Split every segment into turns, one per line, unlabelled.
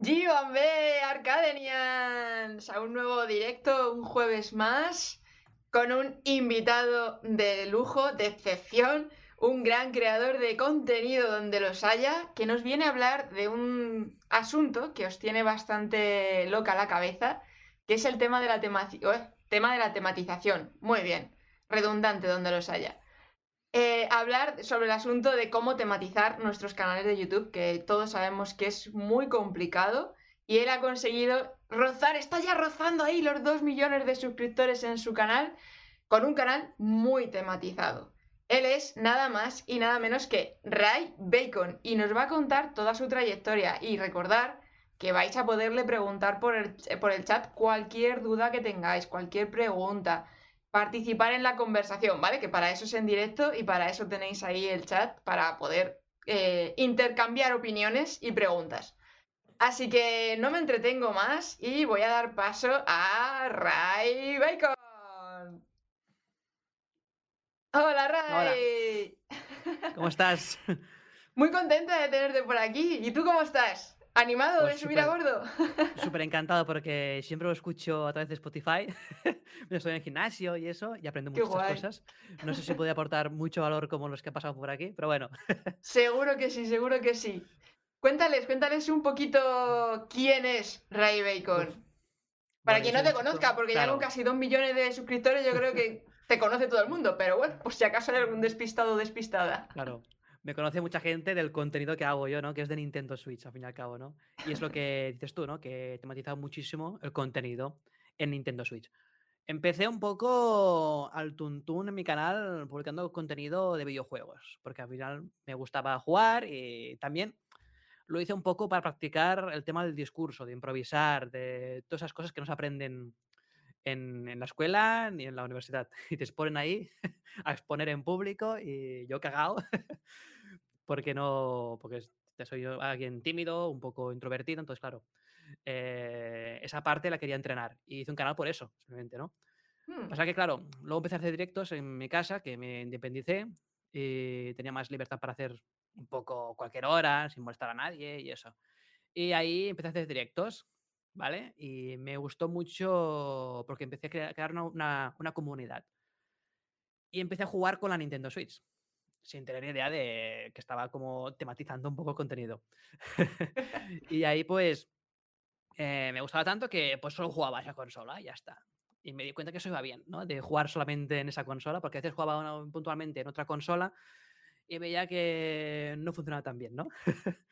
B, Arcadenians, a un nuevo directo, un jueves más, con un invitado de lujo, de excepción, un gran creador de contenido donde los haya, que nos viene a hablar de un asunto que os tiene bastante loca la cabeza, que es el tema de la, tema de la tematización. Muy bien, redundante donde los haya. Eh, hablar sobre el asunto de cómo tematizar nuestros canales de YouTube, que todos sabemos que es muy complicado. Y él ha conseguido rozar, está ya rozando ahí los 2 millones de suscriptores en su canal, con un canal muy tematizado. Él es nada más y nada menos que Ray Bacon y nos va a contar toda su trayectoria. Y recordar que vais a poderle preguntar por el, por el chat cualquier duda que tengáis, cualquier pregunta participar en la conversación, ¿vale? Que para eso es en directo y para eso tenéis ahí el chat para poder eh, intercambiar opiniones y preguntas. Así que no me entretengo más y voy a dar paso a Ray Bacon. Hola Ray.
¿Cómo estás?
Muy contenta de tenerte por aquí. ¿Y tú cómo estás? ¿Animado de pues subir a bordo?
Súper encantado porque siempre lo escucho a través de Spotify. Estoy en el gimnasio y eso y aprendo muchas cosas. No sé si puede aportar mucho valor como los que han pasado por aquí, pero bueno.
Seguro que sí, seguro que sí. Cuéntales, cuéntales un poquito quién es Ray Bacon. Para quien no te conozca, porque ya con casi dos millones de suscriptores yo creo que te conoce todo el mundo, pero bueno, por si acaso hay algún despistado o despistada.
Claro me conoce mucha gente del contenido que hago yo, ¿no? Que es de Nintendo Switch, al fin y al cabo, ¿no? Y es lo que dices tú, ¿no? Que he tematizado muchísimo el contenido en Nintendo Switch. Empecé un poco al tuntún en mi canal publicando contenido de videojuegos, porque al final me gustaba jugar y también lo hice un poco para practicar el tema del discurso, de improvisar, de todas esas cosas que no se aprenden en, en, la escuela ni en la universidad. Y te exponen ahí a exponer en público y yo cagado porque no, porque soy alguien tímido, un poco introvertido, entonces claro, eh, esa parte la quería entrenar y hice un canal por eso, simplemente, ¿no? Hmm. Pasa que claro, luego empecé a hacer directos en mi casa, que me independicé y tenía más libertad para hacer un poco cualquier hora, sin molestar a nadie y eso. Y ahí empecé a hacer directos, ¿vale? Y me gustó mucho porque empecé a crear, una, una comunidad. Y empecé a jugar con la Nintendo Switch sin tener idea de que estaba como tematizando un poco el contenido. y ahí pues eh, me gustaba tanto que pues solo jugaba esa consola y ya está. Y me di cuenta que eso iba bien, ¿no? De jugar solamente en esa consola, porque a veces jugaba puntualmente en otra consola y veía que no funcionaba tan bien, ¿no?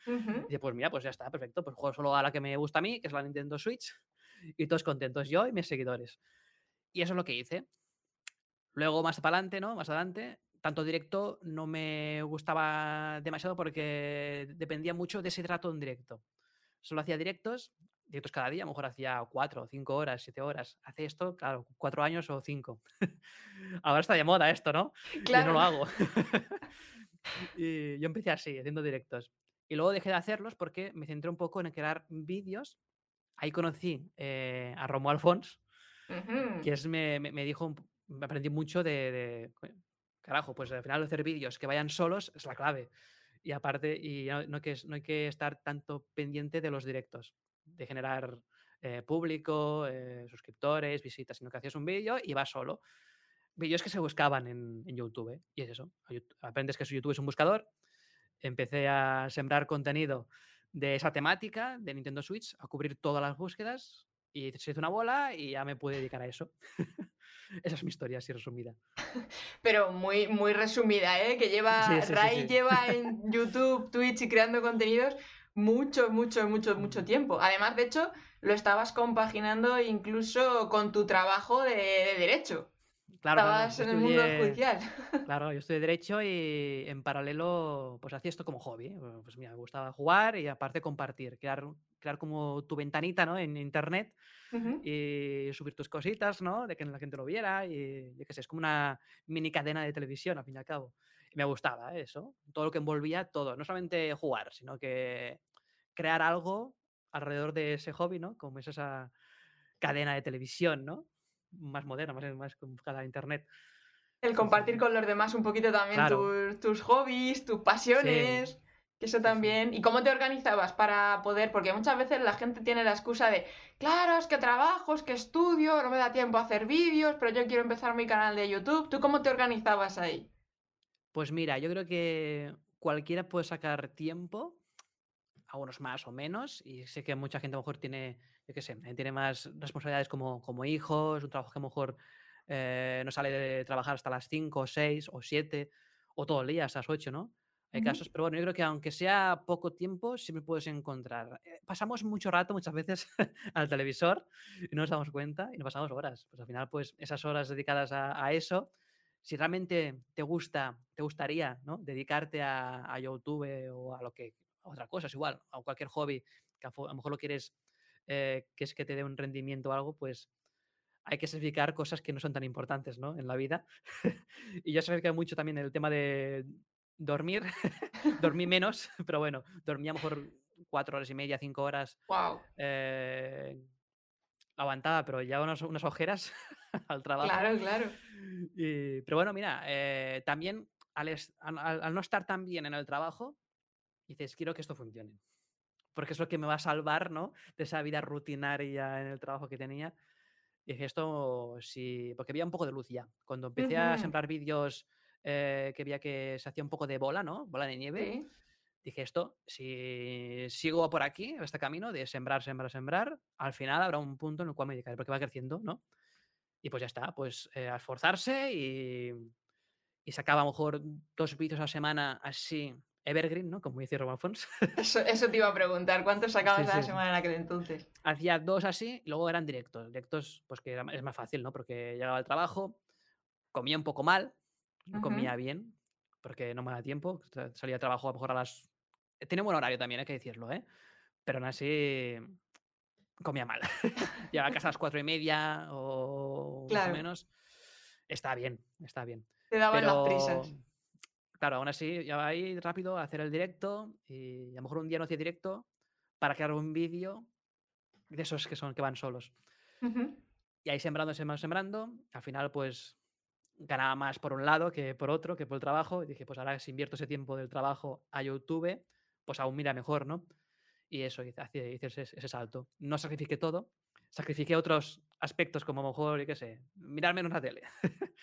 Y pues mira, pues ya está, perfecto, pues juego solo a la que me gusta a mí, que es la Nintendo Switch, y todos contentos, yo y mis seguidores. Y eso es lo que hice. Luego, más para adelante, ¿no? Más adelante, tanto directo no me gustaba demasiado porque dependía mucho de ese trato en directo. Solo hacía directos, directos cada día, a lo mejor hacía cuatro, cinco horas, siete horas. Hace esto, claro, cuatro años o cinco. Ahora está de moda esto, ¿no? Claro. Yo no lo hago. y yo empecé así, haciendo directos. Y luego dejé de hacerlos porque me centré un poco en crear vídeos. Ahí conocí eh, a Romo Alfons, que es, me, me, dijo, me aprendí mucho de, carajo, pues al final hacer vídeos que vayan solos es la clave. Y aparte, y no, que, no hay que estar tanto pendiente de los directos, de generar eh, público, eh, suscriptores, visitas, sino que hacías un vídeo y vas solo. Vídeos que se buscaban en, YouTube, ¿eh? y es eso. Aprendes que YouTube es un buscador. Empecé a sembrar contenido de esa temática de Nintendo Switch, a cubrir todas las búsquedas, y se hizo una bola y ya me pude dedicar a eso. Esa es mi historia así resumida.
Pero muy, muy resumida, ¿eh? Que lleva, Ray lleva en YouTube, Twitch y creando contenidos mucho, mucho, mucho, mucho tiempo. Además, de hecho, lo estabas compaginando incluso con tu trabajo de, derecho. Claro, Estabas en el mundo judicial.
Claro, yo estudié Derecho y en paralelo pues hacía esto como hobby. Pues mira, me gustaba jugar y aparte compartir, crear, crear como tu ventanita ¿no? en Internet y subir tus cositas, ¿no? De que la gente lo viera y yo qué sé, es como una mini cadena de televisión, al fin y al cabo. Y me gustaba eso, todo lo que envolvía todo, no solamente jugar, sino que crear algo alrededor de ese hobby, ¿no? Como es esa cadena de televisión, ¿no? Más moderna, más, más cada internet.
El compartir con los demás un poquito también tus, tus, hobbies, tus pasiones. Que eso también. ¿Y cómo te organizabas para poder? Porque muchas veces la gente tiene la excusa de, claro, es que trabajo, es que estudio, no me da tiempo a hacer vídeos, pero yo quiero empezar mi canal de YouTube. ¿Tú cómo te organizabas ahí?
Pues mira, yo creo que cualquiera puede sacar tiempo, algunos más o menos, y sé que mucha gente a lo mejor tiene, yo qué sé, tiene más responsabilidades como, como hijos, un trabajo que a lo mejor eh, no sale de trabajar hasta las 5 o 6 o 7 o todo el día hasta las 8, ¿no? Hay casos, pero bueno, yo creo que aunque sea poco tiempo, siempre puedes encontrar. Eh, pasamos mucho rato, muchas veces, al televisor y no nos damos cuenta y no pasamos horas. Pues al final, pues esas horas dedicadas a, eso, si realmente te gusta, te gustaría, ¿no? Dedicarte a, YouTube o a lo que, a otra cosa, es igual, a cualquier hobby, que a, lo mejor lo quieres eh, que es que te dé un rendimiento o algo, pues hay que sacrificar cosas que no son tan importantes, ¿no? En la vida. y yo sacrifico mucho también el tema de dormir, dormí menos, pero bueno, dormía a lo mejor cuatro horas y media, cinco horas.
Wow.
Eh, aguantaba, pero ya unas, unas ojeras al trabajo.
Claro, claro.
pero bueno, mira, eh, también al, al, no estar tan bien en el trabajo, dices, quiero que esto funcione. Porque es lo que me va a salvar, ¿no? De esa vida rutinaria en el trabajo que tenía. Y dije, esto sí, porque había un poco de luz ya. Cuando empecé a sembrar vídeos eh, que veía que se hacía un poco de bola, ¿no? Bola de nieve. Dije esto, si sigo por aquí, este camino de sembrar, sembrar, sembrar, al final habrá un punto en el cual me dedicaré, porque va creciendo, ¿no? Y pues ya está, pues eh, a esforzarse y, y sacaba a lo mejor dos vídeos a semana así, evergreen, ¿no? Como dice Roman Fons.
Eso, eso, te iba a preguntar, ¿cuántos sacabas a la semana en aquel entonces?
Hacía dos así y luego eran directos. Directos, pues que es más fácil, ¿no? Porque llegaba al trabajo, comía un poco mal, no comía bien, porque no me da tiempo. Salía a trabajo a lo mejor a las. Tiene buen horario también, hay que decirlo, ¿eh? Pero aún así comía mal. Llegaba a casa a las cuatro y media o más o menos. Está bien, está bien.
Te daban las prisas.
Claro, aún así, ya va ahí rápido a hacer el directo y a lo mejor un día no hacía directo para crear un vídeo de esos que son que van solos. Y ahí sembrando, sembrando, sembrando. Al final, pues ganaba más por un lado que por otro, que por el trabajo. Y dije, pues ahora si invierto ese tiempo del trabajo a YouTube, pues aún mira mejor, ¿no? Y eso, hice, hice ese, salto. No sacrifiqué todo, sacrifiqué otros aspectos como a lo mejor, qué sé, mirar menos la tele,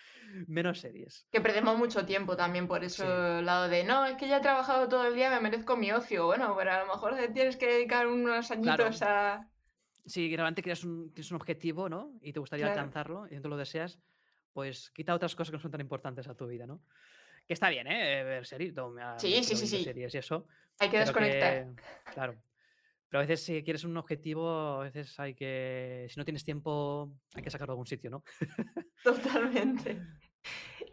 menos series.
Que perdemos mucho tiempo también por eso, lado de, no, es que ya he trabajado todo el día, me merezco mi ocio. Bueno, pero a lo mejor tienes que dedicar unos añitos a...
Sí, realmente quieres un, un objetivo, ¿no? Y te gustaría alcanzarlo y tú lo deseas, pues quita otras cosas que no son tan importantes a tu vida, ¿no? Que está bien, ¿eh? Ver series.
sí, sí, sí, sí.
Series y eso.
Hay que desconectar.
claro. Pero a veces si quieres un objetivo, a veces hay que, si no tienes tiempo, hay que sacarlo a algún sitio, ¿no?
Totalmente.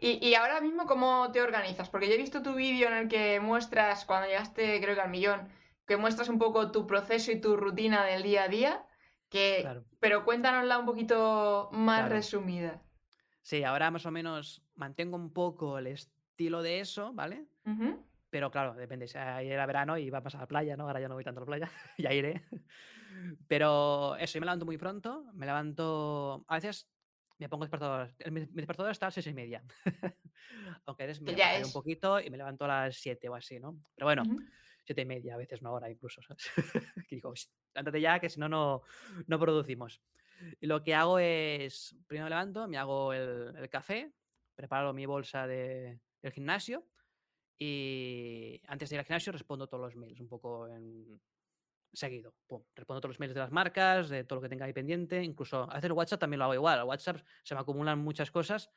Y, y, ahora mismo, ¿cómo te organizas? Porque yo he visto tu vídeo en el que muestras, cuando llegaste creo que al millón, que muestras un poco tu proceso y tu rutina del día a día, que, pero cuéntanosla un poquito más resumida.
Sí, ahora más o menos mantengo un poco el estilo de eso, ¿vale? Pero claro, depende. ayer era verano y iba a la playa, ¿no? Ahora ya no voy tanto a la playa, ya iré. Pero eso, yo me levanto muy pronto, me levanto. A veces me pongo despertador. Mi, despertador está a las seis y media. Aunque eres me
ya
un poquito y me levanto a las siete o así, ¿no? Pero bueno, siete y media, a veces una hora incluso, ¿sabes? que digo, levántate ya, que si no, no producimos. Y lo que hago es, primero me levanto, me hago el, café, preparo mi bolsa de, del gimnasio y antes de ir al gimnasio respondo todos los mails un poco en seguido. Respondo todos los mails de las marcas, de todo lo que tenga ahí pendiente. Incluso hacer WhatsApp también lo hago igual. A WhatsApp se me acumulan muchas cosas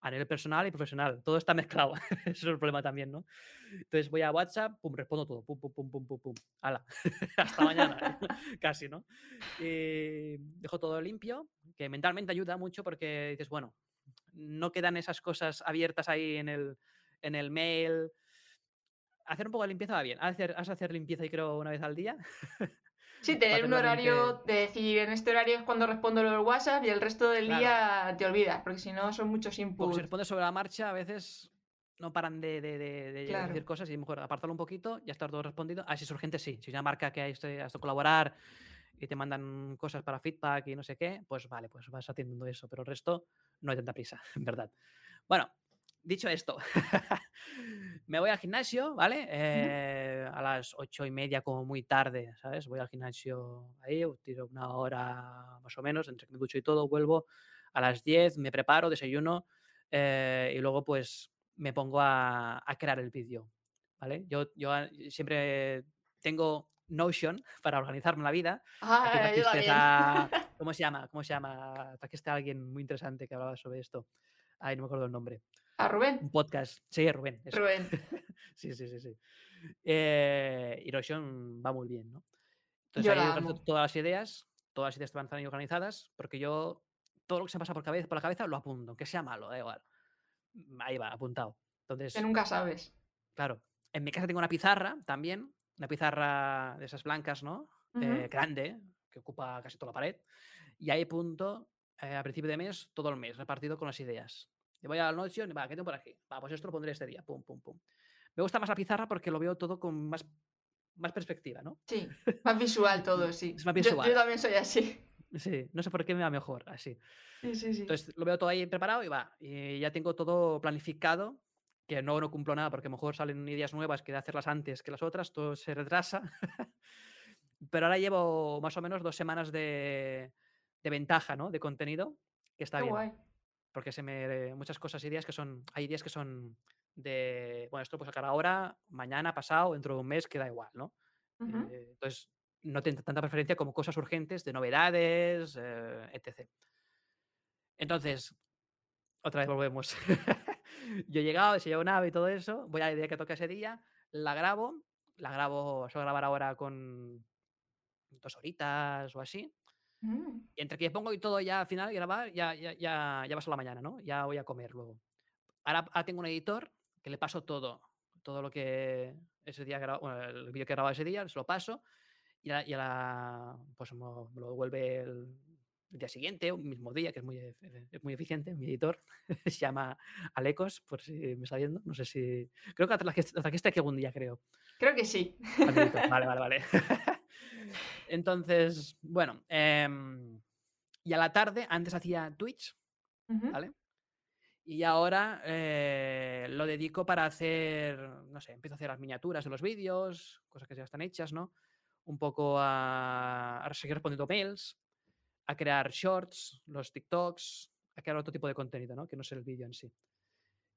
a nivel personal y profesional. Todo está mezclado. Eso es el problema también, ¿no? Entonces voy a WhatsApp, pum, respondo todo. Pum, pum, pum, pum, pum, pum. Hala. Hasta mañana. Casi, ¿no? Y dejo todo limpio, que mentalmente ayuda mucho porque dices, bueno, no quedan esas cosas abiertas ahí en el, en el mail. Hacer un poco de limpieza va bien. Haz hacer, hacer limpieza, y creo, una vez al día.
Sí, tener un horario de decir en este horario es cuando respondo lo del WhatsApp y el resto del día te olvidas, porque si no son muchos inputs. Porque
si respondes sobre la marcha, a veces no paran de, decir cosas y mejor apartarlo un poquito, ya está todo respondido. Ah, si es urgente, sí. Si es una marca que has de colaborar y te mandan cosas para feedback y no sé qué, pues vale, pues vas atendiendo eso. Pero el resto no hay tanta prisa, en verdad. Bueno, dicho esto, me voy al gimnasio, ¿vale? Eh, a las ocho y media como muy tarde, ¿sabes? Voy al gimnasio ahí, tiro una hora más o menos, entre que me ducho y todo, vuelvo a las 10, me preparo, desayuno eh, y luego pues me pongo a, a crear el vídeo, ¿vale? Yo, yo siempre tengo Notion para organizarme la vida.
Ah, yo también.
¿Cómo se llama? ¿Cómo se llama? Aquí está alguien muy interesante que hablaba sobre esto. Ay, no me acuerdo el nombre.
¿A Rubén?
Un podcast. Sí, Rubén.
Rubén.
sí, sí, sí, sí. Eh, va muy bien, ¿no? Entonces
Yo
ahí
la amo.
todas las ideas, todas las ideas van ahí organizadas, porque yo todo lo que se me pasa por, cabeza, por la cabeza lo apunto, aunque sea malo, da igual. Ahí va, apuntado. Entonces,
Que nunca sabes.
Claro. En mi casa tengo una pizarra también, una pizarra de esas blancas, ¿no? Eh, grande, que ocupa casi toda la pared. Y ahí punto eh, a principio de mes, todo el mes, repartido con las ideas. Y voy a la Notion y va, ¿qué tengo por aquí? Va, pues esto lo pondré este día, pum, pum, pum. Me gusta más la pizarra porque lo veo todo con más, más perspectiva, ¿no?
Sí, más visual todo, sí.
Es más
Yo- Yo,
visual.
también soy así.
Sí, no sé por qué me va mejor así.
Sí, sí, sí.
Entonces lo veo todo ahí preparado y va. Y ya tengo todo planificado, que no, no cumplo nada porque a lo mejor salen ideas nuevas que de hacerlas antes que las otras, todo se retrasa. Pero ahora llevo más o menos dos semanas de, de ventaja, ¿no? De contenido, que está
Qué
bien.
guay.
Porque se me muchas cosas, ideas que son, hay ideas que son de, bueno, esto lo puedo sacar ahora, mañana, pasado, dentro de un mes, que da igual, ¿no? Eh, entonces, no tengo tanta preferencia como cosas urgentes de novedades, eh, etc. Entonces, otra vez volvemos. Yo he llegado, he sellado nave y todo eso, voy a la idea que toca ese día, la grabo, la grabo, suelo grabar ahora con dos horitas o así,
Mm.
y entre que pongo y todo ya al final, grabar, ya, ya, ya, ya ser la mañana, ¿no? Ya voy a comer luego. Ahora, ahora tengo un editor que le paso todo, todo lo que ese día, grabo- bueno, el vídeo que he grabado ese día, se lo paso y, a y a la- pues me lo, devuelve el, el día siguiente, un mismo día, que es muy, es muy eficiente, mi editor. se llama Alecos, por si me está viendo. No sé si. Creo que hasta que, hasta que esté aquí algún día, creo.
Creo que sí.
Vale, vale, vale. Entonces, bueno. em, y a la tarde, antes hacía Twitch. ¿vale? Y ahora eh, lo dedico para hacer, no sé, empiezo a hacer las miniaturas de los vídeos, cosas que ya están hechas, ¿no? Un poco a, a seguir respondiendo mails, a crear shorts, los TikToks, a crear otro tipo de contenido, ¿no? Que no es el vídeo en sí.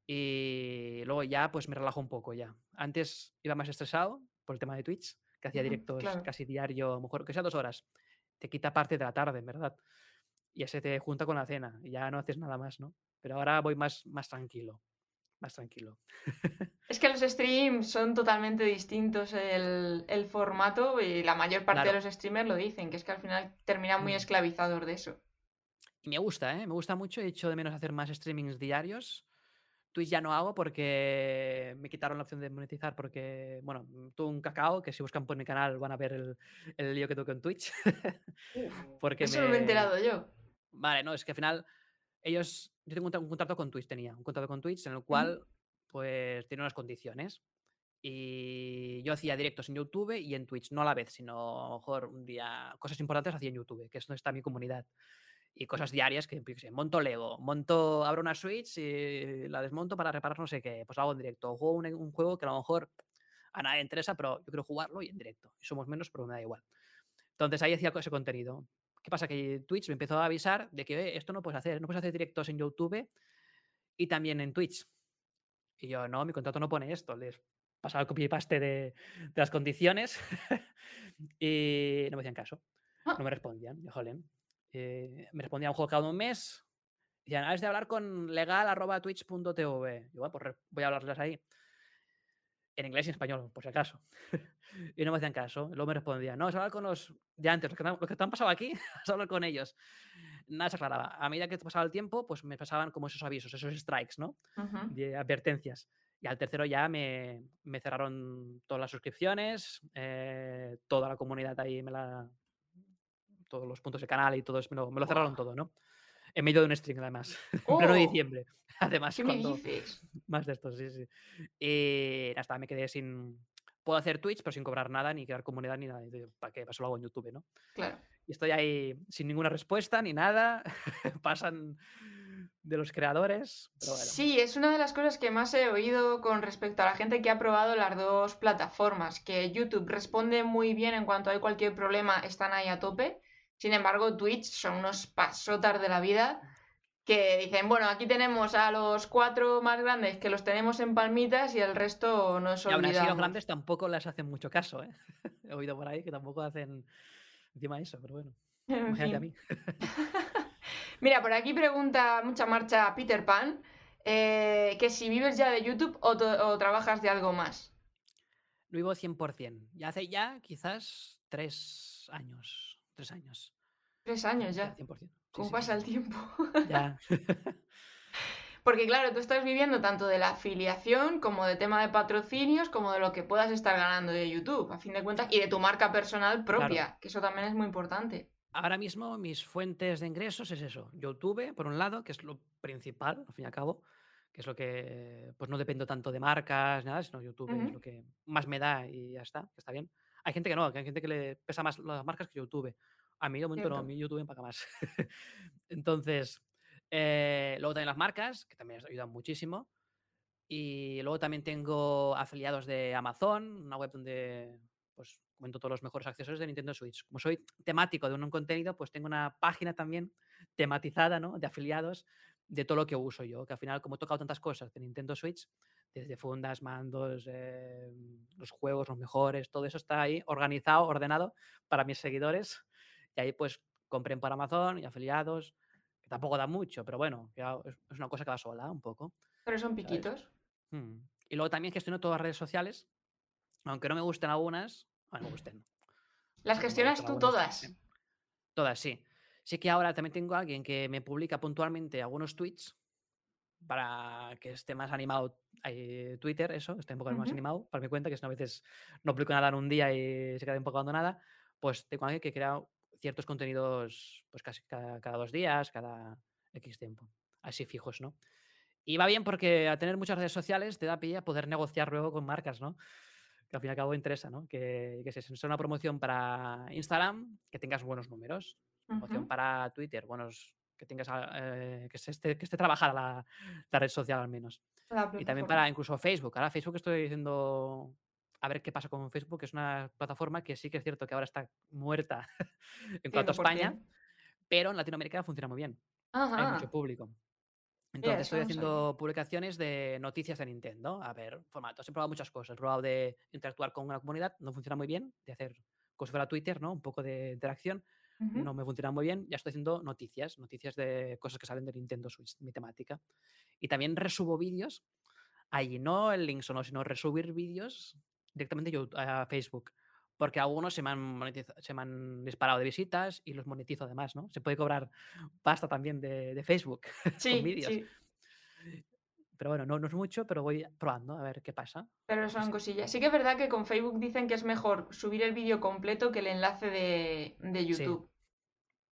Y luego ya pues me relajo un poco ya. Antes iba más estresado por el tema de Twitch, que hacía directos
claro.
casi diario, a lo mejor que sea dos horas. Te quita parte de la tarde, en verdad. Y ya se te junta con la cena y ya no haces nada más, ¿no? Pero ahora voy más, más tranquilo. Más tranquilo.
Es que los streams son totalmente distintos el, el formato y la mayor parte
Claro.
de los streamers lo dicen, que es que al final terminan muy
Mm.
esclavizados de eso.
Y me gusta, ¿eh? Me gusta mucho. He hecho de menos hacer más streamings diarios. Twitch ya no hago porque me quitaron la opción de monetizar porque, bueno, tuve un cacao que si buscan por mi canal van a ver el, el lío que tuve con Twitch. porque
Eso me he
me-
enterado yo.
Vale, no, es que al final ellos, yo tengo un, un contrato con Twitch, tenía un contrato con Twitch en el cual pues tiene unas condiciones. Y yo hacía directos en YouTube y en Twitch, no a la vez, sino a lo mejor un día cosas importantes hacía en YouTube, que es donde está mi comunidad. Y cosas diarias que, sé, monto Lego, monto, abro una Switch y la desmonto para reparar no sé qué, pues hago en directo. Juego un, un juego que a lo mejor a nadie interesa, pero yo quiero jugarlo y en directo. Y somos menos, pero me da igual. Entonces ahí hacía ese contenido. ¿Qué pasa? Que Twitch me empezó a avisar de que "Oye, esto no puedes hacer, no puedes hacer directos en YouTube y también en Twitch. Y yo, no, mi contrato no pone esto. Les pasaba el copy y paste de, de las condiciones y no me hacían caso. No me respondían. Yo, jolín. Eh, me respondían un juego cada un mes. Decían, has de hablar con legal.twitch.tv. Yo, bueno, pues re- voy a hablarles ahí. En inglés y en español, por si acaso. y no me hacían caso. Luego me respondían, no, de hablar con los de antes, los que, los que te han pasado aquí, de hablar con ellos. Nada se aclaraba. A medida que pasaba el tiempo, pues me pasaban como esos avisos, esos strikes, ¿no? De advertencias. Y al tercero ya me, me cerraron todas las suscripciones, eh, toda la comunidad ahí me la. Todos los puntos de canal y todo eso, me lo, me lo cerraron todo, ¿no? En medio de un stream, además. En pleno
¡Oh!
diciembre. Además,
¿Qué me
cuando.
dices?
Más de estos, sí, sí. Y ya está, me quedé sin. Puedo hacer Twitch, pero sin cobrar nada, ni crear comunidad, ni nada. ¿Para qué? Pues lo hago en YouTube, ¿no?
Claro.
Y estoy ahí sin ninguna respuesta ni nada. Pasan de los creadores. Pero bueno.
Sí, es una de las cosas que más he oído con respecto a la gente que ha probado las dos plataformas, que YouTube responde muy bien en cuanto hay cualquier problema, están ahí a tope. Sin embargo, Twitch son unos pasotas de la vida que dicen, bueno, aquí tenemos a los cuatro más grandes que los tenemos en palmitas y el resto no es
Y aún así los grandes tampoco les hacen mucho caso, ¿eh? He oído por ahí que tampoco hacen encima eso, pero bueno.
En
Imagínate a mí.
Mira, por aquí pregunta mucha marcha Peter Pan, eh, que si vives ya de YouTube o, o trabajas de algo más.
No vivo 100%. Ya hace ya quizás tres años. Tres años.
Tres años ya.
100%. Sí,
¿Cómo
sí,
pasa el tiempo?
Ya.
Porque claro, tú estás viviendo tanto de la afiliación como de tema de patrocinios, como de lo que puedas estar ganando de YouTube, a fin de cuentas, y de tu marca personal propia, que eso también es muy importante.
Ahora mismo mis fuentes de ingresos es eso. YouTube, por un lado, que es lo principal, al fin y al cabo, que es lo que, pues no dependo tanto de marcas, nada, sino YouTube es lo que más me da y ya está, que está bien. Hay gente que no, que hay gente que le pesa más las marcas que YouTube. A mí de momento no, a
Cierto.
mí YouTube me paga más. Entonces, eh, luego también las marcas, que también ayudan muchísimo. Y luego también tengo afiliados de Amazon, una web donde pues comento todos los mejores accesorios de Nintendo Switch. Como soy temático de un contenido, pues tengo una página también tematizada, ¿no? De afiliados de todo lo que uso yo, que al final como he tocado tantas cosas de Nintendo Switch, desde fundas, mandos, eh, los juegos, los mejores, todo eso está ahí organizado, ordenado para mis seguidores. Y ahí pues compren por Amazon y afiliados, que tampoco da mucho, pero bueno, ya es una cosa que va sola un poco.
Pero son piquitos.
Mm. Y luego también gestiono todas las redes sociales, aunque no me gusten algunas, bueno, me gusten.
Las gestionas tú todas.
Todas, sí. Sí que ahora también tengo a alguien que me publica puntualmente algunos tweets para que esté más animado eh, Twitter, eso, esté un poco más animado, para mi cuenta, que no, a veces no publico nada en un día y se queda un poco abandonada, pues tengo a alguien que crea ciertos contenidos pues casi cada, cada dos días, cada X tiempo, así fijos, ¿no? Y va bien porque al tener muchas redes sociales te da pie a poder negociar luego con marcas, ¿no? Que al fin y al cabo interesa, ¿no? Que, que si es una promoción para Instagram, que tengas buenos números. Promoción para Twitter, buenos, que tengas eh, que, se esté, que esté trabajada la, la red social al menos. Y también para incluso Facebook. Ahora Facebook estoy diciendo a ver qué pasa con Facebook, que es una plataforma que sí que es cierto que ahora está muerta en cuanto a España,
100%.
pero en Latinoamérica funciona muy bien. Hay mucho
Ajá.
público. Entonces
eso
estoy haciendo publicaciones de noticias de Nintendo. A ver, formatos. He probado muchas cosas. He probado de interactuar con una comunidad, no funciona muy bien. De hacer si fuera Twitter, ¿no? Un poco de interacción. No me funciona muy bien. Ya estoy haciendo noticias, noticias de cosas que salen de Nintendo Switch, mi temática. Y también resubo vídeos. Allí no el link sonoro, sino resubir vídeos directamente yo- a Facebook. Porque algunos se me, han se me han disparado de visitas y los monetizo además, ¿no? Se puede cobrar pasta también de, de Facebook con vídeos.
sí.
Pero bueno, no, no es mucho, pero voy probando a ver qué pasa.
Pero son cosillas. Sí que es verdad que con Facebook dicen que es mejor subir el vídeo completo que el enlace de, de YouTube.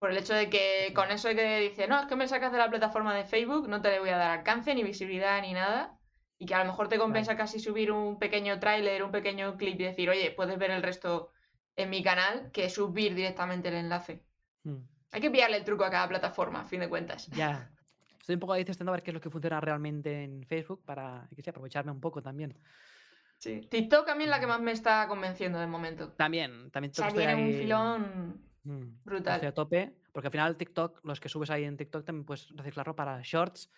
Por el hecho de que con eso de que dice, no, es que me sacas de la plataforma de Facebook, no te le voy a dar alcance, ni visibilidad, ni nada. Y que a lo mejor te compensa casi subir un pequeño tráiler, un pequeño clip y decir, oye, puedes ver el resto en mi canal, que subir directamente el enlace.
Mm,
Hay que pillarle el truco a cada plataforma, a fin de cuentas.
Ya. Estoy un poco ahí testando a ver qué es lo que funciona realmente en Facebook para que sé, aprovecharme un poco también.
Sí. TikTok a mí es la que más me está convenciendo de momento.
También, también
O sea, tiene un
ahí.
filón
mm,
brutal.
a tope, porque al final TikTok, los que subes ahí en TikTok también puedes reciclarlo para Shorts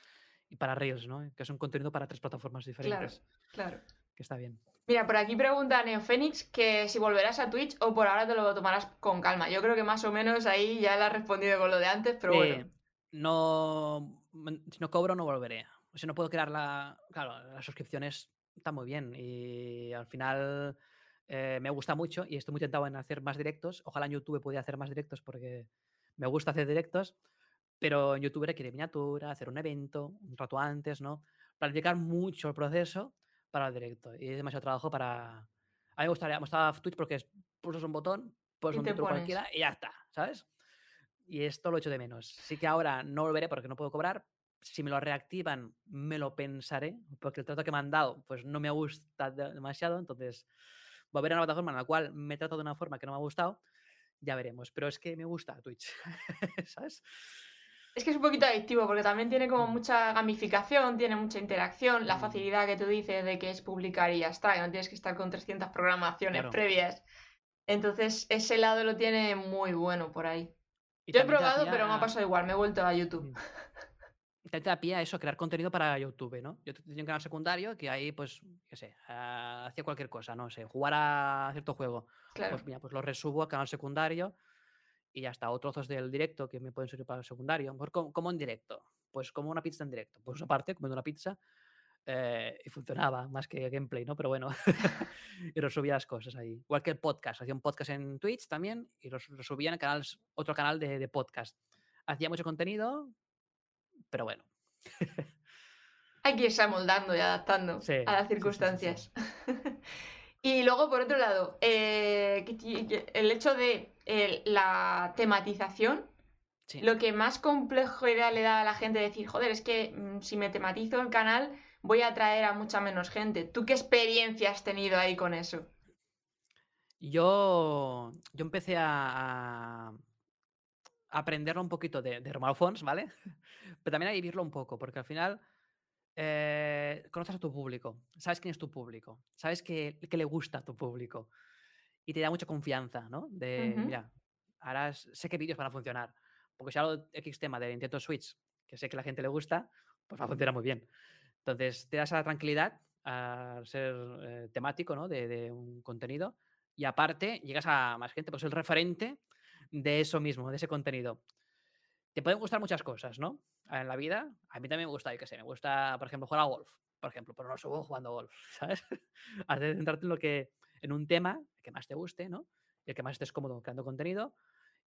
y para Reels, ¿no? Que es un contenido para tres plataformas
Claro,
diferentes,
claro.
que está bien.
Mira, por aquí pregunta Neophoenix que si volverás a Twitch o por ahora te lo tomarás con calma. Yo creo que más o menos ahí ya le has respondido con lo de antes, pero bueno.
Eh, no, mm, si no cobro, no volveré. O sea, no puedo crear la. Claro, las suscripciones están muy bien y al final eh, me gusta mucho y estoy muy tentado en hacer más directos. Ojalá en YouTube pudiera hacer más directos porque me gusta hacer directos, pero en YouTube requiere miniatura, hacer un evento un rato antes, ¿no? Planificar mucho el proceso para el directo y es demasiado trabajo para. A mí me gustaría, me gustaba Twitch porque es, pulsas un botón, pones
Y
un
pones.
cualquiera y ya está, ¿sabes? Y esto lo echo de menos. Sí que ahora no volveré porque no puedo cobrar. Si me lo reactivan, me lo pensaré, porque el trato que me han dado pues no me gusta de- demasiado. Entonces, volver a una plataforma en la cual me trato de una forma que no me ha gustado, ya veremos. Pero es que me gusta Twitch, ¿sabes?
Es que es un poquito adictivo porque también tiene como
Mm.
mucha gamificación, tiene mucha interacción, la
Mm.
facilidad que tú dices de que es publicar y ya está, que no tienes que estar con 300 programaciones
Claro.
previas. Entonces, ese lado lo tiene muy bueno por ahí.
Y
Yo he probado, pero me ha pasado igual, me he vuelto a YouTube.
Te da pie a eso, crear contenido para YouTube, ¿no? Yo tenía un canal secundario que ahí, pues, qué sé, ah, hacía cualquier cosa, no sé, jugar a cierto juego.
Claro.
Pues mira, pues lo resubo al canal secundario y ya está. O trozos del directo que me pueden servir para el secundario. Mejor como, como en directo. Pues como una pizza en directo. Pues aparte, comiendo una pizza. eh, y funcionaba más que gameplay, ¿no? Pero bueno. y resubía las cosas ahí. Igual que el podcast. Hacía un podcast en Twitch también y lo su- lo subía en otro canal de, de podcast. Hacía mucho contenido, pero bueno.
Hay que irse amoldando y adaptando
Sí,
a las
sí, sí, sí.
circunstancias. y luego, por otro lado, eh, el hecho de eh, la tematización, lo que más complejidad le da a la gente decir, joder, es que mm, si me tematizo el canal, voy a atraer a mucha menos gente. ¿Tú qué experiencia has tenido ahí con eso?
Yo, yo empecé a aprenderlo un poquito de, de Romano Fons, ¿vale? Pero también a vivirlo un poco, porque al final eh, conoces a tu público, sabes quién es tu público, sabes que le gusta a tu público y te da mucha confianza, ¿no? De,
Ujú.
mira, ahora sé qué vídeos van a funcionar. Porque si hablo de X tema de Nintendo Switch, que sé que a la gente le gusta, pues va a funcionar muy bien. Entonces, te das esa tranquilidad a ser eh, temático, ¿no? De, de un contenido. Y aparte, llegas a más gente, pues el referente de eso mismo, de ese contenido. Te pueden gustar muchas cosas, ¿no? En la vida, a mí también me gusta, yo qué sé, me gusta, por ejemplo, jugar a golf, por ejemplo, pero no subo jugando golf, ¿sabes? Has de centrarte en lo que, en un tema que más te guste, ¿no? Y el que más estés cómodo creando contenido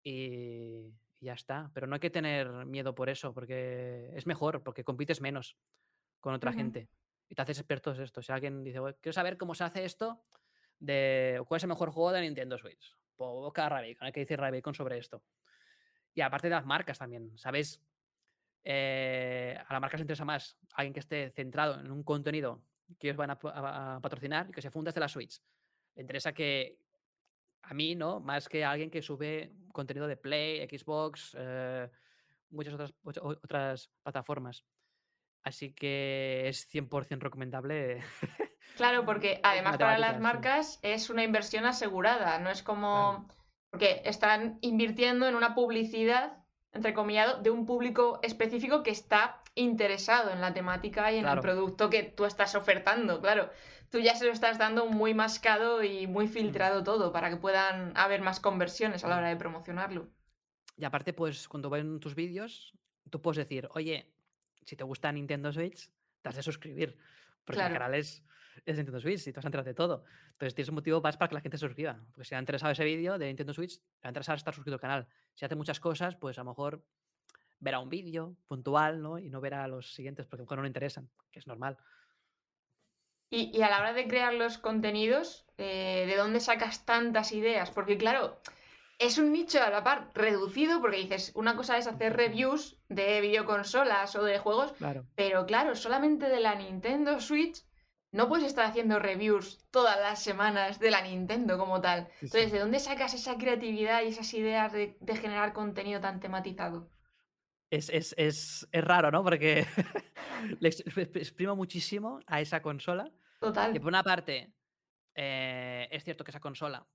y, y ya está. Pero no hay que tener miedo por eso, porque es mejor, porque compites menos con otra gente y te haces experto en esto. Si alguien dice, "Oye, quiero saber cómo se hace esto, de cuál es el mejor juego de Nintendo Switch, pues busca a Rabicon, hay que decir Rabicon sobre esto. Y aparte de las marcas también, ¿sabes? Eh, a las marcas les interesa más alguien que esté centrado en un contenido que ellos van a, pa- a- a patrocinar y que se funda desde la Switch. Le interesa que a mí, ¿no? Más que a alguien que sube contenido de Play, Xbox, eh, muchas otras, otras plataformas. Así que es 100% recomendable.
Claro, porque además para las
sí.
marcas es una inversión asegurada, no es
Claro.
como... Porque están invirtiendo en una publicidad, entrecomillado, de un público específico que está interesado en la temática y en el producto que tú estás ofertando, claro. Tú ya se lo estás dando muy mascado y muy
Mm.
filtrado todo para que puedan haber más conversiones a la
Mm.
hora de promocionarlo.
Y aparte, pues cuando ven tus vídeos, tú puedes decir, oye, si te gusta Nintendo Switch, te has de suscribir. Porque el canal es, es Nintendo Switch y te vas a enterar de todo. Entonces tienes un motivo más para que la gente se suscriba. Porque si le ha interesado ese vídeo de Nintendo Switch, le va a interesar estar suscrito al canal. Si hace muchas cosas, pues a lo mejor verá un vídeo puntual, ¿no? Y no verá los siguientes porque a lo mejor no le interesan, que es normal.
Y, y a la hora de crear los contenidos, eh, ¿de dónde sacas tantas ideas? Porque claro, es un nicho a la par reducido, porque dices, una cosa es hacer reviews de videoconsolas o de juegos,
Claro.
pero claro, solamente de la Nintendo Switch no puedes estar haciendo reviews todas las semanas de la Nintendo como tal.
Sí, sí.
Entonces, ¿de dónde sacas esa creatividad y esas ideas de, de generar contenido tan tematizado?
Es, es, es, es raro, ¿no? Porque le ex- exp- exprimo muchísimo a esa consola. Que
Total.
por una parte, eh, es cierto que esa consola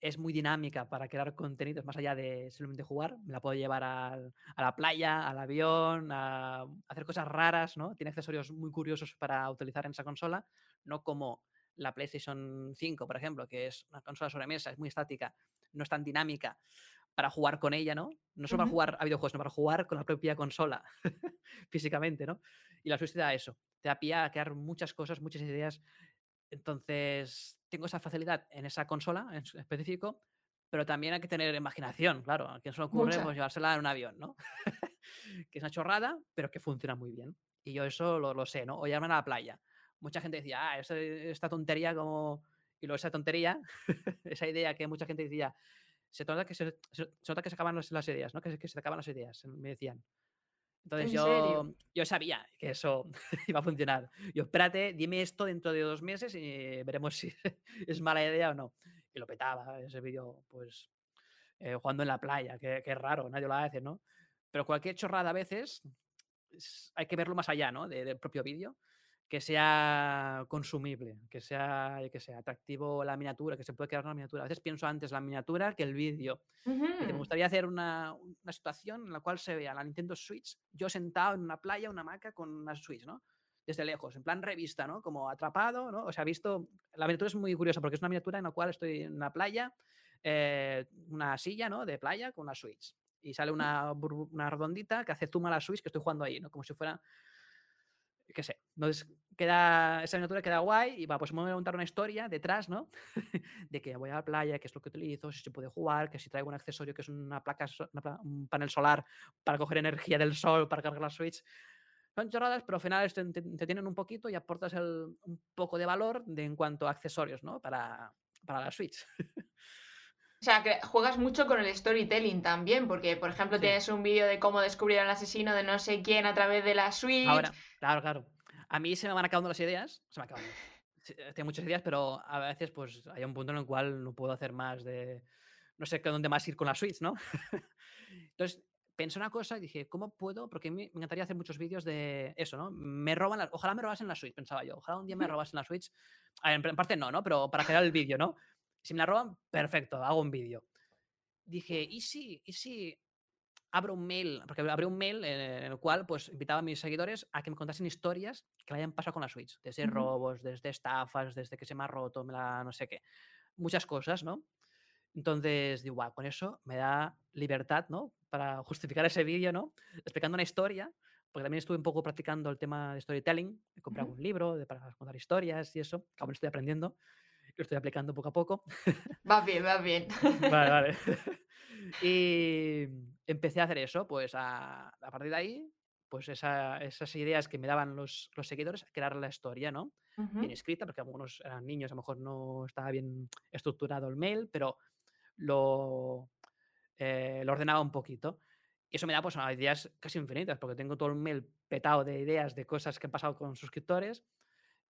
es muy dinámica para crear contenidos más allá de simplemente jugar. Me la puedo llevar al- a la playa, al avión, a hacer cosas raras, ¿no? Tiene accesorios muy curiosos para utilizar en esa consola, no como la PlayStation 5, por ejemplo, que es una consola sobre mesa, es muy estática, no es tan dinámica para jugar con ella, ¿no? No solo para jugar a videojuegos, sino para jugar con la propia consola físicamente, ¿no? Y la Switch te da eso, te da pie a crear muchas cosas, muchas ideas. Entonces, tengo esa facilidad en esa consola en específico, pero también hay que tener imaginación, claro. A quien se le ocurre
Mucha.
pues, llevársela en un avión, ¿no? que es una chorrada, pero que funciona muy bien. Y yo eso lo, lo sé, ¿no? O llevarme a la playa. Mucha gente decía, ah, esta, esta tontería como... Y luego esa tontería, esa idea que mucha gente decía, se nota que se, se- se nota que se acaban las, las ideas, ¿no? Que, que se acaban las ideas, me decían. Entonces
¿En
yo,
serio?
yo sabía que eso iba a funcionar. Yo, espérate, dime esto dentro de dos meses y veremos si es mala idea o no. Y lo petaba ese vídeo, pues, eh, jugando en la playa, que, que es raro, nadie lo hace, ¿no? pero cualquier chorrada a veces hay que verlo más allá, ¿no? del propio vídeo que sea consumible, que sea, que sea atractivo la miniatura, que se puede crear una miniatura. A veces pienso antes la miniatura que el vídeo. me gustaría hacer una, una, situación en la cual se vea la Nintendo Switch, yo sentado en una playa, una hamaca con una Switch, ¿no? Desde lejos, en plan revista, ¿no? Como atrapado, ¿no? O sea, visto. La miniatura es muy curiosa porque es una miniatura en la cual estoy en una playa, eh, una silla, ¿no? De playa con una Switch. Y sale una, una redondita que hace zoom a la Switch que estoy jugando ahí, ¿no? Como si fuera qué sé, entonces queda, esa miniatura queda guay y va, pues me voy a montar una historia detrás, ¿no? de que voy a la playa, qué es lo que utilizo, si se puede jugar, que si traigo un accesorio que es una placa, un panel solar para coger energía del sol, para cargar la Switch. Son chorradas, pero al final te, te, tienen un poquito y aportas el, un poco de valor de, en cuanto a accesorios, ¿no? Para, para la Switch.
O sea, que juegas mucho con el storytelling también, porque, por ejemplo, tienes un vídeo de cómo descubrir al asesino de no sé quién a través de la Switch.
Ahora, claro, claro. A mí se me van acabando las ideas, se me acaban. Tengo muchas ideas, pero a veces pues hay un punto en el cual no puedo hacer más de... No sé dónde más ir con la Switch, ¿no? Entonces, pensé una cosa y dije, ¿cómo puedo? Porque me encantaría hacer muchos vídeos de eso, ¿no? Me roban, ojalá me robasen la Switch, pensaba yo. Ojalá un día me robasen la Switch. En parte no, ¿no? Pero para crear el vídeo, ¿no? Si me la roban, perfecto, hago un vídeo. Dije, ¿y si, ¿y si abro un mail? Porque abrí un mail en el cual pues invitaba a mis seguidores a que me contasen historias que le hayan pasado con la Switch. Desde robos, desde estafas, desde que se me ha roto, me la no sé qué. Muchas cosas, ¿no? Entonces digo, con eso me da libertad, ¿no? Para justificar ese vídeo, ¿no? Explicando una historia, porque también estuve un poco practicando el tema de storytelling, he comprado un libro de, para contar historias y eso, que aún estoy aprendiendo lo estoy aplicando poco a poco.
Va bien, va bien.
Vale, vale. Y empecé a hacer eso, pues a, partir de ahí, pues esas ideas que me daban los, los seguidores, a crear la historia, ¿no? Bien escrita, porque algunos eran niños, a lo mejor no estaba bien estructurado el mail, pero lo, eh, lo ordenaba un poquito. Y eso me da pues ideas casi infinitas, porque tengo todo el mail petado de ideas de cosas que han pasado con suscriptores.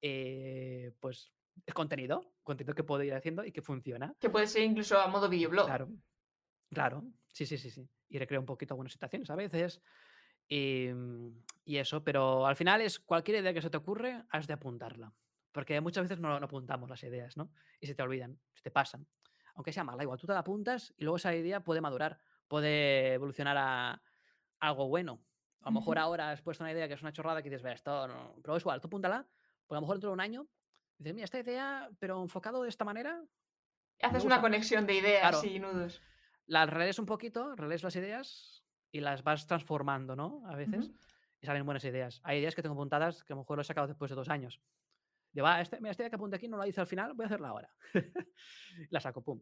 Eh, pues es contenido, contenido que puedo ir haciendo y que funciona.
Que puede ser incluso a modo videoblog.
Claro, claro, sí, sí, sí, sí. Y recreo un poquito algunas situaciones a veces. Y, y, eso, pero al final es cualquier idea que se te ocurre, has de apuntarla. Porque muchas veces no, no, apuntamos las ideas, ¿no? Y se te olvidan, se te pasan. Aunque sea mala, igual tú te la apuntas y luego esa idea puede madurar, puede evolucionar a algo bueno. A lo mejor ahora has puesto una idea que es una chorrada que dices, ve, esto no. Pero es igual, tú apúntala, porque a lo mejor dentro de un año Dices, mira, esta idea, pero enfocado de esta manera.
Haces una conexión de ideas y nudos.
Las relees un poquito, relees las ideas y las vas transformando, ¿no? A veces. Y salen buenas ideas. Hay ideas que tengo apuntadas que a lo mejor lo he sacado después de dos años. Digo, va, este, esta idea que apunte aquí no la hice al final, voy a hacerla ahora. la saco, pum.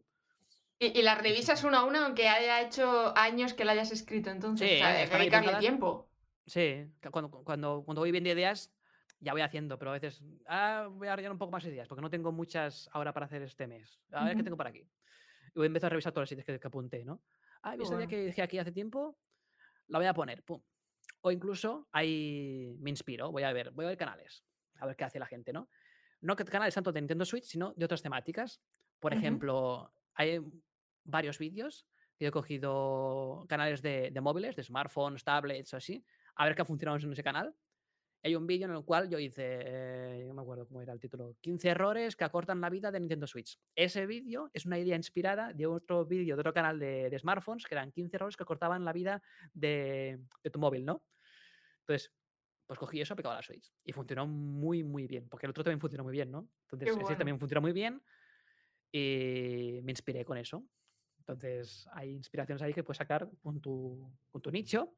Y, y, la revisas una a una, aunque haya hecho años que la hayas escrito, entonces, sí, o tiempo.
Sí, cuando, cuando, cuando voy viendo ideas, ya voy haciendo, pero a veces ah, voy a rellenar un poco más ideas porque no tengo muchas ahora para hacer este mes. A ver qué tengo por aquí. Y voy a empezar a revisar todas las ideas que, apunté, ¿no? Ah, esta idea que dije aquí hace tiempo, la voy a poner, pum. O incluso ahí me inspiro, voy a ver, voy a ver canales, a ver qué hace la gente, ¿no? No que canales tanto de Nintendo Switch, sino de otras temáticas. Por ejemplo, hay varios vídeos que he cogido canales de, de móviles, de smartphones, tablets o así, a ver qué ha funcionado en ese canal hay un vídeo en el cual yo hice, eh, no me acuerdo cómo era el título, 15 errores que acortan la vida de Nintendo Switch. Ese vídeo es una idea inspirada de otro vídeo de otro canal de, smartphones que eran 15 errores que acortaban la vida de, tu móvil, ¿no? Entonces, pues cogí eso, aplicado a la Switch y funcionó muy, muy bien, porque el otro también funcionó muy bien, ¿no? Entonces, ese también funcionó muy bien y me inspiré con eso. Entonces, hay inspiraciones ahí que puedes sacar con tu, con tu nicho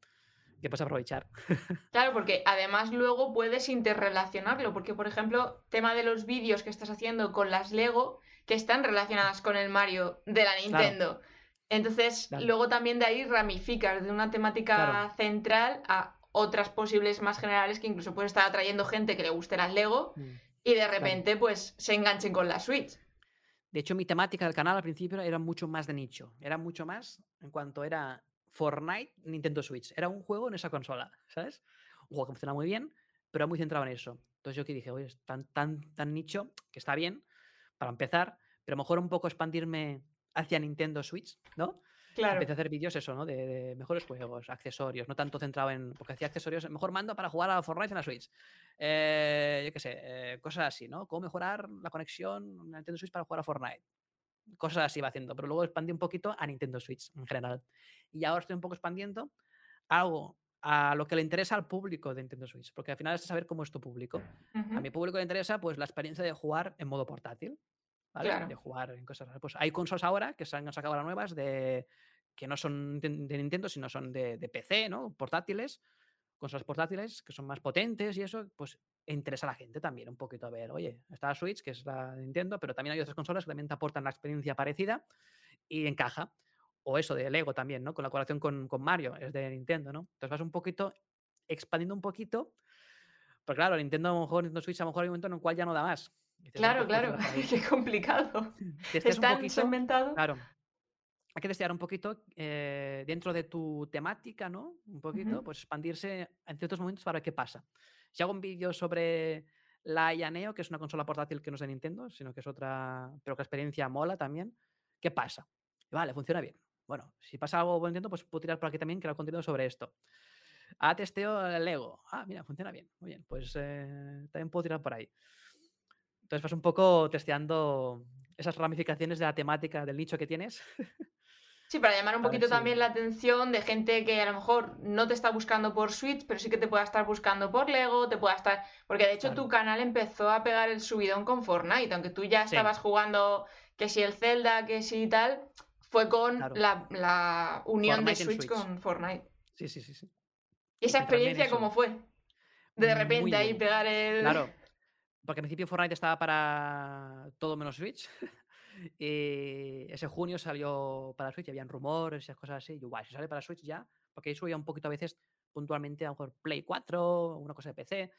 que puedes aprovechar.
Claro, porque además luego puedes interrelacionarlo, porque por ejemplo, tema de los vídeos que estás haciendo con las Lego, que están relacionadas con el Mario de la Nintendo. Entonces, luego también de ahí ramificas de una temática central a otras posibles más generales que incluso puede estar atrayendo gente que le guste las Lego mm. y de repente pues se enganchen con la Switch.
De hecho, mi temática del canal al principio era mucho más de nicho. Era mucho más en cuanto era Fortnite, Nintendo Switch. Era un juego en esa consola, ¿sabes? Un juego que funciona muy bien, pero muy centrado en eso. Entonces yo que dije, oye, es tan, tan, tan nicho que está bien para empezar, pero mejor un poco expandirme hacia Nintendo Switch, ¿no?
Claro.
Empecé a hacer vídeos eso, ¿no? De, de mejores juegos, accesorios, no tanto centrado en. Porque hacía accesorios, mejor mando para jugar a Fortnite en la Switch. Eh, yo qué sé, eh, cosas así, ¿no? Cómo mejorar la conexión en Nintendo Switch para jugar a Fortnite. Cosas así iba haciendo, pero luego expandí un poquito a Nintendo Switch en general. Y ahora estoy un poco expandiendo algo a lo que le interesa al público de Nintendo Switch, porque al final es saber cómo es tu público. A
Ujú,
mi público le interesa pues la experiencia de jugar en modo portátil, ¿vale?
Claro.
De jugar en cosas. Pues hay consolas ahora que se han sacado ahora nuevas de que no son de de Nintendo, sino son de, de PC, ¿no? Portátiles, consolas portátiles que son más potentes y eso, pues interesa a la gente también un poquito a ver, oye, está la Switch, que es la de Nintendo, pero también hay otras consolas que también te aportan la experiencia parecida y encaja. O eso de Lego también, ¿no? Con la colaboración con, con Mario, es de Nintendo, ¿no? Entonces vas un poquito expandiendo un poquito, pero claro, Nintendo a lo mejor, Nintendo Switch a lo mejor hay un momento en el cual ya no da más. Dices,
Claro,
pues puedo
claro. Qué complicado. Están
poquito,
segmentados.
claro, hay que testear un poquito eh, dentro de tu temática, ¿no? Un poquito,
Ujú,
pues expandirse en ciertos momentos para ver qué pasa. Si hago un vídeo sobre la Neo, que es una consola portátil que no es de Nintendo, sino que es otra, pero que la experiencia mola también, ¿qué pasa? Vale, funciona bien. Bueno, si pasa algo por Nintendo, pues puedo tirar por aquí también, crear contenido sobre esto. Ah, testeo el Lego. Ah, mira, funciona bien. Muy bien, pues eh, también puedo tirar por ahí. Entonces vas un poco testeando esas ramificaciones de la temática del nicho que tienes.
Sí, para llamar un poquito también la atención de gente que a lo mejor no te está buscando por Switch, pero sí que te pueda estar buscando por Lego, te pueda estar... Porque de hecho
Claro.
tu canal empezó a pegar el subidón con Fortnite, aunque tú ya
Sí,
estabas jugando que si el Zelda, que si tal, fue con
claro.
la, la unión de
Fortnite
Switch
Switch.
con Fortnite.
Sí, sí, sí, sí.
¿Y esa experiencia cómo fue? De repente ahí pegar el...
Claro. Porque al principio Fortnite estaba para todo menos Switch. Y ese junio salió para Switch, habían rumores esas cosas así. Y yo, guay, si sale para Switch ya, porque ahí subía un poquito a veces puntualmente, a lo mejor Play 4, una cosa de PC.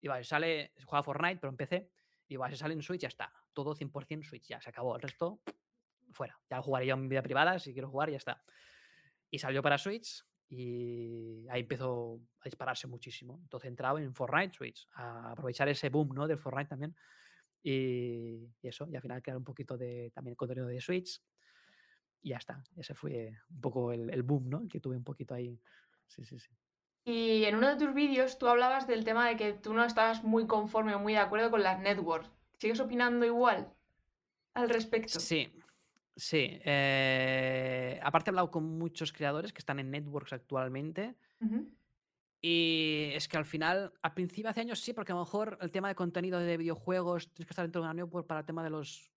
Y vale, sale, juega Fortnite, pero en PC. Y va, si sale en Switch, ya está. Todo 100% Switch, ya se acabó. El resto, fuera. Ya jugaría en vida privada si quiero jugar ya está. Y salió para Switch y ahí empezó a dispararse muchísimo. Entonces entraba en Fortnite Switch, a aprovechar ese boom ¿no? del Fortnite también. Y, y eso, y al final crear un poquito de también contenido de Switch. Y ya está. Ese fue un poco el, el boom, ¿no? El que tuve un poquito ahí. Sí, sí, sí.
Y en uno de tus vídeos tú hablabas del tema de que tú no estabas muy conforme o muy de acuerdo con las networks. ¿Sigues opinando igual al respecto?
Sí, sí. eh, aparte he hablado con muchos creadores que están en networks actualmente.
Ujú,
Y es que al final, al principio hace años sí, porque a lo mejor el tema de contenido de videojuegos tienes que estar dentro de una network para el tema de los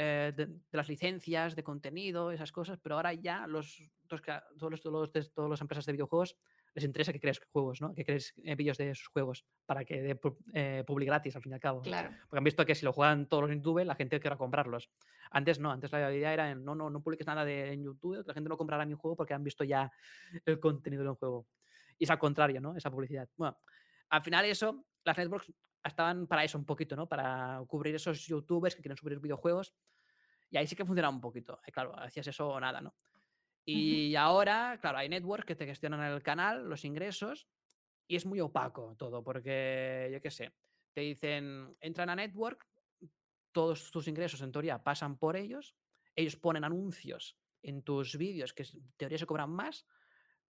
eh, de, de las licencias de contenido, esas cosas, pero ahora ya los, todos, crea- todos, los, todos, los- de- todas las empresas de videojuegos les interesa que crees juegos, ¿no? Que crees eh, vídeos de sus juegos para que dé eh, publi gratis al fin y al cabo.
Claro,
Porque han visto que si lo juegan todos en YouTube, la gente quiera comprarlos. Antes no, antes la idea era no, no, no publiques nada de, en YouTube, que la gente no comprará mi juego porque han visto ya el contenido del juego. Y es al contrario, ¿no? Esa publicidad. Bueno, al final eso, las networks estaban para eso un poquito, ¿no? Para cubrir esos youtubers que quieren subir videojuegos. Y ahí sí que funcionaba un poquito. Eh, claro, hacías eso o nada, ¿no? Y ahora, claro, hay networks que te gestionan el canal, los ingresos, y es muy opaco todo, porque, yo qué sé, te dicen, entran a network, todos tus ingresos en teoría pasan por ellos, ellos ponen anuncios en tus vídeos que en teoría se cobran más,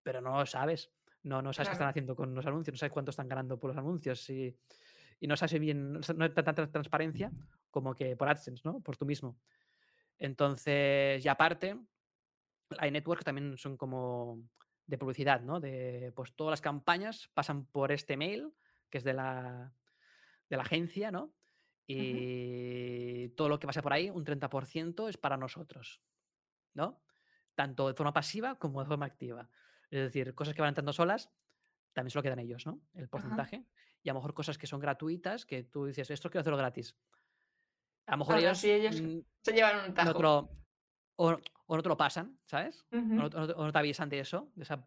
pero no lo sabes. No, no sabes qué están
claro.
haciendo con los anuncios, no sabes cuánto están ganando por los anuncios y, y no sabes bien, no hay tanta transparencia como que por AdSense, ¿no? Por tú mismo. Entonces, y aparte, hay networks que también son como de publicidad, ¿no? De, pues todas las campañas pasan por este mail, que es de la, de la agencia, ¿no? Y todo lo que pasa por ahí, un 30% es para nosotros, ¿no? Tanto de forma pasiva como de forma activa. Es decir, cosas que van entrando solas, también se lo quedan ellos, ¿no? El
Ajá.
porcentaje. Y a lo mejor cosas que son gratuitas, que tú dices, esto quiero hacerlo gratis. A lo mejor
así
ellos
ellos
mm,
se llevan un tajo.
lo, o, o no te lo pasan, ¿sabes? O no,
Ujú,
o no te o no te avisan de eso, de esa,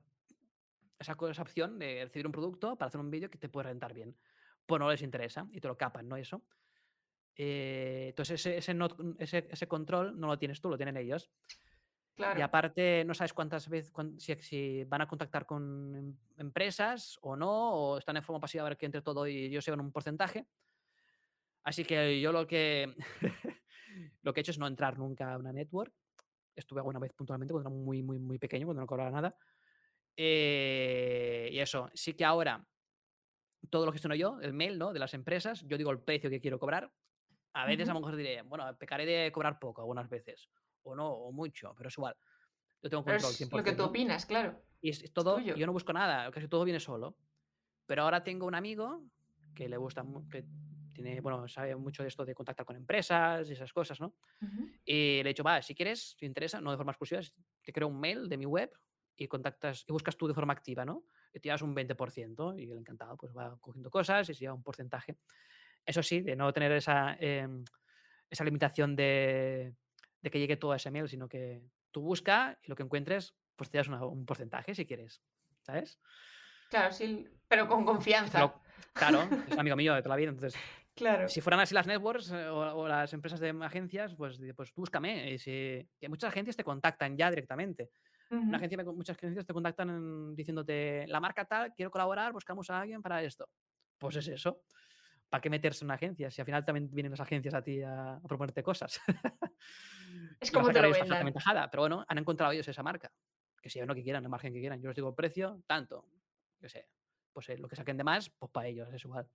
esa, esa opción de recibir un producto para hacer un vídeo que te puede rentar bien. Pues no les interesa y te lo capan, ¿no? Eso. Eh, entonces ese, ese, no- ese, ese control no lo tienes tú, lo tienen ellos. Y aparte no sabes cuántas veces, cuán- si, si van a contactar con em- empresas o no, o están en forma pasiva a ver que entre todo y ellos llevan un porcentaje. Así que yo lo que, lo que he hecho es no entrar nunca a una network Estuve alguna vez puntualmente cuando era muy, muy, muy pequeño, cuando no cobraba nada. Eh, y eso, sí que ahora todo lo gestiono yo, el mail, ¿no? De las empresas, yo digo el precio que quiero cobrar. A veces a lo mejor diré, bueno, pecaré de cobrar poco algunas veces, o no, o mucho, pero es igual. Yo tengo control 100%.
lo que tú opinas, claro.
Y es, todo, yo no busco nada, casi todo viene solo. Pero ahora tengo un amigo que le gusta, que tiene, bueno, sabe mucho de esto de contactar con empresas y esas cosas, ¿no? Y le he dicho, va, si quieres, si te interesa, no de forma exclusiva, te creo un mail de mi web y contactas y buscas tú de forma activa, ¿no? Y te llevas un 20% y el encantado pues va cogiendo cosas y se lleva un porcentaje. Eso sí, de no tener esa, em, esa limitación de, de, que llegue todo a ese mail, sino que tú busca y lo que encuentres, pues te das un porcentaje si quieres, ¿sabes?
Claro, sí, pero con confianza.
claro, es amigo mío de toda la vida, entonces
Claro.
Si fueran así las networks eh, o, las empresas de agencias, pues, pues búscame. Y si, que muchas agencias te contactan ya directamente. Una agencia, muchas agencias te contactan diciéndote, la marca tal, quiero colaborar, buscamos a alguien para esto. Pues es eso. ¿Para qué meterse en una agencia? Si al final también vienen las agencias a ti a, proponerte cosas.
es como te lo
vendan. Pero bueno, han encontrado ellos esa marca. Que si lo que quieran, el margen que quieran. Yo les digo el precio, tanto. Yo sé. Pues eh, lo que saquen de más, pues para ellos, es igual.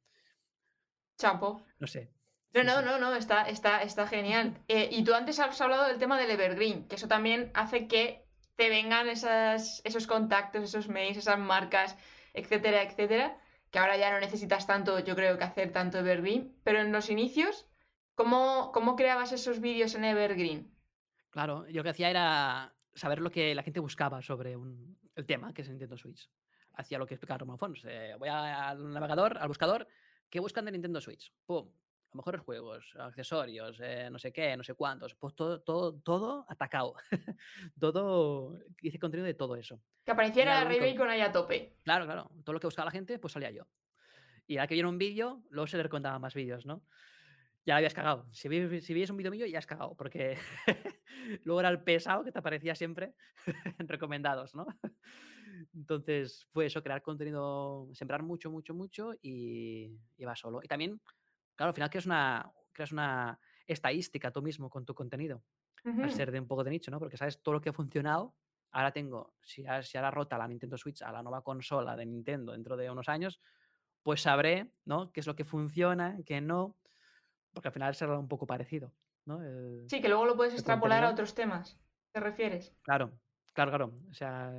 Chapo.
No sé.
No, no, no, no, está, está, está genial. Eh, y tú antes has hablado del tema del Evergreen, que eso también hace que te vengan esas, esos contactos, esos mails, esas marcas, etcétera, etcétera, que ahora ya no necesitas tanto, yo creo que hacer tanto Evergreen, pero en los inicios, ¿cómo, cómo creabas esos vídeos en Evergreen?
Claro, yo que hacía era saber lo que la gente buscaba sobre el tema, que es Nintendo Switch. Hacía lo que explicaba Roman Fons. Eh, voy al navegador, al buscador, ¿qué buscan de Nintendo Switch? ¡Pum! Mejores juegos, accesorios, eh, no sé qué, no sé cuántos, pues todo, todo, todo atacado. todo, hice contenido de todo eso.
Que apareciera Ray con ahí a tope.
Claro, claro. Todo lo que buscaba la gente, pues salía yo. Y ahora que viene un vídeo, luego se le contaba más vídeos, ¿no? Ya la habías cagado. Si, vi, un vídeo mío, ya has cagado, porque luego era el pesado que te aparecía siempre en recomendados, ¿no? Entonces fue eso, crear contenido, sembrar mucho, mucho, mucho y, y va solo. Y también Claro, al final creas una, creas una estadística tú mismo con tu contenido, al ser de un poco de nicho, ¿no? Porque sabes todo lo que ha funcionado. Ahora tengo, si, si ahora rota la Nintendo Switch a la nueva consola de Nintendo dentro de unos años, pues sabré, ¿no? Qué es lo que funciona, qué no, porque al final será un poco parecido, ¿no?
sí, que luego lo puedes extrapolar a otros temas, ¿te refieres?
Claro, claro, claro. O sea,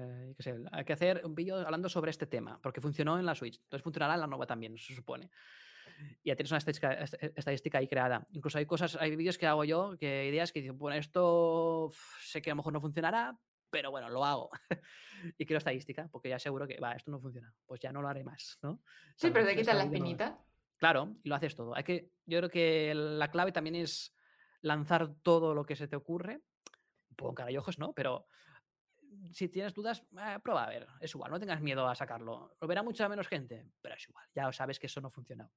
hay que hacer un vídeo hablando sobre este tema, porque funcionó en la Switch, entonces funcionará en la nueva también, se supone ya tienes una estadística, ahí creada. Incluso hay cosas, hay vídeos que hago yo, que ideas que dicen, bueno, esto sé que a lo mejor no funcionará, pero bueno, lo hago. y quiero estadística, porque ya seguro que, va, esto no funciona, pues ya no lo haré más, ¿no?
Sí, pero te quitas la espinita.
Claro, y lo haces todo. Hay que, yo creo que la clave también es lanzar todo lo que se te ocurre, un poco carayojos, ¿no? Pero si tienes dudas, eh, prueba a ver, es igual, no tengas miedo a sacarlo. Lo verá mucha menos gente, pero es igual, ya sabes que eso no funciona.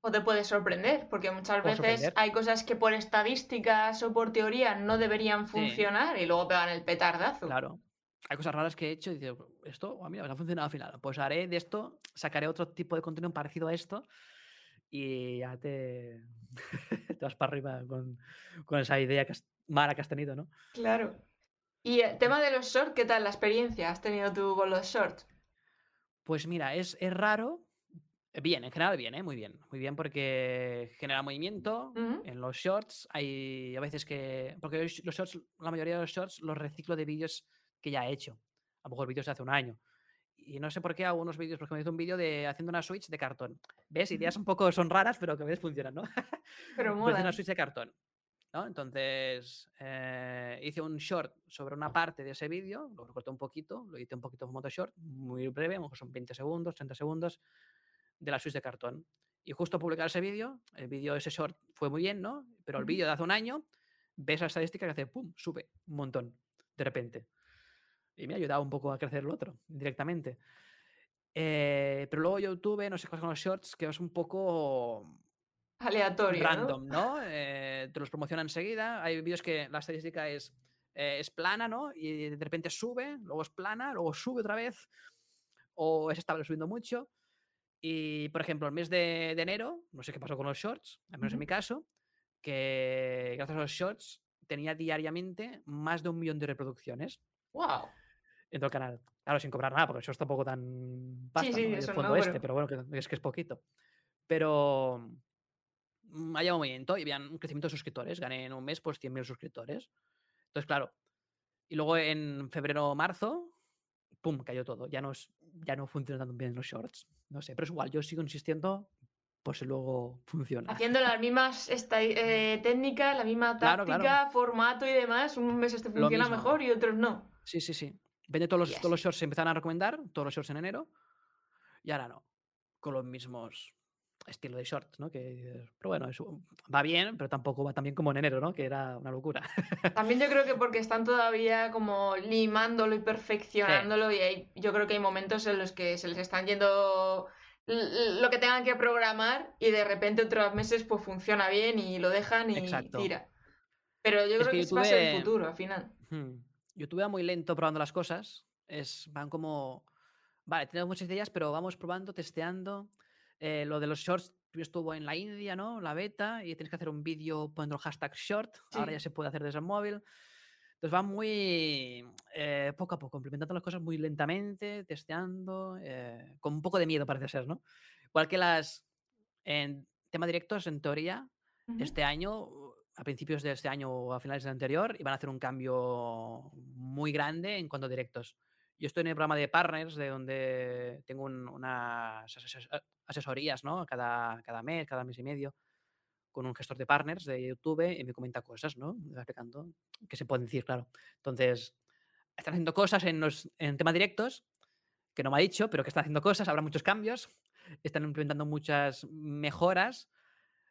O te puede sorprender, porque muchas veces hay cosas que por estadísticas o por teoría no deberían funcionar y luego pegan el petardazo.
Claro. Hay cosas raras que he hecho y digo, esto, oh, mira, me ha funcionado al final. Pues haré de esto, sacaré otro tipo de contenido parecido a esto y ya te, te vas para arriba con, esa idea que mala que has tenido, ¿no?
Claro. Y el tema de los shorts, ¿qué tal la experiencia has tenido tú con los shorts?
Pues mira, es, es raro Bien, en general bien, ¿eh? muy bien. Muy bien porque genera movimiento. En los shorts hay a veces que... Porque los shorts, la mayoría de los shorts los reciclo de vídeos que ya he hecho. A lo mejor vídeos de hace un año. Y no sé por qué hago unos vídeos, porque me hice un vídeo de haciendo una Switch de cartón. ¿Ves? Ideas un poco son raras, pero que a veces funcionan, ¿no?
Pero mola.
una Switch de cartón. ¿no? Entonces eh, hice un short sobre una parte de ese vídeo, lo recorté un poquito, lo hice un poquito en modo short, muy breve, a lo mejor son 20 segundos, 30 segundos de la Switch de cartón. Y justo publicar ese vídeo, el vídeo, ese short fue muy bien, ¿no? Pero el vídeo de hace un año, ves la estadística que hace, ¡pum!, sube un montón, de repente. Y me ha ayudado un poco a crecer el otro, directamente. Eh, pero luego YouTube, no sé qué con los shorts, que es un poco
aleatorio.
Random, ¿no? Eh, te los promociona enseguida. Hay vídeos que la estadística es, eh, es plana, ¿no? Y de repente sube, luego es plana, luego sube otra vez, o es estable subiendo mucho. Y, por ejemplo, el mes de, enero, no sé qué pasó con los shorts, al menos en mi caso, que gracias a los shorts tenía diariamente más de un millón de reproducciones
¡Wow!
en todo el canal. Claro, sin cobrar nada, porque eso es tampoco tan pasta,
sí,
¿no? El fondo
no,
este,
pero-
pero bueno, que es que es poquito. Pero mm, ha llegado un movimiento y habían un crecimiento de suscriptores. Gané en un mes pues 100.000 suscriptores. Entonces, claro. Y luego en febrero o marzo, pum, cayó todo. Ya no, es, ya no funcionan tan bien los shorts. No sé, pero es igual, yo sigo insistiendo, pues luego funciona.
Haciendo las mismas eh, técnicas, la misma táctica,
claro.
formato y demás. Un mes este funciona mejor y otros no.
Sí, sí, sí. Vende todos los,
Yes.
todos los shorts se empezaron a recomendar, todos los shorts en enero, y ahora no. Con los mismos estilo de short, ¿no? Que, pero bueno, eso va bien, pero tampoco va tan bien como en enero, ¿no? Que era una locura.
También yo creo que porque están todavía como limándolo y perfeccionándolo y hay- yo creo que hay momentos en los que se les están yendo lo que tengan que programar y de repente otros meses pues funciona bien y lo dejan y
Exacto.
tira. Pero yo
Es
creo
que
que ese va a ser el futuro al final.
Hmm. YouTube va muy lento probando las cosas. Es, van como. Vale, tenemos muchas ideas, pero vamos probando, testeando. Eh, lo de los shorts estuvo en la India, ¿no? La beta, y tienes que hacer un vídeo poniendo el hashtag short. Ahora
Sí.
ya se puede hacer desde el móvil. Entonces van muy eh, poco a poco, implementando las cosas muy lentamente, testeando, eh, con un poco de miedo parece ser, ¿no? Igual que las en tema directos, en teoría,
Ujú.
este año, a principios de este año o a finales del anterior, iban a hacer un cambio muy grande en cuanto a directos. Yo estoy en el programa de partners, de donde tengo un- unas asesorías, ¿no? Cada, cada mes, cada mes y medio, con un gestor de partners de YouTube y me comenta cosas, ¿no? Me va explicando que se pueden decir, claro. Entonces, están haciendo cosas en, los, en tema directos que no me ha dicho, pero que están haciendo cosas, habrá muchos cambios, están implementando muchas mejoras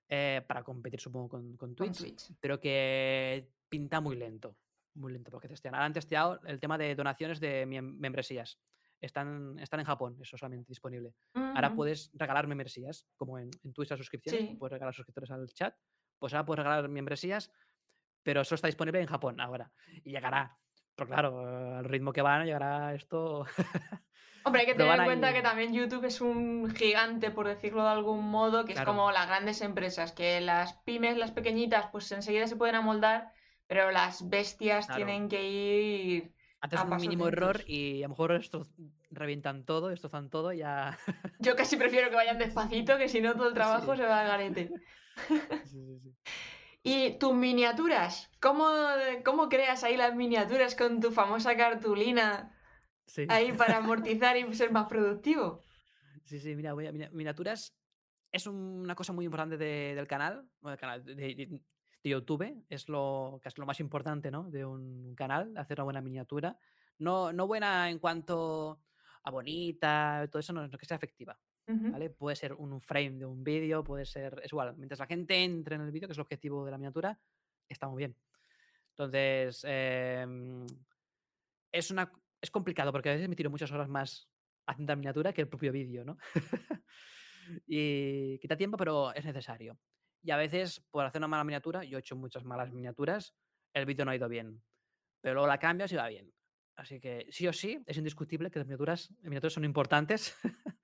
eh, para competir, supongo, con, con
Con
Twitch,
Twitch.
pero que pinta muy lento, muy lento porque testean. Ahora han testeado el tema de donaciones de membresías. Están, están en Japón, eso solamente disponible. Ahora
Ujú.
puedes regalar membresías, como en, en Twitch las suscripciones,
Sí.
puedes regalar suscriptores al chat, pues ahora puedes regalar membresías, pero eso está disponible en Japón ahora. Y llegará, pero claro, eh, al ritmo que van, llegará esto.
Hombre, hay que tener en cuenta
ahí-
que también YouTube es un gigante, por decirlo de algún modo, que
Claro.
es como las grandes empresas, que las pymes, las pequeñitas, pues enseguida se pueden amoldar, pero las bestias
Claro.
tienen que ir...
Haces
a
un mínimo error y a lo mejor estos revientan todo, destrozan todo, y ya.
Yo casi prefiero que vayan despacito, que si no todo el trabajo
Sí.
se va al garete.
Sí, sí, sí.
Y tus miniaturas, ¿cómo, cómo creas ahí las miniaturas con tu famosa cartulina ahí para amortizar y ser más productivo?
Sí, sí, mira, voy a- mira, miniaturas es una cosa muy importante de- del canal, bueno, del canal de, de- de YouTube, es lo, casi lo más importante, ¿no? De un canal, hacer una buena miniatura. No, no buena en cuanto a bonita, todo eso, no, no que sea efectiva. ¿vale? Puede ser un frame de un vídeo, puede ser, es igual, mientras la gente entre en el vídeo, que es el objetivo de la miniatura, está muy bien. Entonces, em, es una es complicado porque a veces me tiro muchas horas más haciendo la miniatura que el propio vídeo, ¿no? y quita tiempo, pero es necesario. Y a veces, por hacer una mala miniatura, yo he hecho muchas malas miniaturas, el vídeo no ha ido bien. Pero luego la cambias y va bien. Así que sí o sí, es indiscutible que las miniaturas, las miniaturas son importantes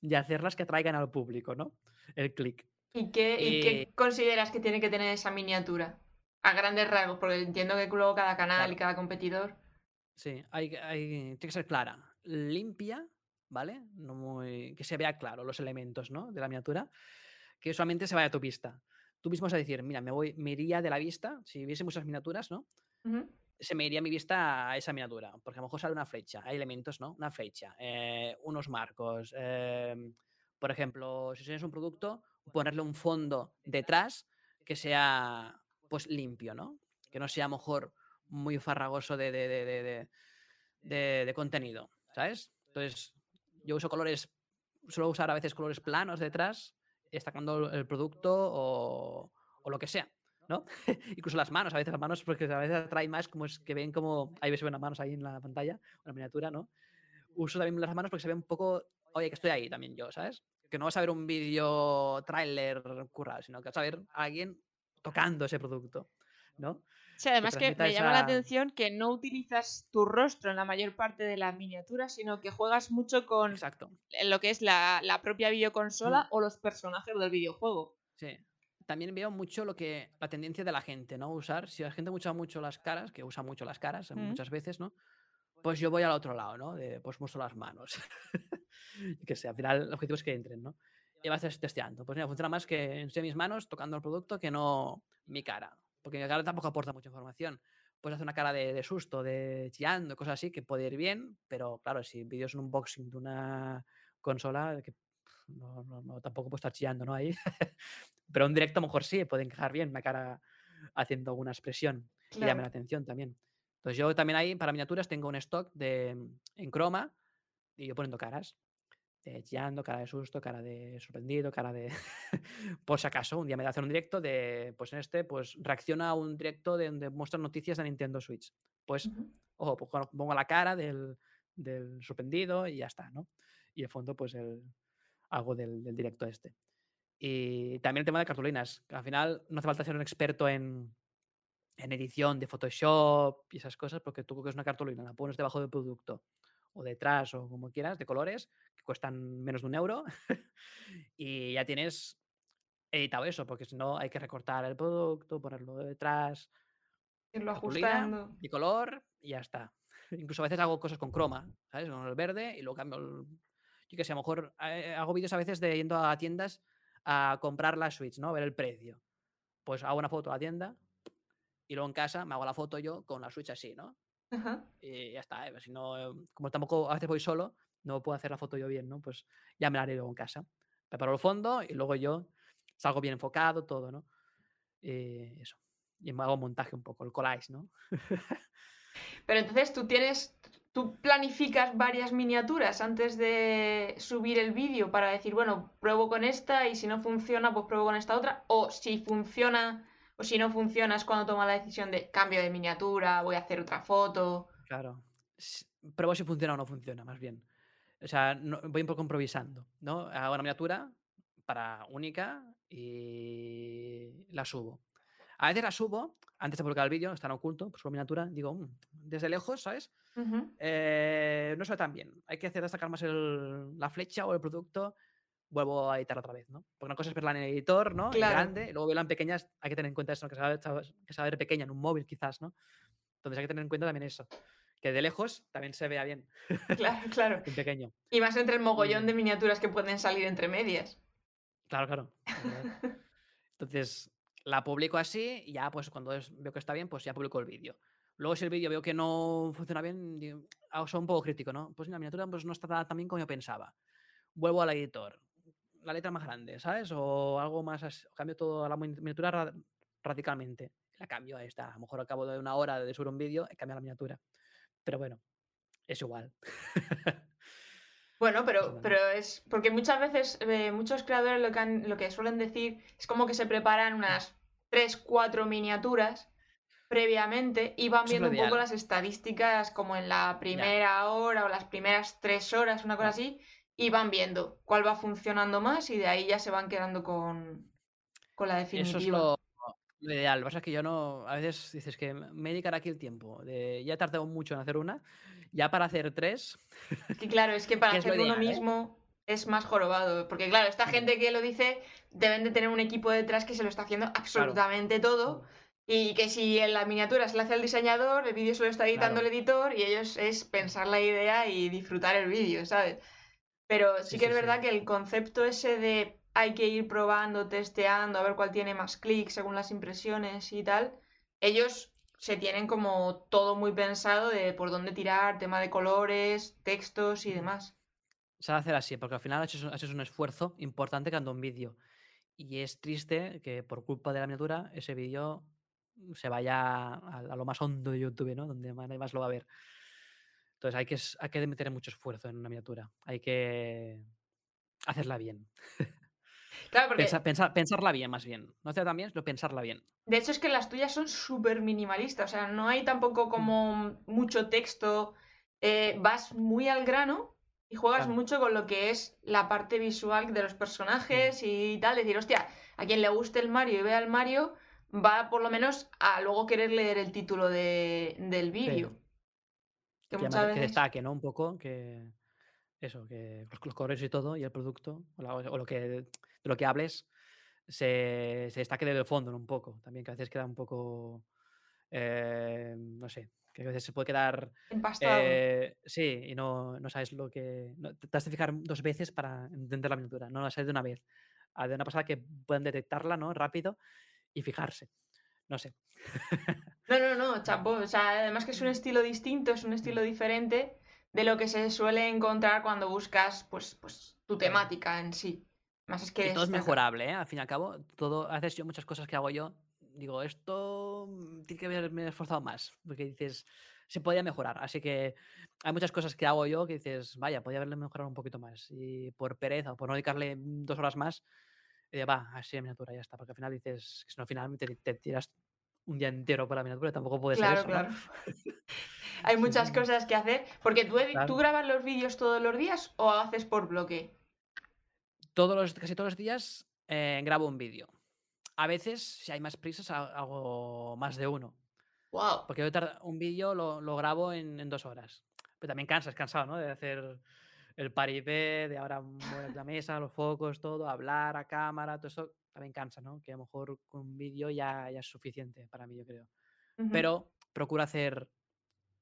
y hacerlas que atraigan al público, ¿no? El clic.
¿Y qué, y qué
Eh,
consideras que tiene que tener esa miniatura? A grandes rasgos, porque entiendo que luego cada canal y cada competidor.
Sí, hay, hay- tiene que ser clara, limpia, ¿vale? No muy, que se vea claro los elementos, ¿no? De la miniatura, que solamente se vaya a tu vista. Tú mismo vas a decir, mira, me voy, me iría de la vista, si viese muchas miniaturas, ¿no? Se me iría mi vista a esa miniatura, porque a lo mejor sale una flecha, hay elementos, ¿no? Una flecha, eh, unos marcos, em, por ejemplo, si tienes un producto, ponerle un fondo detrás que sea, pues, limpio, ¿no? Que no sea a lo mejor muy farragoso de, de- de- de- de contenido, ¿sabes? Entonces, yo uso colores, suelo usar a veces colores planos detrás, destacando el producto o, lo que sea, ¿no? Incluso las manos, a veces las manos, porque a veces atrae más, como es que ven como, ahí ves unas manos ahí en la pantalla, una miniatura, ¿no? Uso también las manos porque se ve un poco, oye, que estoy ahí también yo, ¿sabes? Que no vas a ver un vídeo tráiler currado, sino que vas a ver a alguien tocando ese producto, ¿no?
Sí, además que me llama la atención que no utilizas tu rostro en la mayor parte de las miniaturas, sino que juegas mucho con
Exacto.
lo que es la, la propia videoconsola o los personajes del videojuego.
Sí. también veo mucho lo que la tendencia de la gente, ¿no? Usar, si la gente usa mucho las caras, que usa mucho las caras
Mm.
muchas veces, ¿no? Pues yo voy al otro lado, ¿no? De, pues muestro las manos. que sé, al final el objetivo es que entren, ¿no? Y vas tes- testeando. Pues mira, funciona más que enseño mis manos tocando el producto que no mi cara. Porque mi cara tampoco aporta mucha información. Puedes hacer una cara de, de susto, de chillando, cosas así, que puede ir bien, pero claro, si vídeos un unboxing de una consola, que no, no, no, tampoco puedo estar chillando, ¿no? Ahí. pero en directo a lo mejor sí, puede encajar bien una cara haciendo alguna expresión y llame la
Claro.
atención también. Entonces yo también ahí para miniaturas tengo un stock de en croma y yo poniendo caras. De chillando, cara de susto, cara de sorprendido, cara de... por si acaso, un día me da hacer un directo de, pues en este, pues reacciona a un directo de donde muestran noticias de Nintendo Switch. Pues, ojo, pues pongo la cara del, del sorprendido y ya está, ¿no? Y de fondo, pues el, algo del, del directo este. Y también el tema de cartulinas. que al final no hace falta ser un experto en, en edición de Photoshop y esas cosas, porque tú coges una cartulina, la pones debajo del producto o detrás o como quieras, de colores, que cuestan menos de un euro, y ya tienes editado eso, porque si no hay que recortar el producto, ponerlo detrás,
Irlo ajustando.
y color y ya está. Incluso a veces hago cosas con croma, ¿sabes? Con el verde y luego cambio el... Yo qué sé, a lo mejor eh, hago vídeos a veces de yendo a tiendas a comprar la Switch, ¿no? A ver el precio. Pues hago una foto a la tienda y luego en casa me hago la foto yo con la Switch así, ¿no?
Ajá.
Y ya está. eh, Si no, eh, como tampoco a veces voy solo, no puedo hacer la foto yo bien, ¿no? Pues ya me la haré luego en casa. Preparo el fondo y luego yo salgo bien enfocado, todo, ¿no? Y eso. Y me hago un montaje un poco, el collage, ¿no?
Pero entonces tú tienes, tú planificas varias miniaturas antes de subir el vídeo para decir, bueno, pruebo con esta y si no funciona, pues pruebo con esta otra. O si funciona o si no funciona es cuando toma la decisión de cambio de miniatura, voy a hacer otra foto.
Claro. Pruebo si funciona o no funciona, más bien. O sea, no- voy un poco improvisando, ¿no? Hago una miniatura para única y la subo. A veces la subo, antes de publicar el vídeo, está en oculto, pues subo miniatura, digo, "Mm, desde lejos, ¿sabes? Eh, no se ve tan bien. Hay que hacer destacar más el- la flecha o el producto. Vuelvo a editar otra vez, ¿no? Porque una cosa es verla en el editor, ¿no?
Claro.
grande, luego verla en pequeñas. Hay que tener en cuenta eso, ¿no? que se va a ver- que ver pequeña en un móvil, quizás, ¿no? Entonces hay que tener en cuenta también eso. Que de lejos también se vea bien,
Claro, claro.
en pequeño.
Y más entre el mogollón de miniaturas que pueden salir entre medias.
Claro, claro. Entonces, la publico así y ya, pues cuando es- veo que está bien, pues ya publico el vídeo. Luego, si el vídeo veo que no funciona bien, digo, ah, soy un poco crítico, ¿no? Pues la miniatura pues, no está tan bien como yo pensaba. Vuelvo al editor. La letra más grande, ¿sabes? O algo más. as- Cambio toda la min- miniatura ra- radicalmente. La cambio, ahí está. A lo mejor al cabo de una hora de subir un vídeo, he cambiado la miniatura. Pero bueno, es igual.
Bueno, pero, pero es porque muchas veces eh, muchos creadores lo que, han- lo que suelen decir es como que se preparan unas 3, 4 miniaturas previamente y van viendo un poco las estadísticas como en la primera hora o las primeras 3 horas, una cosa
Ya.
así, y van viendo cuál va funcionando más y de ahí ya se van quedando con, con la
Eso
definitiva.
es lo, lo ideal. Lo que pasa es que yo no. A veces dices que me dedicaré aquí el tiempo. De, ya he tardado mucho en hacer una. Ya para hacer tres.
Es que claro, es que para
Que
hacerlo uno
ideal, ¿eh?
mismo es más jorobado. Porque claro, esta gente que lo dice deben de tener un equipo detrás que se lo está haciendo absolutamente todo. Y que si en la miniatura se la hace el diseñador, el vídeo se lo está editando
Claro.
el editor y ellos es pensar la idea y disfrutar el vídeo, ¿sabes? Pero sí,
Sí,
que
sí,
es verdad
sí.
que el concepto ese de hay que ir probando, testeando, a ver cuál tiene más clics según las impresiones y tal, ellos se tienen como todo muy pensado de por dónde tirar, tema de colores, textos y demás.
Se va a hacer así, porque al final has hecho un esfuerzo importante creando un vídeo. Y es triste que por culpa de la miniatura ese vídeo se vaya a, a lo más hondo de YouTube, ¿no? Donde nadie más lo va a ver. Entonces hay que, hay que meter mucho esfuerzo en una miniatura. Hay que hacerla bien.
Claro, porque
Pensa- pensar- pensarla bien, más bien. No hacerla tan bien, sino pensarla bien.
de hecho es que las tuyas son súper minimalistas, o sea, no hay tampoco como mucho texto, eh, vas muy al grano y juegas
Claro.
mucho con lo que es la parte visual de los personajes y tal, decir, hostia, a quien le guste el Mario y vea el Mario, va por lo menos a luego querer leer el título de, del vídeo. Que
Que, además- que
veces...
destaque, ¿no? Un poco que eso, que los, los colores y todo, y el producto, o, la- o lo que, de lo que hables, se, se destaque del fondo ¿no? un poco. También que a veces queda un poco, eh, no sé, que a veces se puede quedar...
Empastado.
eh, sí, y no, no sabes lo que... No, te has de fijar dos veces para entender la miniatura, no la sabes de una vez. Ah, De una pasada que puedan detectarla ¿no? rápido y fijarse. No sé.
No, no, no, chapo. O sea, además que es un estilo distinto, es un estilo diferente de lo que se suele encontrar cuando buscas, pues, pues, tu temática en sí. Más es que
Y todo es mejorable, ¿eh? Al fin y al cabo, todo, a veces yo muchas cosas que hago yo, digo, esto mm, tiene que haberme esforzado más, porque dices, se podía mejorar. Así que hay muchas cosas que hago yo que dices, vaya, podía haberle mejorado un poquito más. Y por pereza o por no dedicarle mm, dos horas más, eh, va, así de miniatura, ya está. Porque al final dices, que si no, al final te, te tiras un día entero para la miniatura, tampoco puede
Claro,
ser eso,
claro.
¿no?
Hay muchas cosas que hacer. Porque tú,
Claro.
tú grabas los vídeos todos los días o haces por bloque.
Todos los, casi todos los días eh, grabo un vídeo. A veces, si hay más prisas, ha- hago más de uno.
Wow.
Porque yo un vídeo lo, lo grabo en, en dos horas. Pero también cansa, es cansado, ¿no? De hacer el paripé, de ahora mover la mesa, los focos, todo, hablar a cámara, todo eso también cansa, ¿no? Que a lo mejor con un vídeo ya, ya es suficiente para mí, yo creo. Pero procuro hacer,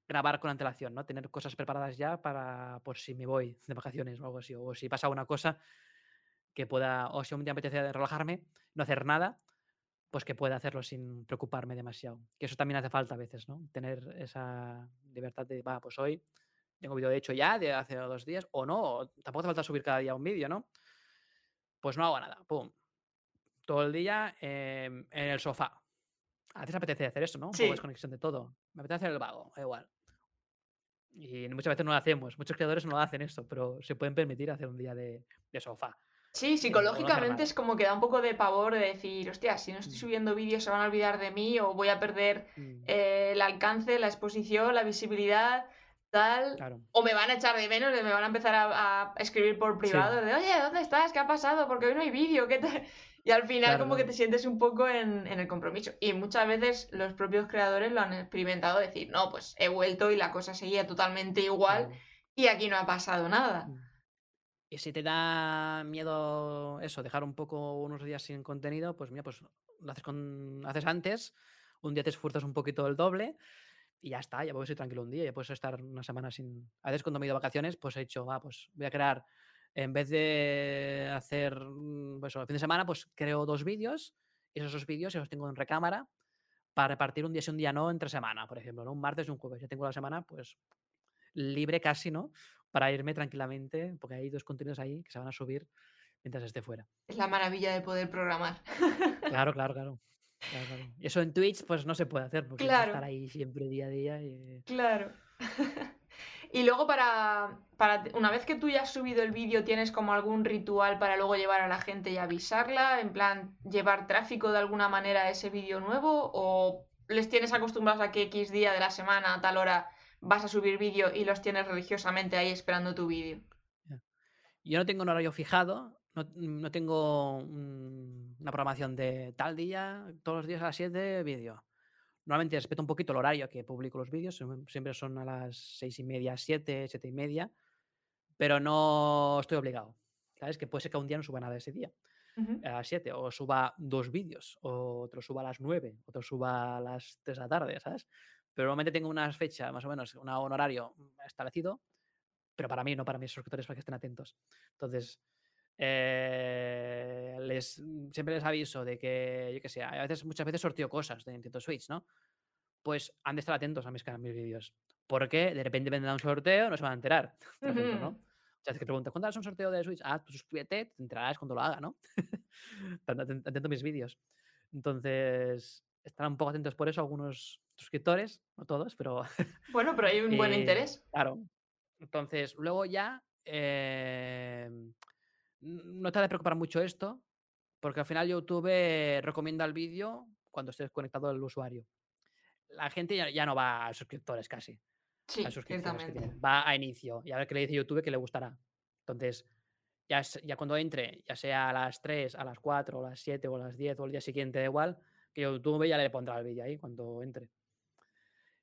grabar con antelación, ¿no? Tener cosas preparadas ya para por si me voy de vacaciones o algo así. O si pasa una cosa que pueda, o si un día me apetece relajarme, no hacer nada, pues que pueda hacerlo sin preocuparme demasiado. Que eso también hace falta a veces, ¿no? Tener esa libertad de, va, pues hoy tengo vídeo hecho ya de hace dos días, o no, o tampoco hace falta subir cada día un vídeo, ¿no? Pues no hago nada, pum. Todo el día em, en el sofá. A veces apetece hacer eso, ¿no? Un
Sí.
poco de desconexión de todo. Me apetece hacer el vago, da igual. Y muchas veces no lo hacemos. Muchos creadores no lo hacen esto, pero se pueden permitir hacer un día de, de sofá.
Sí,
no
psicológicamente es como que da un poco de pavor de decir, hostia, si no estoy
Mm.
subiendo vídeos se van a olvidar de mí o voy a perder
Mm,
eh, el alcance, la exposición, la visibilidad, tal.
Claro.
O me van a echar de menos, me van a empezar a, a escribir por privado de, oye, ¿dónde estás? ¿Qué ha pasado? Porque hoy no hay vídeo, ¿qué tal? Y al final
Claro,
como que te sientes un poco en, en el compromiso. Y muchas veces los propios creadores lo han experimentado, decir, no, pues he vuelto y la cosa seguía totalmente igual
claro.
y aquí no ha pasado nada.
Mm. Y si te da miedo eso, dejar un poco unos días sin contenido, pues mira, pues lo haces, con, haces antes, un día te esfuerzas un poquito el doble y ya está, ya puedes ir tranquilo un día, ya puedes estar una semana sin... A veces cuando me he ido de vacaciones, pues he dicho, va, pues voy a crear, en vez de hacer, mm, pues el fin de semana, pues creo dos vídeos y esos dos vídeos los tengo en recámara para repartir un día sí, un día no entre semana, por ejemplo, ¿no? Un martes y un jueves. Ya tengo la semana, pues libre casi, ¿no? Para irme tranquilamente, porque hay dos contenidos ahí que se van a subir mientras esté fuera.
Es la maravilla de poder programar.
Claro, claro, claro. Claro, claro. Y eso en Twitch, pues no se puede hacer, porque
Claro.
estar ahí siempre día a día. Y...
Claro. Y luego para, para una vez que tú ya has subido el vídeo, ¿tienes como algún ritual para luego llevar a la gente y avisarla? En plan, llevar tráfico de alguna manera a ese vídeo nuevo o les tienes acostumbrados a que X día de la semana a tal hora vas a subir vídeo y los tienes religiosamente ahí esperando tu vídeo.
Yo no tengo un horario fijado, no, no tengo un- una programación de tal día, todos los días a las 7 vídeo. Normalmente respeto un poquito el horario que publico los vídeos, siem- siempre son a las seis y media, 7, 7 y media, pero no estoy obligado. ¿Sabes? Que puede ser que un día no suba nada ese día, a las 7, o suba dos vídeos, o otro suba a las 9, otro suba a las 3 de la tarde, ¿sabes? Pero normalmente tengo una fecha, más o menos, una- un horario establecido, pero para mí, no para mis suscriptores, para que estén atentos. Entonces, eh, les, mm, siempre les aviso de que, yo que sé, a veces, muchas veces sorteo cosas de Nintendo Switch, ¿no? Pues han de estar atentos a mis, mis vídeos. Porque de repente vendrá un sorteo, no se van a enterar, por es que preguntas, ¿cuándo harás un sorteo de Switch? Ah, tú suscríbete, te enterarás cuando lo haga, ¿no? Atento a mis vídeos. Entonces, están un poco atentos por eso algunos suscriptores, no todos, pero
Bueno, pero hay un buen
eh,
interés.
Claro. Entonces, luego ya eh, no te ha de preocupar mucho esto, porque al final YouTube recomienda el vídeo cuando estés conectado el usuario. La gente ya, ya no va a suscriptores casi,
Sí,
a que va a inicio y a ver qué le dice YouTube que le gustará. Entonces, ya, ya cuando entre, ya sea a las 3, a las 4, a las 7 o a las 10 o el día siguiente, da igual, que YouTube ya le pondrá el vídeo ahí cuando entre.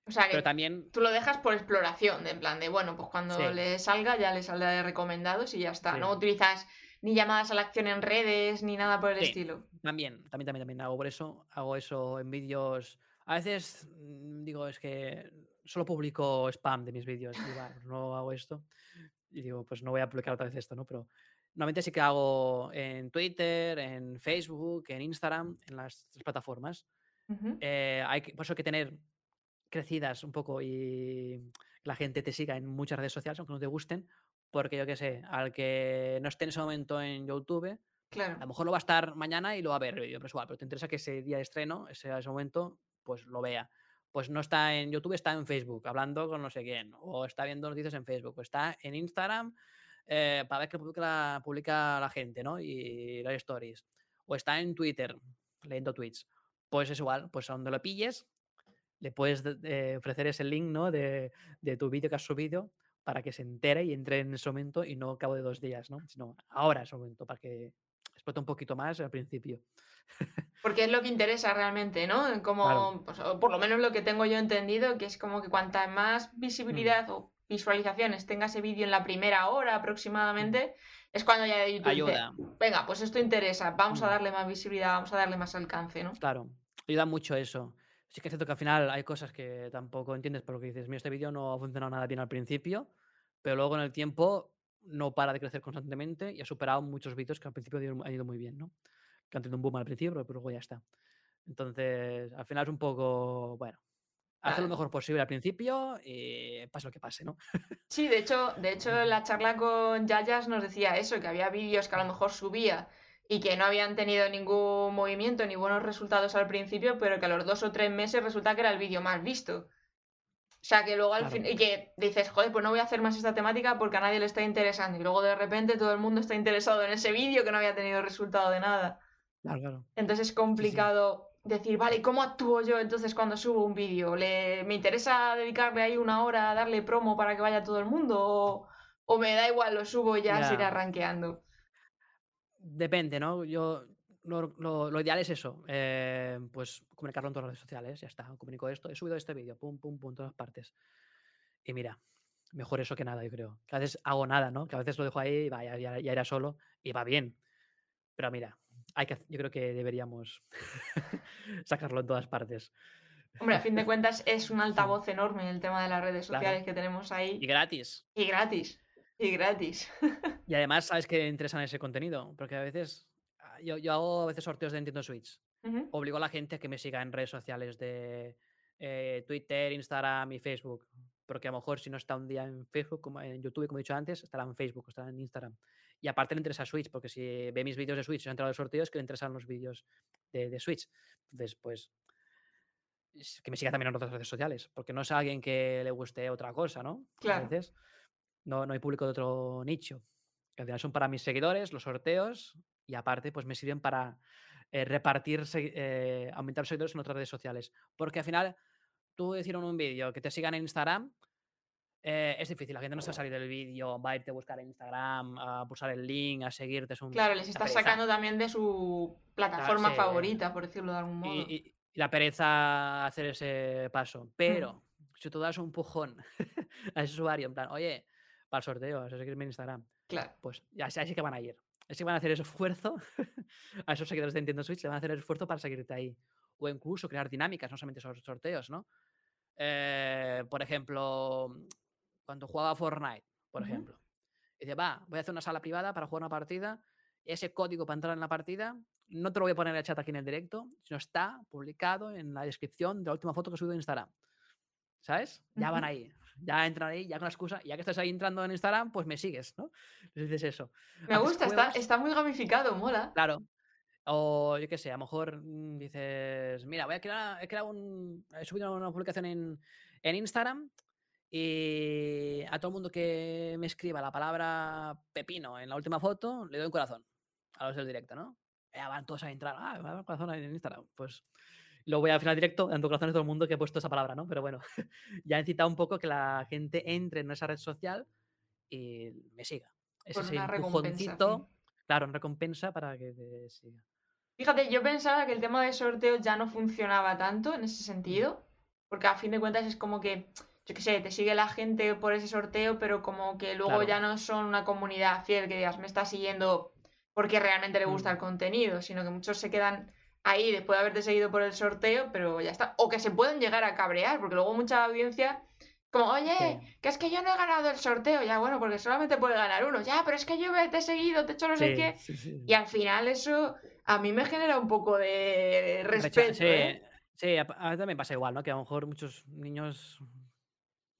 O sea que
Pero también
tú lo dejas por exploración, de en plan de, bueno, pues cuando
Sí.
le salga ya le saldrá de recomendados y ya está.
Sí.
No utilizas ni llamadas a la acción en redes, ni nada por el
Sí.
estilo.
También, también, también, también hago por eso, hago eso en vídeos. A veces mm, digo, es que solo publico spam de mis vídeos, y va, pues no hago esto. Y digo, pues no voy a publicar otra vez esto, ¿no? Pero normalmente sí que hago en Twitter, en Facebook, en Instagram, en las tres plataformas.
Ujú.
Eh, hay que, por eso hay que tener crecidas un poco y la gente te siga en muchas redes sociales, aunque no te gusten, porque yo qué sé, al que no esté en ese momento en YouTube, a
Claro.
lo mejor lo va a estar mañana y lo va a ver el vídeo, pero es igual, pero te interesa que ese día de estreno, ese, ese momento, pues lo vea. Pues no está en YouTube, está en Facebook, hablando con no sé quién, o está viendo noticias en Facebook, o está en Instagram eh, para ver qué publica la, publica la gente, ¿no? Y las stories. O está en Twitter, leyendo tweets. Pues es igual, pues a donde lo pilles, le puedes de- de ofrecer ese link, ¿no? De, de tu vídeo que has subido para que se entere y entre en ese momento y no al cabo de dos días, ¿no? Sino ahora ese momento, para que explote un poquito más al principio.
Porque es lo que interesa realmente, ¿no? Como,
Claro.
pues, o por lo menos lo que tengo yo entendido, que es como que cuanta más
Mm.
visibilidad o visualizaciones tenga ese vídeo en la primera hora aproximadamente, es cuando ya YouTube dice,
Ayuda,
venga, pues esto interesa, vamos a
Mm.
darle más visibilidad, vamos a darle más alcance, ¿no?
claro. Ayuda mucho eso. Sí que es cierto que al final hay cosas que tampoco entiendes por lo que dices, mira, este vídeo no ha funcionado nada bien al principio, pero luego en el tiempo no para de crecer constantemente y ha superado muchos vídeos que al principio han ido muy bien, ¿no? Que han tenido un boom al principio, pero luego ya está. Entonces, al final es un poco, bueno, hacer lo mejor posible al principio y pase lo que pase, ¿no?
Sí, de hecho, de hecho, la charla con Yayas nos decía eso, que había vídeos que a lo mejor subía y que no habían tenido ningún movimiento ni buenos resultados al principio, pero que a los dos o tres meses resulta que era el vídeo más visto. O sea, que luego al
Claro.
fin, y que dices, joder, pues no voy a hacer más esta temática porque a nadie le está interesando. Y luego de repente todo el mundo está interesado en ese vídeo que no había tenido resultado de nada.
Claro, claro.
Entonces es complicado decir, vale, ¿y ¿cómo actúo yo entonces cuando subo un vídeo? ¿Le... ¿Me interesa dedicarle ahí una hora a darle promo para que vaya todo el mundo? ¿O, o me da igual, lo subo y ya se irá rankeando?
Depende, ¿no? Yo lo, lo- lo ideal es eso, eh, pues comunicarlo en todas las redes sociales, ya está, comunico esto, he subido este vídeo, pum, pum, pum, todas partes. Y mira, mejor eso que nada, yo creo. Que a veces hago nada, ¿no? Que a veces lo dejo ahí y va, ya, ya, solo y va bien. Pero mira, hay que, yo creo que deberíamos sacarlo en todas partes.
Hombre, a fin de cuentas es un altavoz enorme el tema de las redes
Claro.
sociales que tenemos
Y
ahí.
gratis.
Y gratis. Y gratis.
Y además, sabes que interesan ese contenido, porque a veces, ah, yo, yo hago a veces sorteos de Nintendo Switch. Obligo a la gente a que me siga en redes sociales de eh, Twitter, Instagram y Facebook. Porque a lo mejor si no está un día en Facebook, como en YouTube, como he dicho antes, estará en Facebook, estará en Instagram. Y aparte le interesa Switch, porque si ve mis vídeos de Switch y se ha entrado en sorteos, que le interesan los vídeos de, de Switch. Entonces, pues, es que me siga también en otras redes sociales, porque no es alguien que le guste otra cosa, ¿no?
Claro.
A veces no, no hay público de otro nicho. Al final son para mis seguidores, los sorteos, y aparte, pues me sirven para eh, repartir, eh, aumentar seguidores en otras redes sociales. Porque al final, tú decir en un vídeo que te sigan en Instagram, eh, es difícil. La gente no se va a salir del vídeo, va a irte a buscar en Instagram, a pulsar el link, a seguirte. Es un,
Claro, les estás sacando también de su plataforma
sí.
favorita, por decirlo de algún modo.
Y, y- y la pereza hacer ese paso. Pero si tú das un empujón a ese usuario, en plan, oye, para el sorteo, si seguirme en Instagram,
Claro.
pues ya sé- ahí sí que van a ir. Así que van a hacer ese esfuerzo a esos seguidores de Nintendo Switch, le van a hacer el esfuerzo para seguirte ahí. O incluso crear dinámicas, no solamente esos sorteos, ¿no? Eh, por ejemplo, cuando jugaba Fortnite, por ejemplo. Dice, va, voy a hacer una sala privada para jugar una partida. Ese código para entrar en la partida no te lo voy a poner en el chat aquí en el directo, sino está publicado en la descripción de la última foto que he subido en Instagram. ¿Sabes? Ya van ahí. Ya entran ahí, ya con la excusa. Ya que estás ahí entrando en Instagram, pues me sigues, ¿no? Les dices eso.
Me
Haces
gusta, está, está muy gamificado, mola.
Claro. O yo qué sé, a lo mejor mm, dices, mira, voy a crear, he creado un. He subido una publicación en, en Instagram y a todo el mundo que me escriba la palabra pepino en la última foto, le doy un corazón a los del directo, ¿no? Ya van todos a entrar, ah, me va a dar un corazón en Instagram. Pues lo voy al final directo dando corazones a todo el mundo que ha puesto esa palabra, ¿no? Pero bueno, ya he incitado un poco que la gente entre en esa red social y me siga. Es
Por
ese
una recompensa,
empujoncito, claro, en recompensa para que te siga.
Fíjate, yo pensaba que el tema de sorteos ya no funcionaba tanto en ese sentido, porque a fin de cuentas es como que, yo qué sé, te sigue la gente por ese sorteo, pero como que luego
Claro.
ya no son una comunidad fiel, que digas, me está siguiendo porque realmente le gusta
Mm.
el contenido, sino que muchos se quedan ahí después de haberte seguido por el sorteo, pero ya está. O que se pueden llegar a cabrear, porque luego mucha audiencia, como, oye,
Sí.
que es que yo no he ganado el sorteo, ya bueno, porque solamente puede ganar uno, ya, pero es que yo te he seguido, te he hecho no sé
Sí,
qué.
sí, sí.
Y al final eso a mí me genera un poco de respeto,
sí,
¿eh?
sí, a, a mí también pasa igual, ¿no? Que a lo mejor muchos niños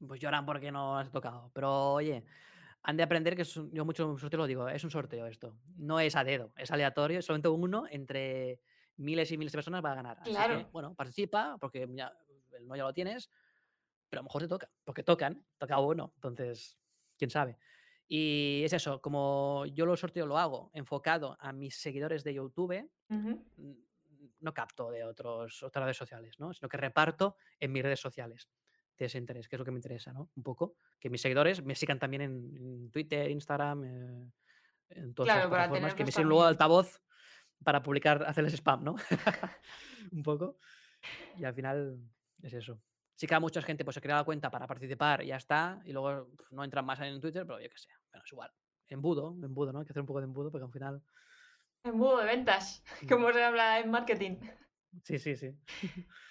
pues lloran porque no has tocado. Pero oye, han de aprender que es un- yo mucho sorteo lo digo, es un sorteo esto. No es a dedo, es aleatorio, solamente uno entre miles y miles de personas va a ganar. Así que,
Claro.
bueno, participa, porque ya, el no ya lo tienes, pero a lo mejor te toca, porque tocan, toca uno, entonces, quién sabe. Y es eso, como yo lo sorteo lo hago enfocado a mis seguidores de YouTube,
Ujú.
n- no capto de otros, otras redes sociales, ¿no? Sino que reparto en mis redes sociales de ese interés, que es lo que me interesa, ¿no? Un poco. Que mis seguidores me sigan también en, en Twitter, Instagram, eh, en todas
Claro,
las plataformas, que me siguen luego altavoz para publicar, hacerles spam, ¿no? Un poco. Y al final es eso. Sí que a mucha gente pues se crea la cuenta para participar y ya está, y luego no entran más en Twitter, pero yo qué sé, bueno, es igual. Embudo, embudo, ¿no? Hay que hacer un poco de embudo porque al final...
Embudo de ventas, como se habla en marketing.
Sí, sí, sí.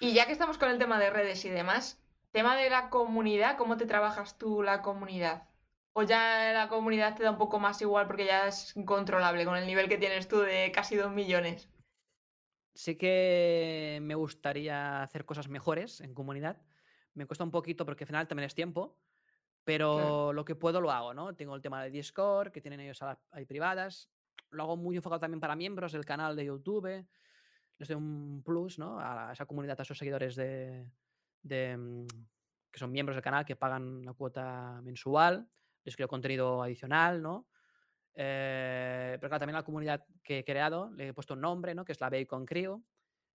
Y ya que estamos con el tema de redes y demás, tema de la comunidad, ¿cómo te trabajas tú la comunidad? ¿O ya la comunidad te da un poco más igual porque ya es incontrolable con el nivel que tienes tú de casi dos millones?
Sí que me gustaría hacer cosas mejores en comunidad. Me cuesta un poquito porque al final también es tiempo, pero lo que puedo lo hago, ¿no? Tengo el tema de Discord, que tienen ellos ahí privadas. Lo hago muy enfocado también para miembros del canal de YouTube. Les doy un plus, ¿no? A esa comunidad, a esos seguidores de, de, mm, que son miembros del canal, que pagan la cuota mensual. Les creo contenido adicional, ¿no? Eh, pero claro, también la comunidad que he creado le he puesto un nombre, ¿no? Que es la Bacon Crew.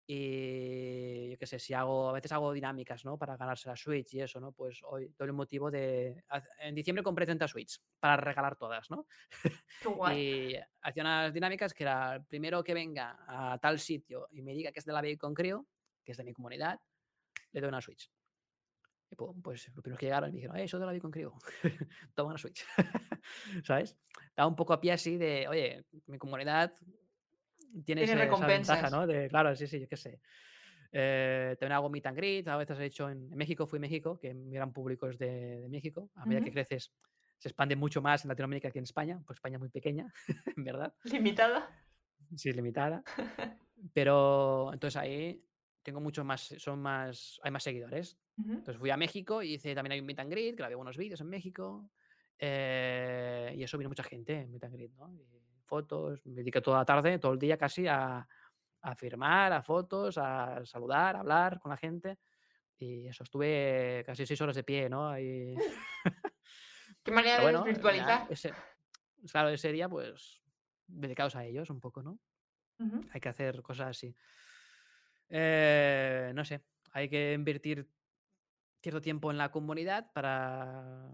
Y yo qué sé, si hago, a veces hago dinámicas, ¿no? Para ganarse la Switch y eso, ¿no? Pues hoy doy el motivo de. En diciembre compré 30 Switch para regalar todas, ¿no? Y hacía unas dinámicas que era el primero que venga a tal sitio y me diga que es de la Bacon Crew, que es de mi comunidad, le doy una Switch. Y pum, pues los primeros que llegaron me dijeron, eh, eso de la Bacon Crew, toma una Switch. ¿Sabes? Da un poco a pie así de, oye, mi comunidad tiene esa ventaja. ¿no? De, claro, sí, sí, yo qué sé. Eh, también hago meet and greet, a veces he hecho en, en México, fui a México, que mi gran público es de, de México. A medida que
Ujú.
creces, se expande mucho más en Latinoamérica que en España, pues España es muy pequeña, en verdad,
Limitada.
sí es limitada. Pero entonces ahí tengo mucho más, son más, hay más seguidores. Entonces fui a México y hice también hay un meet and greet, grabé unos vídeos en México. eh, y eso vino mucha gente en meet and greet, ¿no? Y fotos, me dediqué toda la tarde, todo el día casi a, a firmar, a fotos, a saludar, a hablar con la gente. Y eso, estuve casi seis horas de pie, ¿no? Ahí-
Qué manera de
bueno,
desvirtualizar.
ya, ese, claro, ese día, pues, dedicados a ellos un poco, ¿no?
Ujú.
Hay que hacer cosas así. Eh, no sé, hay que invertir cierto tiempo en la comunidad para,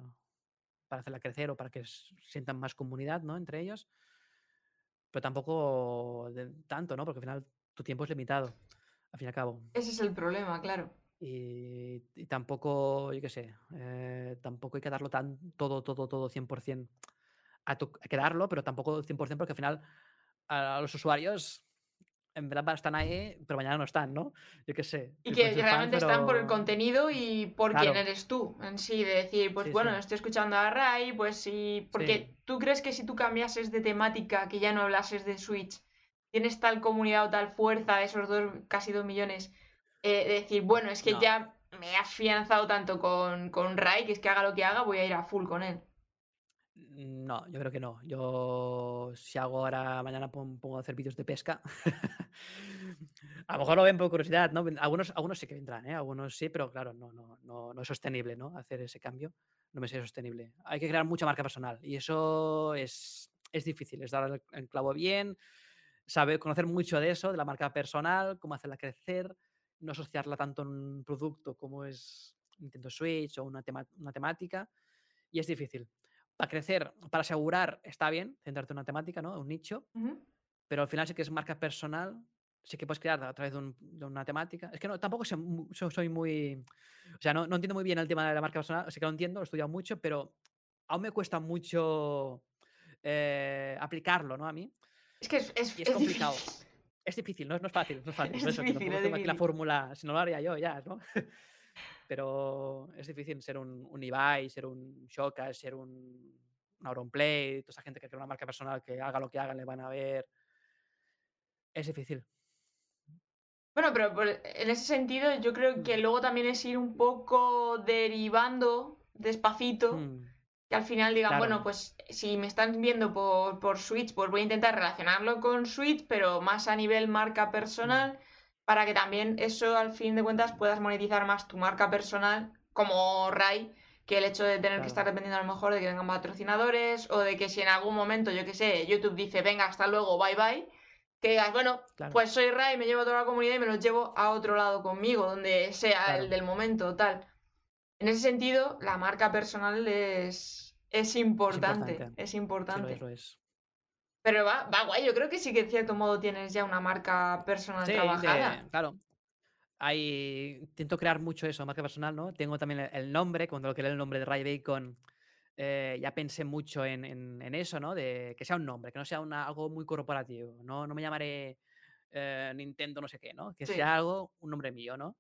para hacerla crecer o para que sientan más comunidad, ¿no? Entre ellos. Pero tampoco de tanto, ¿no? Porque al final tu tiempo es limitado, al fin y al cabo.
Ese es el problema, claro.
Y, y tampoco, yo qué sé, eh, tampoco hay que darlo tan todo, todo, todo 100%. A tu- hay que darlo, pero tampoco 100% porque al final a, a los usuarios en verdad están ahí, pero mañana no están, ¿no? Yo qué sé.
Y que
fan,
realmente están por el contenido y por quién eres tú en sí, de decir, pues
Sí,
bueno,
sí.
estoy escuchando a Rai, pues sí, porque
Sí.
tú crees que si tú cambiases de temática, que ya no hablases de Switch, tienes tal comunidad o tal fuerza, esos dos, casi dos millones, eh, de decir, bueno, es que
No.
ya me he afianzado tanto con, con Rai, que es que haga lo que haga, voy a ir a full con él.
No, yo creo que no. Yo si hago ahora, mañana pon- pongo a hacer vídeos de pesca. a lo mejor lo ven por curiosidad, ¿no? Algunos, algunos sí que vendrán, ¿eh? Algunos sí, pero claro, no, no, no, no es sostenible, ¿no? Hacer ese cambio no me sería sostenible. Hay que crear mucha marca personal y eso es, es difícil, es dar el, el clavo bien, saber conocer mucho de eso, de la marca personal, cómo hacerla crecer, no asociarla tanto en un producto como es Nintendo Switch o una, tema- una temática y es difícil. Para crecer, para asegurar, está bien centrarte en una temática, ¿no? Un nicho,
Ujú.
pero al final sí que es marca personal, sí que puedes crear a través de, un- de una temática. Es que no, tampoco sé mu- so- soy muy... O sea, no, no entiendo muy bien el tema de la marca personal, sí que lo entiendo, lo he estudiado mucho, pero aún me cuesta mucho eh, aplicarlo, ¿no? A mí.
Es que es, es,
y es
es
complicado.
difícil.
Es difícil, no no es fácil, no es fácil.
Es
por eso, que
difícil,
tengo aquí la
difícil.
fórmula, si no lo haría yo ya, ¿no? Pero es difícil ser un, un Ibai, ser un Shoka, ser un, un Auronplay, toda esa gente que crea una marca personal que haga lo que hagan, le van a ver. Es difícil.
Bueno, pero por- en ese sentido yo creo que
Mm.
luego también es ir un poco derivando despacito,
Mm,
que al final digan,
claro.
bueno, pues si me están viendo por, por Switch, pues voy a intentar relacionarlo con Switch, pero más a nivel marca personal, para que también eso al fin de cuentas puedas monetizar más tu marca personal como Rai, que el hecho de tener
Claro.
que estar dependiendo a lo mejor de que vengan patrocinadores o de que si en algún momento, yo qué sé, YouTube dice, venga, hasta luego, bye bye, que digas, bueno,
Claro.
pues soy Rai, me llevo a toda la comunidad y me los llevo a otro lado conmigo, donde sea
Claro.
el del momento, tal. En ese sentido, la marca personal es, es importante,
importante.
es
Sí, lo
importante.
es, lo es.
Pero va, va guay, yo creo que sí que en cierto modo tienes ya una marca personal
Sí, de-
trabajada.
claro. Hay, intento crear mucho eso, marca personal, ¿no? Tengo también el, el nombre, cuando lo creé el nombre de Ray Bacon, eh, ya pensé mucho en, en- en eso, ¿no? De que sea un nombre, que no sea una- algo muy corporativo. No, no me llamaré eh, Nintendo no sé qué, ¿no? Que
Sí.
sea algo, un nombre mío, ¿no?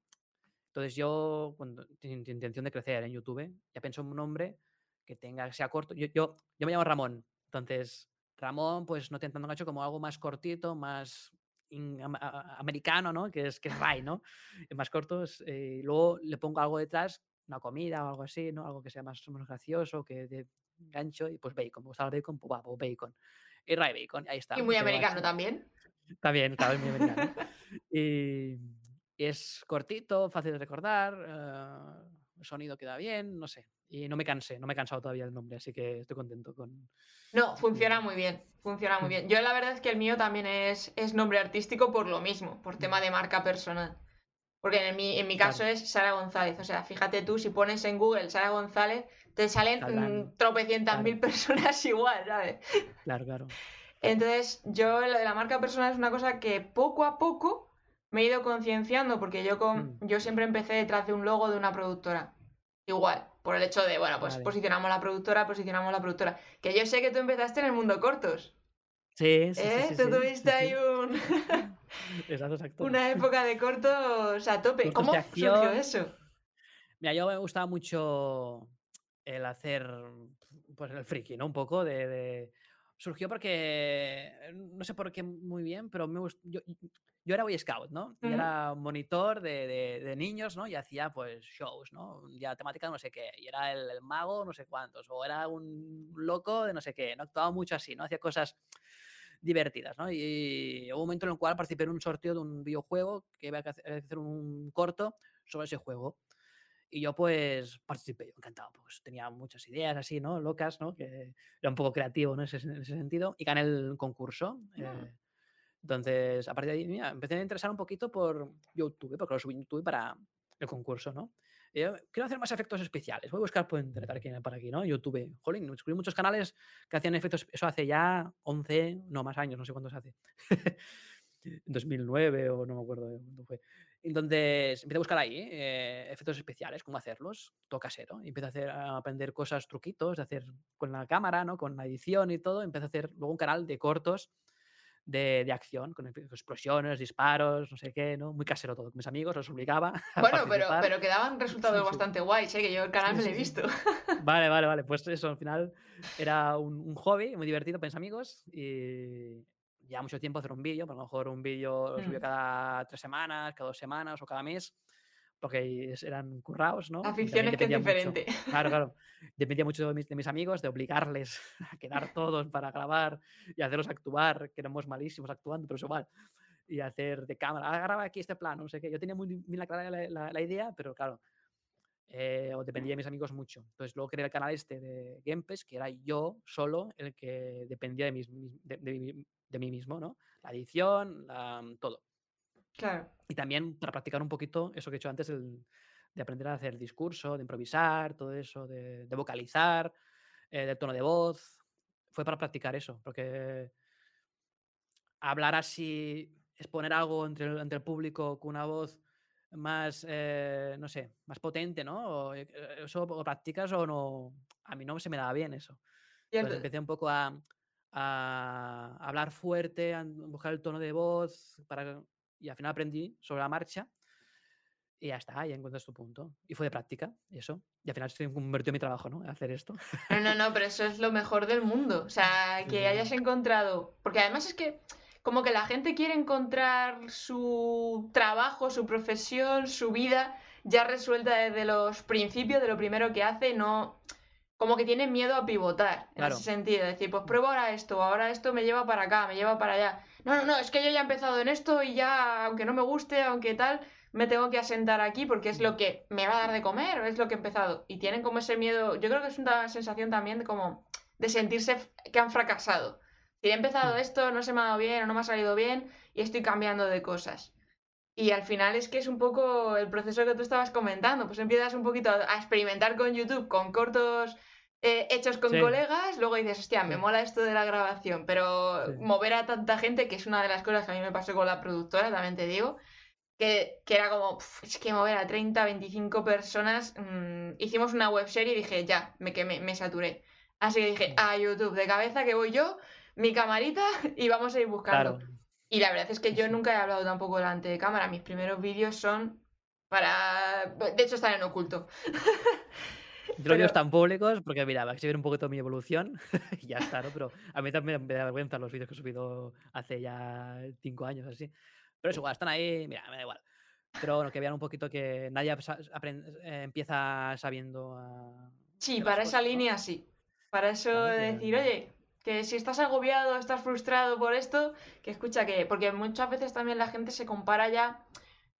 Entonces yo, cuando tengo intención de crecer en YouTube, ya pienso en un nombre que tenga, que sea corto. Yo, yo, yo me llamo Ramón, entonces Ramón, pues no te tanto gancho como algo más cortito, más in- am- a- a- americano, ¿no? Que es, que es Ray, ¿no? Es más cortos. eh, y luego le pongo algo detrás, una comida o algo así, ¿no? Algo que sea más, más gracioso, que de gancho, y pues bacon. Me gusta el bacon, pues va, pues bacon. Y Ray Bacon, ahí está.
Y muy americano también.
También, claro, es muy americano. y, y es cortito, fácil de recordar, eh, el sonido queda bien, no sé. Y no me cansé, no me he cansado todavía del nombre, así que estoy contento con...
No, funciona muy bien, funciona muy bien. Yo la verdad es que el mío también es, es nombre artístico por lo mismo, por tema
Mm.
de marca personal. Porque en mi, en mi caso
Claro.
es Sara González. O sea, fíjate tú, si pones en Google Sara González, te salen
Saldrán,
mm, tropecientas
claro.
mil personas igual, ¿sabes?
Claro, claro.
Entonces, yo lo de la marca personal es una cosa que poco a poco me he ido concienciando, porque yo, con,
Mm.
yo siempre empecé detrás de un logo de una productora. Igual, por el hecho de, bueno, pues
Vale.
posicionamos la productora, posicionamos la productora. Que yo sé que tú empezaste en el mundo cortos,
Sí, sí,
¿eh?
sí,
tú
sí,
tuviste ahí un-
Exacto, exacto.
una época de cortos a tope.
Cortos
¿Cómo surgió eso?
Mira, yo me gustaba mucho el hacer, pues el friki, ¿no? Un poco de... de- Surgió porque, no sé por qué muy bien, pero me gust- yo, yo era Boy Scout, ¿no? Y
Ujú.
era monitor de, de- de niños, ¿no? Y hacía, pues, shows, ¿no? Un día temática de no sé qué. Y era el, el mago, no sé cuántos. O era un loco de no sé qué. No actuaba mucho así, ¿no? Hacía cosas divertidas, ¿no? Y hubo un momento en el cual participé en un sorteo de un videojuego que iba a hacer un corto sobre ese juego. Y yo pues participé, yo encantado, pues tenía muchas ideas así, ¿no? Locas, ¿no? Que era un poco creativo ¿no? en, ese, en ese sentido. Y gané el concurso. eh, entonces, a partir de ahí, mira, empecé a interesar un poquito por YouTube, porque lo subí en YouTube para el concurso, ¿no? Quiero hacer más efectos especiales. Voy a buscar por internet aquí, por aquí, ¿no? YouTube. Jolín, descubrí muchos canales que hacían efectos. Eso hace ya 11, no más años, no sé cuántos hace. 2009 o no me acuerdo de cuándo fue. Entonces empecé a buscar ahí eh, efectos especiales, cómo hacerlos, todo casero. Y empecé a, hacer, a aprender cosas, truquitos, de hacer con la cámara, ¿no? con la edición y todo. Empecé a hacer luego un canal de cortos de, de acción, con explosiones, disparos, no sé qué, ¿no? Muy casero todo. Con mis amigos los obligaba a
Bueno, pero,
participar.
pero quedaban resultados
Sí, sí.
bastante guays, ¿eh? Que yo el canal
Sí,
me lo he visto.
Vale, vale, vale. Pues eso, al final era un, un hobby muy divertido mis amigos y ya mucho tiempo hacer un vídeo. A lo mejor un vídeo lo subía
Mm.
cada tres semanas, cada dos semanas o cada mes, porque eran currados, ¿no?
La
Y
ficción
también
es que es
dependía mucho-
diferente.
Claro, claro. Dependía mucho de mis, de mis amigos, de obligarles a quedar todos para grabar y hacerlos actuar, que éramos malísimos actuando, pero es igual. Y hacer de cámara, ah, graba aquí este plano, no sé qué. Yo tenía muy bien la clara la, la- la idea, pero claro, eh, o dependía de mis amigos mucho. Entonces luego creé el canal este de Gamepass, que era yo solo el que dependía de, mis, de, de mí- de mí mismo, ¿no? La edición, la- todo.
Claro.
Y también para practicar un poquito eso que he hecho antes, el- de aprender a hacer discurso, de improvisar, todo eso, de, de vocalizar, eh, del tono de voz. Fue para practicar eso, porque hablar así, exponer algo entre el, entre el público con una voz más, eh, no sé, más potente, ¿no? O, eh, ¿Eso o practicas o no? A mí no se me daba bien eso. Entonces empecé un poco a, a hablar fuerte, a buscar el tono de voz, para... y al final aprendí sobre la marcha. Y ya está, ya encuentras tu punto. Y fue de práctica, eso. Y al final se convirtió en mi trabajo, ¿no? Hacer esto.
No, no, no, pero eso es lo mejor del mundo. O sea, que hayas encontrado. Porque además es que, como que la gente quiere encontrar su trabajo, su profesión, su vida ya resuelta desde los principios de lo primero que hace, no. Como que tiene miedo a pivotar en
Claro.
ese sentido. Decir, pues pruebo ahora esto, ahora esto me lleva para acá, me lleva para allá. No, no, no, es que yo ya he empezado en esto y ya, aunque no me guste, aunque tal, me tengo que asentar aquí porque es lo que me va a dar de comer, es lo que he empezado. Y tienen como ese miedo, yo creo que es una sensación también de como de sentirse que han fracasado. Si he empezado
Mm.
esto, no se me ha dado bien o no me ha salido bien y estoy cambiando de cosas. Y al final es que es un poco el proceso que tú estabas comentando, pues empiezas un poquito a experimentar con YouTube, con cortos eh, hechos con
Sí.
colegas, luego dices, hostia, me mola esto de la grabación, pero
Sí.
mover a tanta gente, que es una de las cosas que a mí me pasó con la productora, también te digo, que, que era como, "Pf, es que mover a 30, 25 personas, mm, hicimos una webserie y dije, ya, me quemé, me saturé. Así que dije,
Mm.
a YouTube, de cabeza que voy yo, mi camarita y vamos a ir buscando.
Claro.
Y la verdad es que yo nunca he hablado tampoco delante de cámara. Mis primeros vídeos son para... De hecho, están en oculto.
Yo los
Pero-
vídeos tan públicos porque, mira, vais a ver un poquito mi evolución y ya está, ¿no? Pero a mí también me da vergüenza los vídeos que he subido hace ya cinco años, así. Pero es igual, están ahí, mira, me da igual. Pero bueno, que vean un poquito que nadie eh, empieza sabiendo a...
Sí, para esa
cosas, ¿no?
línea sí. Para eso de decir, oye, que si estás agobiado, estás frustrado por esto, que escucha que... Porque muchas veces también la gente se compara ya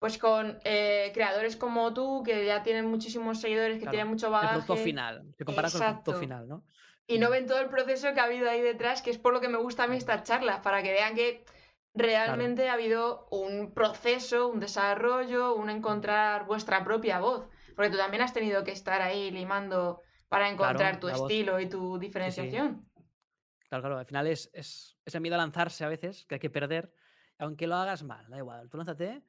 pues con eh, creadores como tú, que ya tienen muchísimos seguidores, que
Claro,
tienen mucho
El
bagaje.
producto final, se compara con el producto
Exacto.
final, ¿no?
y no ven todo el proceso que ha habido ahí detrás, que es por lo que me gusta a mí estas charlas, para que vean que realmente ha habido un proceso, un desarrollo, un encontrar vuestra propia voz. Porque tú también has tenido que estar ahí limando para encontrar tu
voz.
estilo y tu diferenciación.
Claro, claro, al final es, es, es el miedo a lanzarse a veces, que hay que perder, aunque lo hagas mal, da igual, tú lánzate,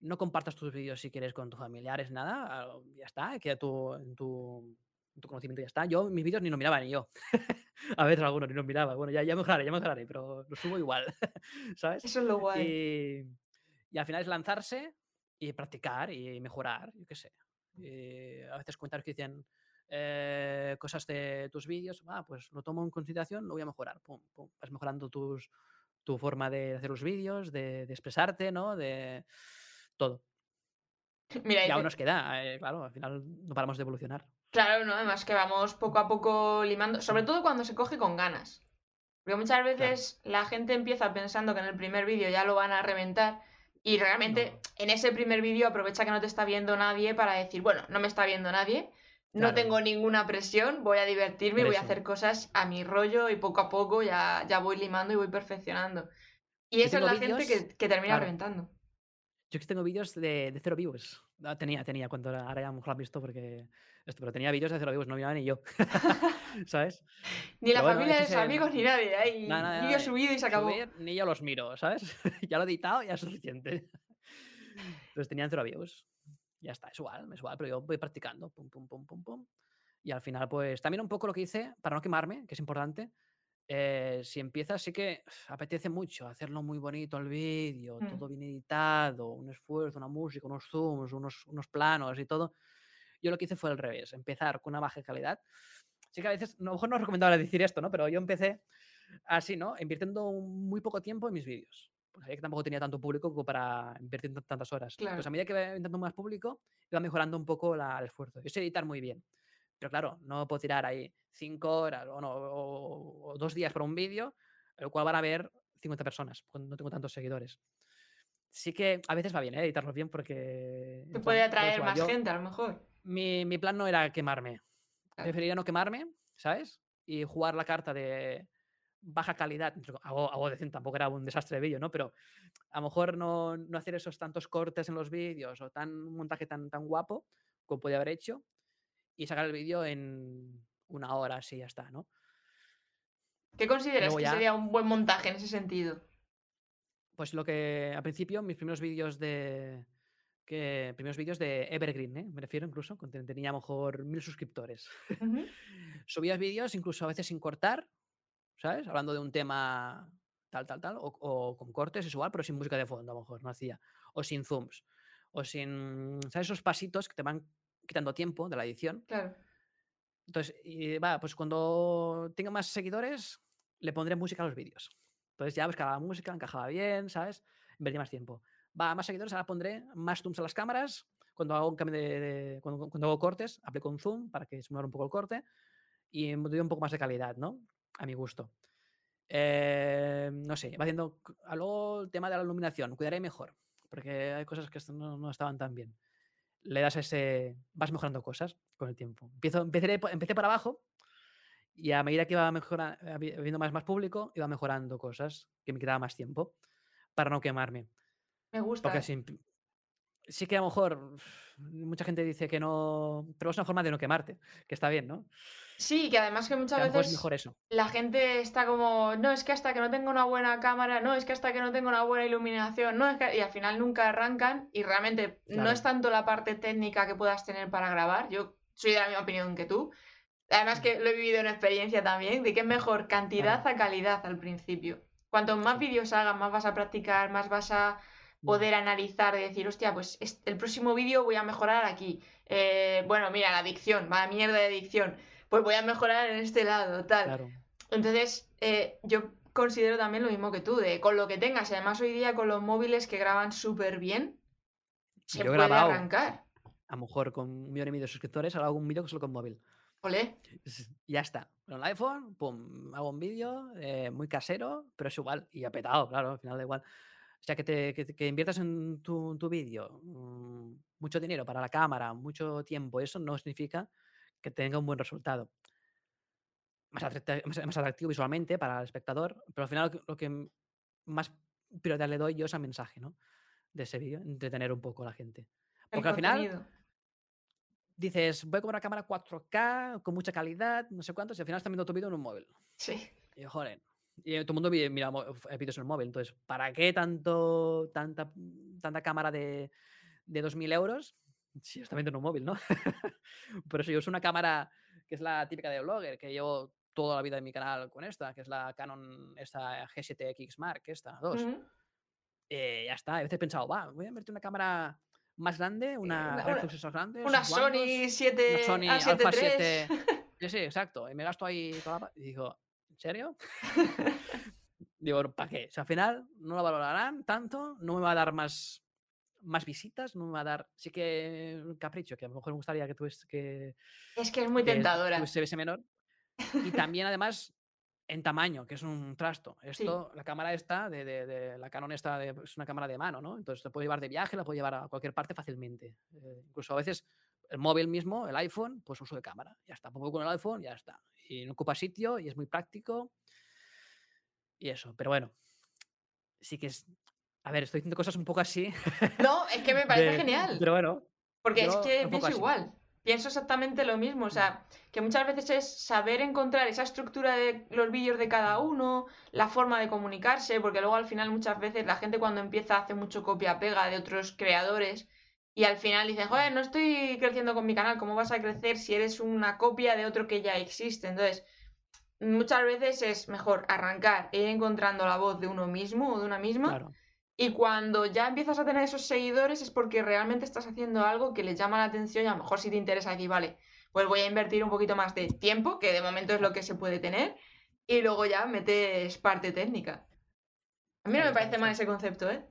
no compartas tus vídeos si quieres con tus familiares, nada, ah, ya está, queda tu, en, tu, tu conocimiento, ya está. Yo mis vídeos ni los miraba ni yo. a veces algunos ni los miraba, bueno, ya, ya mejoraré, ya mejoraré, pero los subo igual, ¿sabes?
Eso es lo guay.
Y, y al final es lanzarse y practicar y mejorar, yo qué sé. Y a veces comentarios que dicen eh, cosas de tus vídeos, ah, pues lo tomo en consideración, lo voy a mejorar. Pum, pum. Vas mejorando tus, tu forma de hacer los vídeos, de, de expresarte, ¿no? De todo.
Mira,
Y aún
te-
nos queda, eh, claro, al final no paramos de evolucionar.
Claro, ¿no? Además que vamos poco a poco limando, sobre todo cuando se coge con ganas. Porque muchas veces la gente empieza pensando que en el primer vídeo ya lo van a reventar y realmente
No.
en ese primer vídeo aprovecha que no te está viendo nadie para decir, bueno, no me está viendo nadie, no
Claro.
tengo ninguna presión, voy a divertirme, voy a
eso.
hacer cosas a mi rollo y poco a poco ya, ya voy limando y voy perfeccionando. Y esa es la gente que, que termina
claro.
reventando.
Yo que tengo vídeos de, de cero views. Ah, Tenía, tenía, cuando ahora ya a lo mejor lo han visto porque esto, pero tenía vídeos de cero views, no miraba ni yo. ¿Sabes?
Ni la
Pero bueno,
familia de
ese
sus amigos ni nadie, ahí
Nada,
vídeo
nada,
subido y se acabó.
subir, ni yo los miro, ¿sabes? ya lo he editado, ya es suficiente. Entonces tenían cero views. Ya está, es igual, es igual, pero yo voy practicando, pum, pum, pum, pum, pum. Y al final, pues también un poco lo que hice, para no quemarme, que es importante, eh, si empiezas, sí que apetece mucho hacerlo muy bonito el vídeo,
Mm.
todo bien editado, un esfuerzo, una música, unos zooms, unos, unos planos y todo. Yo lo que hice fue al revés, empezar con una baja calidad. Sí que a veces, a lo mejor no es recomendable decir esto, ¿no? Pero yo empecé así, ¿no? Invirtiendo muy poco tiempo en mis vídeos. Pues sabía que tampoco tenía tanto público como para invertir tan- tantas horas.
Claro.
Pues a medida que iba intentando más público, iba mejorando un poco la- el esfuerzo. Yo sé editar muy bien. Pero claro, no puedo tirar ahí cinco horas o, no, o- o dos días por un vídeo, el cual van a ver 50 personas, porque no tengo tantos seguidores. Sí que a veces va bien, ¿eh? editarlos bien porque...
Te puede atraer más
yo-
gente, a lo mejor.
mi, mi plan no era quemarme.
Claro.
Preferiría no quemarme, ¿sabes? Y jugar la carta de baja calidad. Hago, hago decente, tampoco era un desastre de vídeo, ¿no? Pero a lo mejor no, no hacer esos tantos cortes en los vídeos o tan un montaje tan, tan guapo como podía haber hecho y sacar el vídeo en una hora, así ya está, ¿no?
¿Qué consideras que sería un buen montaje en ese sentido?
Pues lo que al principio, mis primeros vídeos de. Que, primeros vídeos de Evergreen, ¿eh? me refiero incluso, cuando tenía a lo mejor mil suscriptores.
Ujú.
Subías vídeos incluso a veces sin cortar, ¿sabes? Hablando de un tema tal, tal, tal, o, o con cortes, es igual, pero sin música de fondo, a lo mejor, no hacía. O sin zooms, o sin, ¿sabes? Esos pasitos que te van quitando tiempo de la edición.
Claro.
Entonces, y va, pues cuando tenga más seguidores, le pondré música a los vídeos. Entonces ya buscaba la música, encajaba bien, ¿sabes? Invertía más tiempo. Va, más seguidores, ahora pondré más zooms a las cámaras. Cuando hago un cambio de, de- cuando, cuando hago cortes, aplico un zoom para que simular un poco el corte y me doy un poco más de calidad, ¿no? A mi gusto. Eh, no sé, va haciendo. Luego el tema de la iluminación, cuidaré mejor, porque hay cosas que no, no estaban tan bien. Le das ese. Vas mejorando cosas con el tiempo. Empiezo, empecé, empecé por abajo y a medida que iba mejora- habi- habiendo más, más público, iba mejorando cosas que me quedaba más tiempo para no quemarme.
Me gusta.
Porque
¿eh?
sin- sí que a lo mejor mucha gente dice que no, pero es una forma de no quemarte, que está bien, ¿no?
Sí, que además que muchas
es
veces
mejor eso.
la gente está como, no, es que hasta que no tengo una buena cámara, no, es que hasta que no tengo una buena iluminación, no, es que... Y al final nunca arrancan y realmente no es tanto la parte técnica que puedas tener para grabar, yo soy de la misma opinión que tú. Además que lo he vivido en experiencia también, de que es mejor cantidad a calidad al principio. Cuanto más vídeos hagas, más vas a practicar, más vas a poder analizar y decir, hostia, pues es- el próximo vídeo voy a mejorar aquí. Eh, bueno, mira, la dicción, va mierda de dicción. Pues voy a mejorar en este lado, tal.
Claro.
Entonces, eh, yo considero también lo mismo que tú, de con lo que tengas. Además, hoy día con los móviles que graban súper bien, se
Yo
puede
grabado.
arrancar.
A lo mejor con un millón y medio de suscriptores hago un vídeo solo con móvil.
Olé.
Ya está. Con el iPhone, pum, hago un vídeo eh, muy casero, pero es igual. Y ha petado, claro, al final da igual. O sea, que, te, que, que inviertas en tu, tu vídeo mm, mucho dinero para la cámara, mucho tiempo, eso no significa que tenga un buen resultado. Más, atracti- más- más atractivo visualmente para el espectador, pero al final lo que- más prioridad le doy yo es al mensaje, ¿no? De ese vídeo, entretener un poco a la gente.
El
Porque al final dices, voy con una cámara 4K, con mucha calidad, no sé cuántos, y al final están viendo tu vídeo en un móvil.
Sí.
Y joder. Y todo el mundo mira vídeos en el móvil. Entonces, ¿para qué tanto, tanta, tanta cámara de, de 2.000 euros? Si está viendo en un móvil, ¿no? Por eso yo uso una cámara que es la típica de blogger, que llevo toda la vida en mi canal con esta, que es la Canon esta G7X Mark, esta, 2.
Ujú.
Eh, ya está. A veces he pensado, va, voy a invertir una cámara más grande, una,
una-
reflexos más grandes,
Una Sony 7
una Sony
A7
Alpha
III.
7. Sí, sí, exacto. Y me gasto ahí toda la... Y digo, ¿en serio? Digo, ¿para qué? O sea, al final no lo valorarán tanto, no me va a dar más, más visitas, no me va a dar... Sí que un capricho, que a lo mejor me gustaría que tuviese que,
Es que es muy
que
tentadora.
tuviese ese menor. Y también, además, en tamaño, que es un trasto. Esto, la cámara esta, de, de- de- la Canon esta, de- es una cámara de mano, ¿no? Entonces, la puedo llevar de viaje, la puedo llevar a cualquier parte fácilmente. Eh, incluso a veces el móvil mismo, el iPhone, pues uso de cámara. Ya está, pongo con el iPhone, ya está. Y no ocupa sitio y es muy práctico. Y eso, pero bueno. Sí que es... A ver, estoy diciendo cosas un poco así.
No, es que me parece
de-
genial.
Pero bueno,
Porque es que pienso
así.
igual. Pienso exactamente lo mismo. O sea, que muchas veces es saber encontrar esa estructura de los vídeos de cada uno, la forma de comunicarse, porque luego al final muchas veces la gente cuando empieza hace mucho copia-pega de otros creadores y al final dice, joder, no estoy creciendo con mi canal, ¿cómo vas a crecer si eres una copia de otro que ya existe? Entonces, muchas veces es mejor arrancar e ir encontrando la voz de uno mismo o de una misma.
claro.
Y cuando ya empiezas a tener esos seguidores es porque realmente estás haciendo algo que les llama la atención y a lo mejor si te interesa decir, vale, pues voy a invertir un poquito más de tiempo, que de momento es lo que se puede tener, y luego ya metes parte técnica. A mí no me parece mal ese concepto, ¿eh?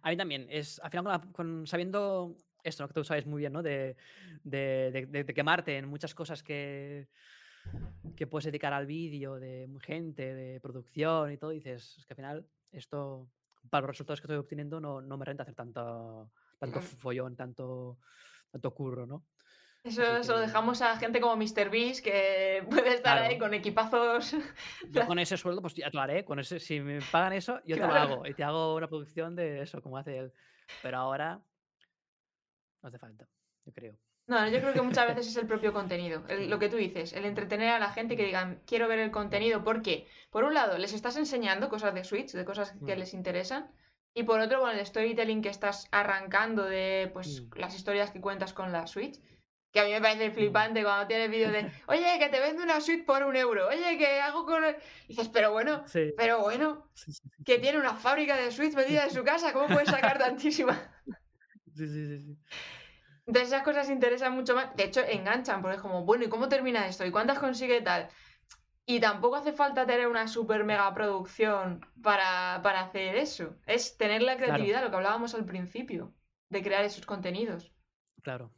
A mí también. Es, al final, con, sabiendo esto, ¿no? que tú sabes muy bien, ¿no? De, de- de- de- de quemarte en muchas cosas que, que puedes dedicar al vídeo, de gente, de producción y todo, dices, es que al final esto, para los resultados que estoy obteniendo, no, no me renta hacer tanto, tanto follón, tanto, tanto curro, ¿no?
Eso se lo dejamos a gente como MrBeast que puede estar ahí con equipazos.
Yo con ese sueldo, pues ya te lo haré. Con ese, si me pagan eso, yo te lo hago. Y te hago una producción de eso, como hace él. Pero ahora no hace falta, yo creo.
No, yo creo que muchas veces es el propio contenido, el- lo que tú dices, el entretener a la gente y que digan, quiero ver el contenido, porque, por un lado, les estás enseñando cosas de Switch, de cosas que
Mm.
les interesan, y por otro, con el storytelling que estás arrancando de pues
Mm.
las historias que cuentas con la Switch, Que a mí me parece flipante cuando tienes vídeos de, oye, que te vendo una suite por un euro, oye, que hago con... el-". Y dices, pero bueno,
Sí,
pero bueno, que tiene una fábrica de suites metida en su casa, ¿cómo puedes sacar tantísima?
Sí, sí, sí, sí.
Entonces esas cosas interesan mucho más. De hecho, enganchan, porque es como, bueno, ¿y cómo termina esto? ¿Y cuántas consigue tal? Y tampoco hace falta tener una super mega producción para, para hacer eso. Es tener la
Claro.
creatividad, lo que hablábamos al principio, de crear esos contenidos.
Claro.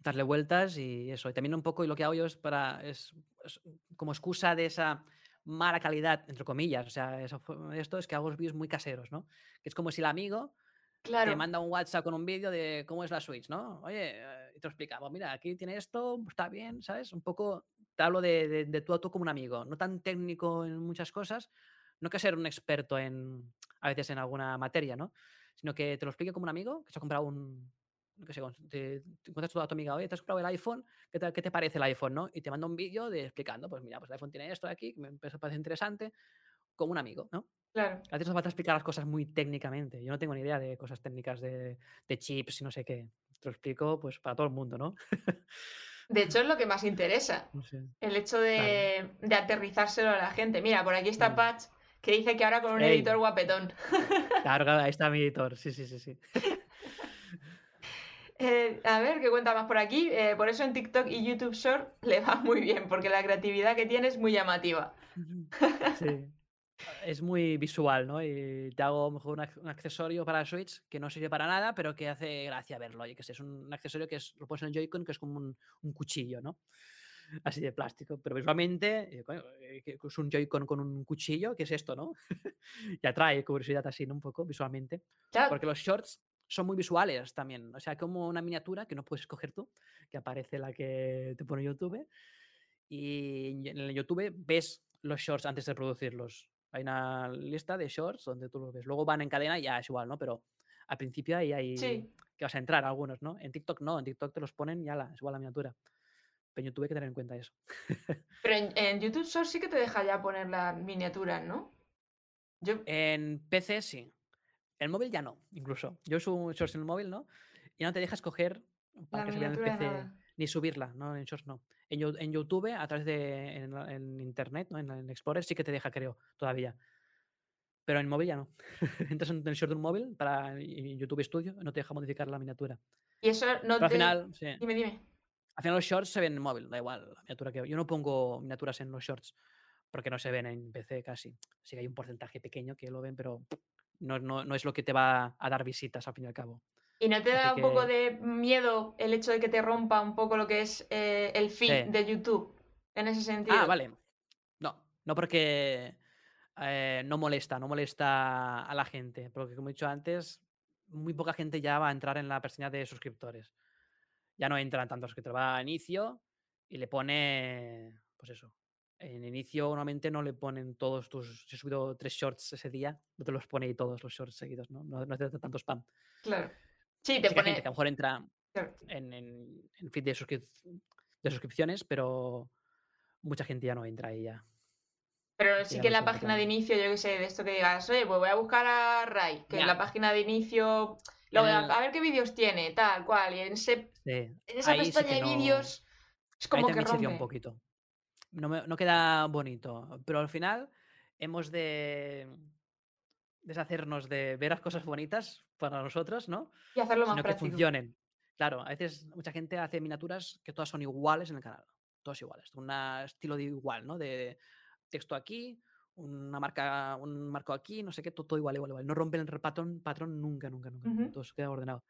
Darle vueltas y eso. Y también un poco, y lo que hago yo es para. es, es como excusa de esa mala calidad, entre comillas. O sea, eso, esto es que hago los vídeos muy caseros, ¿no? Que es como si el amigo te
Claro,
manda un WhatsApp con un vídeo de cómo es la Switch, ¿no? Oye, eh, y te lo explica, pues mira, aquí tiene esto, está bien, ¿sabes? Un poco te hablo de, de, de tú a tú como un amigo, no tan técnico en muchas cosas, no que ser un experto en, a veces en alguna materia, ¿no? Sino que te lo explique como un amigo que se ha comprado un, no qué sé, te, te encuentras tú a tu amiga, oye, te has comprado el iPhone, ¿qué te, qué te parece el iPhone, no? Y te manda un vídeo de explicando, pues mira, pues el iPhone tiene esto de aquí, que me parece interesante, como un amigo, ¿no?
claro.
A veces nos falta explicar las cosas muy técnicamente. Yo no tengo ni idea de cosas técnicas de, de chips y no sé qué. Te lo explico pues para todo el mundo, ¿no?
De hecho, es lo que más interesa.
No sé.
El hecho de, de aterrizárselo a la gente. Mira, por aquí está. Patch, que dice que ahora con un
Ey.
editor guapetón.
Claro, claro, ahí está mi editor. Sí, sí, sí, sí.
Eh, a ver, ¿qué cuenta más por aquí? Eh, por eso en TikTok y YouTube Short le va muy bien, porque la creatividad que tiene es muy llamativa.
Sí. Es muy visual, ¿no? Y te hago mejor un, ac- un accesorio para Switch que no sirve para nada, pero que hace gracia verlo. Y que es un accesorio que es, lo pones en el Joy-Con, que es como un, un cuchillo, ¿no? Así de plástico. Pero visualmente, eh, eh, que es un Joy-Con con un cuchillo, ¿qué es esto, no? y atrae curiosidad así, ¿no? Un poco visualmente.
Claro,
Porque los shorts son muy visuales también. O sea, como una miniatura que no puedes escoger tú, que aparece la que te pone YouTube. Y en el YouTube ves los shorts antes de producirlos. Hay una lista de shorts donde tú los ves. Luego van en cadena y ya es igual, ¿no? Pero al principio ahí hay
sí.
que vas a entrar algunos, ¿no? En TikTok no, en TikTok te los ponen y ya es igual la miniatura. Pero en YouTube hay que tener en cuenta eso.
Pero en, en YouTube Short sí que te deja ya poner las miniaturas, ¿no? Yo,
En PC sí. En móvil ya no, incluso. Yo subo shorts en el móvil, ¿no? Y no te deja escoger para
la
que se vea en el PC.
nada.
Ni subirla, ¿no? En Shorts no. En, Yo- en YouTube, a través de en, Internet, ¿no? En, en Explorer sí que te deja, creo, todavía. Pero en móvil ya no. Entras en el short de un móvil para YouTube Studio, no te deja modificar la miniatura.
Y eso no
Pero al
te...
final, sí.
Dime, dime.
Al final los shorts se ven en móvil, da igual la miniatura que... Yo no pongo miniaturas en los shorts porque no se ven en PC casi. Sí que hay un porcentaje pequeño que lo ven, pero no, no, no es lo que te va a dar visitas al fin y al cabo.
¿Y no te
Así
da un poco de miedo el hecho de que te rompa un poco lo que es eh, el feed
Sí.
de YouTube? En ese sentido.
Ah, vale. No, no porque eh, no molesta, no molesta a la gente. Porque como he dicho antes, muy poca gente ya va a entrar en la pestaña de suscriptores. Ya no entran tantos suscriptores. Va a inicio y le pone, pues eso. En inicio normalmente no le ponen todos tus... Si he subido tres shorts ese día, no te los pone ahí todos los shorts seguidos, ¿no? No, no te da tanto spam.
Claro. Sí, te
que
pone...
gente que a lo mejor entra en, en, en feed de, suscrip- de suscripciones, pero mucha gente ya no entra ahí ya.
Pero sí que en la página de inicio, yo que sé, de esto que digas, oye, pues voy a buscar a Ray, que en la página de inicio, luego a-
el-
a ver qué vídeos tiene, tal cual, y en, ese,
Sí,
en esa
ahí
pestaña
que
de
no-
vídeos es
Ahí
como que
también sería un
rompe.
poquito. No, me- no queda bonito, pero al final hemos de deshacernos de ver las cosas bonitas para nosotros, ¿no?
Y hacerlo más
Sino que
práctico.
funcionen. Claro, a veces mucha gente hace miniaturas que todas son iguales en el canal. Todas iguales. Un estilo de igual, ¿no? De texto aquí, una marca, un marco aquí, no sé qué, todo, todo igual, igual, igual. No rompen el patrón, patrón nunca, nunca, nunca. nunca,
Ujú.
Todo se queda ordenado.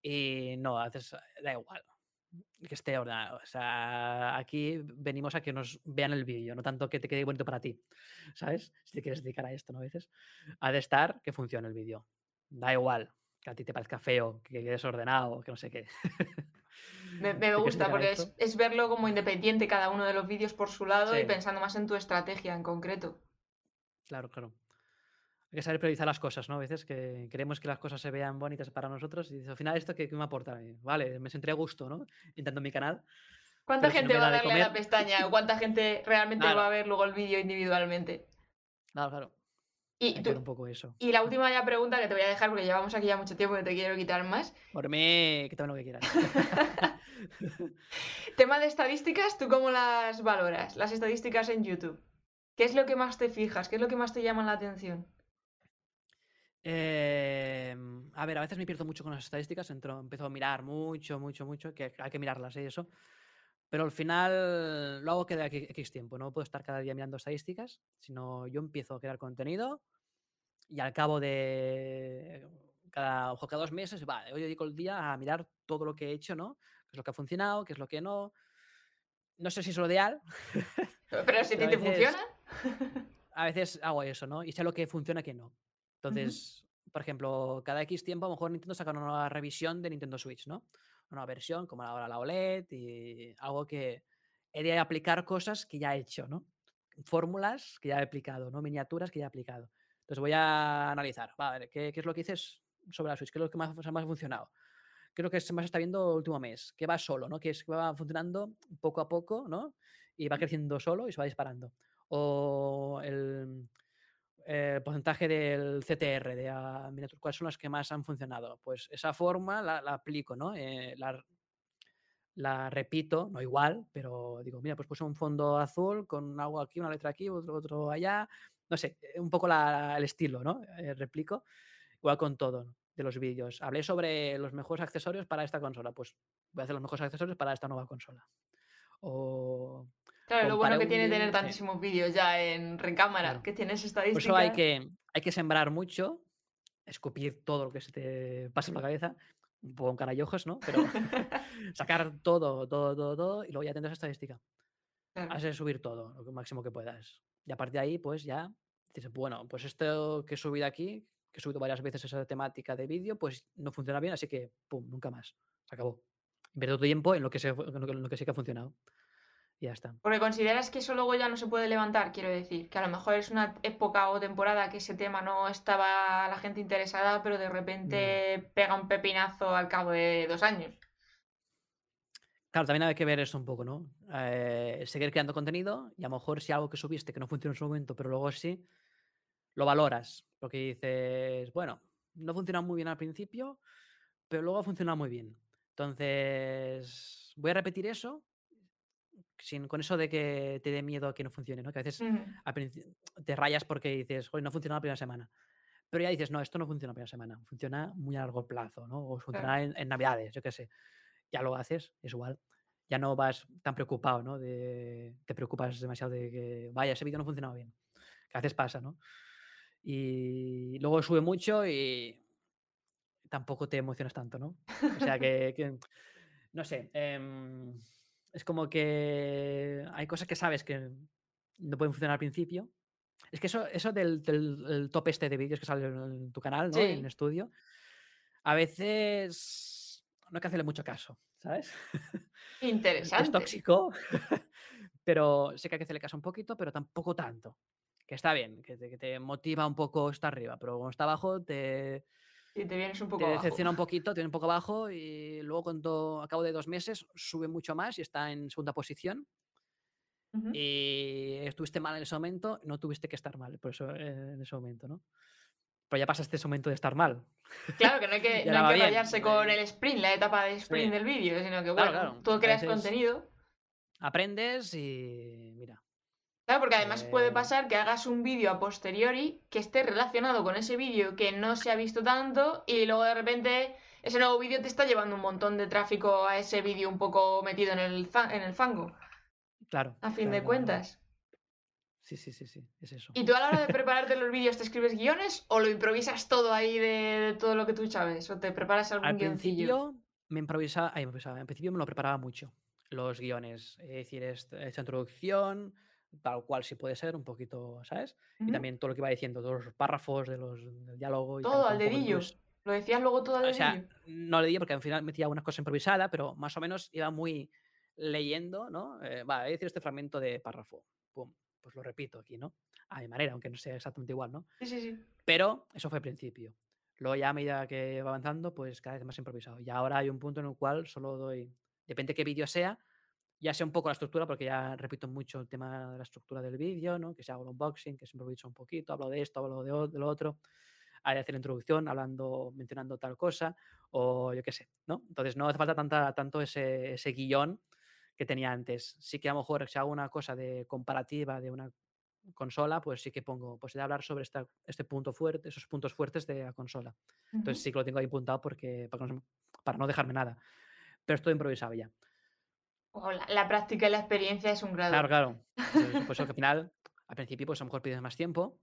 Y no, a veces eh, da igual que esté ordenado. O sea, aquí venimos a que nos vean el vídeo, no tanto que te quede bonito para ti. ¿Sabes? Si te quieres dedicar a esto, ¿no? A veces. Ha de estar que funcione el vídeo. Da igual que a ti te parezca feo, que quede desordenado, que no sé qué.
Me, me gusta porque es, es verlo como independiente cada uno de los vídeos por su lado y pensando más en tu estrategia en concreto.
Claro, claro. Hay que saber priorizar las cosas, ¿no? A veces que queremos que las cosas se vean bonitas para nosotros y dices, al final, ¿esto qué, qué me aporta? Vale, me sentiré a gusto, ¿no? Intentando mi canal.
¿Cuánta
si no
gente va a darle a la pestaña o cuánta gente realmente
Claro.
va a ver luego el vídeo individualmente?
Claro, claro.
Y, tú-
un poco eso.
y la última ya pregunta que te voy a dejar porque llevamos aquí ya mucho tiempo y te quiero quitar más.
Por mí, que lo que quieras.
Tema de estadísticas, ¿tú cómo las valoras? Las estadísticas en YouTube. ¿Qué es lo que más te fijas? ¿Qué es lo que más te llama la atención?
Eh, a ver, a veces me pierdo mucho con las estadísticas, entro, empiezo a mirar mucho, mucho, mucho, que hay que mirarlas, ¿eh? eso. Pero al final lo hago cada X X tiempo, no puedo estar cada día mirando estadísticas, sino yo empiezo a crear contenido y al cabo de cada, ojo, cada dos meses, va, hoy dedico el día a mirar todo lo que he hecho, ¿no? ¿Qué es lo que ha funcionado? ¿Qué es lo que no? No sé si es lo ideal,
Pero si a ti te
veces-
funciona.
a veces hago eso, ¿no? Y sé lo que funciona y qué no. Entonces, por ejemplo, cada X tiempo a lo mejor Nintendo saca una nueva revisión de Nintendo Switch, ¿no? Una nueva versión, como ahora la OLED y algo que he de aplicar cosas que ya he hecho, ¿no? Fórmulas que ya he aplicado, ¿no? Miniaturas que ya he aplicado. Entonces voy a analizar, vale, ¿qué, qué es lo que dices sobre la Switch? ¿Qué es lo que más, más ha funcionado? ¿Qué es lo que se más está viendo el último mes? ¿Qué va solo, ¿no? Que es que va funcionando poco a poco, ¿no? Y va creciendo solo y se va disparando. O el, eh, porcentaje del CTR, de cuáles son las que más han funcionado. Pues esa forma la, aplico, ¿no? Eh, la, repito, no igual, pero digo, mira, pues puse un fondo azul con algo aquí, una letra aquí, otro, otro allá. No sé, eh, un poco la- el estilo, ¿no? Replico. Igual con todo de los vídeos. Hablé sobre los mejores accesorios para esta consola. Pues voy a hacer los mejores accesorios para esta nueva consola. O
Claro, lo bueno que tiene
vídeo,
tener tantísimos vídeos ya en recámara,
Claro.
que tienes
Por
estadísticas.
eso hay que, hay que sembrar mucho, escupir todo lo que se te pasa por la cabeza, un poco en cara y ojos, ¿no? Pero sacar todo, todo, todo, todo, y luego ya tendrás estadística.
Claro.
Has de subir todo, lo máximo que puedas. Y a partir de ahí, pues ya dices, bueno, pues esto que he subido aquí, que he subido varias veces esa temática de vídeo, pues no funciona bien, así que, pum, nunca más. Se acabó. Invierto tu tiempo en lo que, se, en lo que sí que ha funcionado. Y ya está.
Porque consideras que eso luego ya no se puede levantar, quiero decir, que a lo mejor es una época o temporada que ese tema no estaba la gente interesada, pero de repente pega un pepinazo al cabo de dos años.
Claro, también hay que ver eso un poco, ¿no? Eh, seguir creando contenido y a lo mejor si algo que subiste que no funciona en su momento, pero luego sí, lo valoras. Porque dices, bueno, no funciona muy bien al principio, pero luego ha funcionado muy bien. Entonces, voy a repetir eso sin, con eso de que te dé miedo a que no funcione, ¿no? Que a veces te rayas porque dices, joder, no funciona la primera semana. Pero ya dices, no, esto no funciona la primera semana, funciona muy a largo plazo, ¿no? O funciona en, en Navidades, yo qué sé. Ya lo haces, es igual. Ya no vas tan preocupado, ¿no? De, te preocupas demasiado de que, vaya, ese vídeo no ha funcionado bien. Que a veces pasa, ¿no? Y luego sube mucho y tampoco te emocionas tanto, ¿no? O sea que, que- no sé, em, es como que hay cosas que sabes que no pueden funcionar al principio. Es que eso, eso del, del- el top este de vídeos que sale en tu canal, ¿no?
Sí.
En estudio, a veces no hay que hacerle mucho caso, ¿sabes?
Interesante.
Es tóxico, pero sé que hay que hacerle caso un poquito, pero tampoco tanto. Que está bien, que te, que te motiva un poco estar arriba, pero cuando está abajo te,
Y te vienes un
te
poco abajo.
decepciona un poquito, te viene un poco abajo y luego cuando a cabo de dos meses sube mucho más y está en segunda posición y estuviste mal en ese momento, no tuviste que estar mal por eso, eh, en ese momento, ¿no? Pero ya pasaste ese momento de estar mal.
Claro, que no hay que, no hay que rayarse con el sprint, la etapa de sprint
Sí.
del vídeo, sino que
Claro,
bueno,
claro,
tú
a
creas contenido.
Aprendes y mira.
Claro, porque además puede
Eh,
pasar que hagas un vídeo a posteriori que esté relacionado con ese vídeo que no se ha visto tanto y luego de repente ese nuevo vídeo te está llevando un montón de tráfico a ese vídeo un poco metido en el, en el fango,
Claro.
a fin
claro,
de
claro.
cuentas.
Sí, sí, sí, sí, es eso.
¿Y tú a la hora de prepararte los vídeos te escribes guiones o lo improvisas todo ahí de, de todo lo que tú sabes? ¿O te preparas algún
Al
guioncillo?
me improvisaba, ay, me improvisaba, en principio me lo preparaba mucho, los guiones, es decir, esta, esta introducción, tal cual si puede ser, un poquito, ¿sabes? Y también todo lo que iba diciendo, todos los párrafos de los, del diálogo y
Todo al dedillo. Lo decías luego todo al
O sea,
dedillo.
no le di porque al final metía una cosa improvisada, pero más o menos iba muy leyendo, ¿no? Eh, va, voy a decir este fragmento de párrafo. Pum, pues lo repito aquí, ¿no? A mi manera, aunque no sea exactamente igual, ¿no?
Sí, sí, sí.
Pero eso fue al principio. Luego ya a medida que va avanzando, pues cada vez más improvisado. Y ahora hay un punto en el cual solo doy, depende qué vídeo sea, ya sé un poco la estructura, porque ya repito mucho el tema de la estructura del vídeo, ¿no? Que si hago un unboxing, que siempre he dicho un poquito, hablo de esto, hablo de, de lo otro, hay que hacer la introducción, hablando, mencionando tal cosa, o yo qué sé, ¿no? Entonces no hace falta tanta, tanto ese, ese guion que tenía antes. Sí que a lo mejor si hago una cosa de comparativa de una consola, pues sí que pongo, pues he de hablar sobre esta, este punto fuerte, esos puntos fuertes de la consola. Entonces sí que lo tengo ahí apuntado porque, para, no, para no dejarme nada. Pero esto improvisado ya.
La, la práctica y la experiencia es un grado.
Claro, claro. Entonces, pues al final, al principio, pues a lo mejor pides más tiempo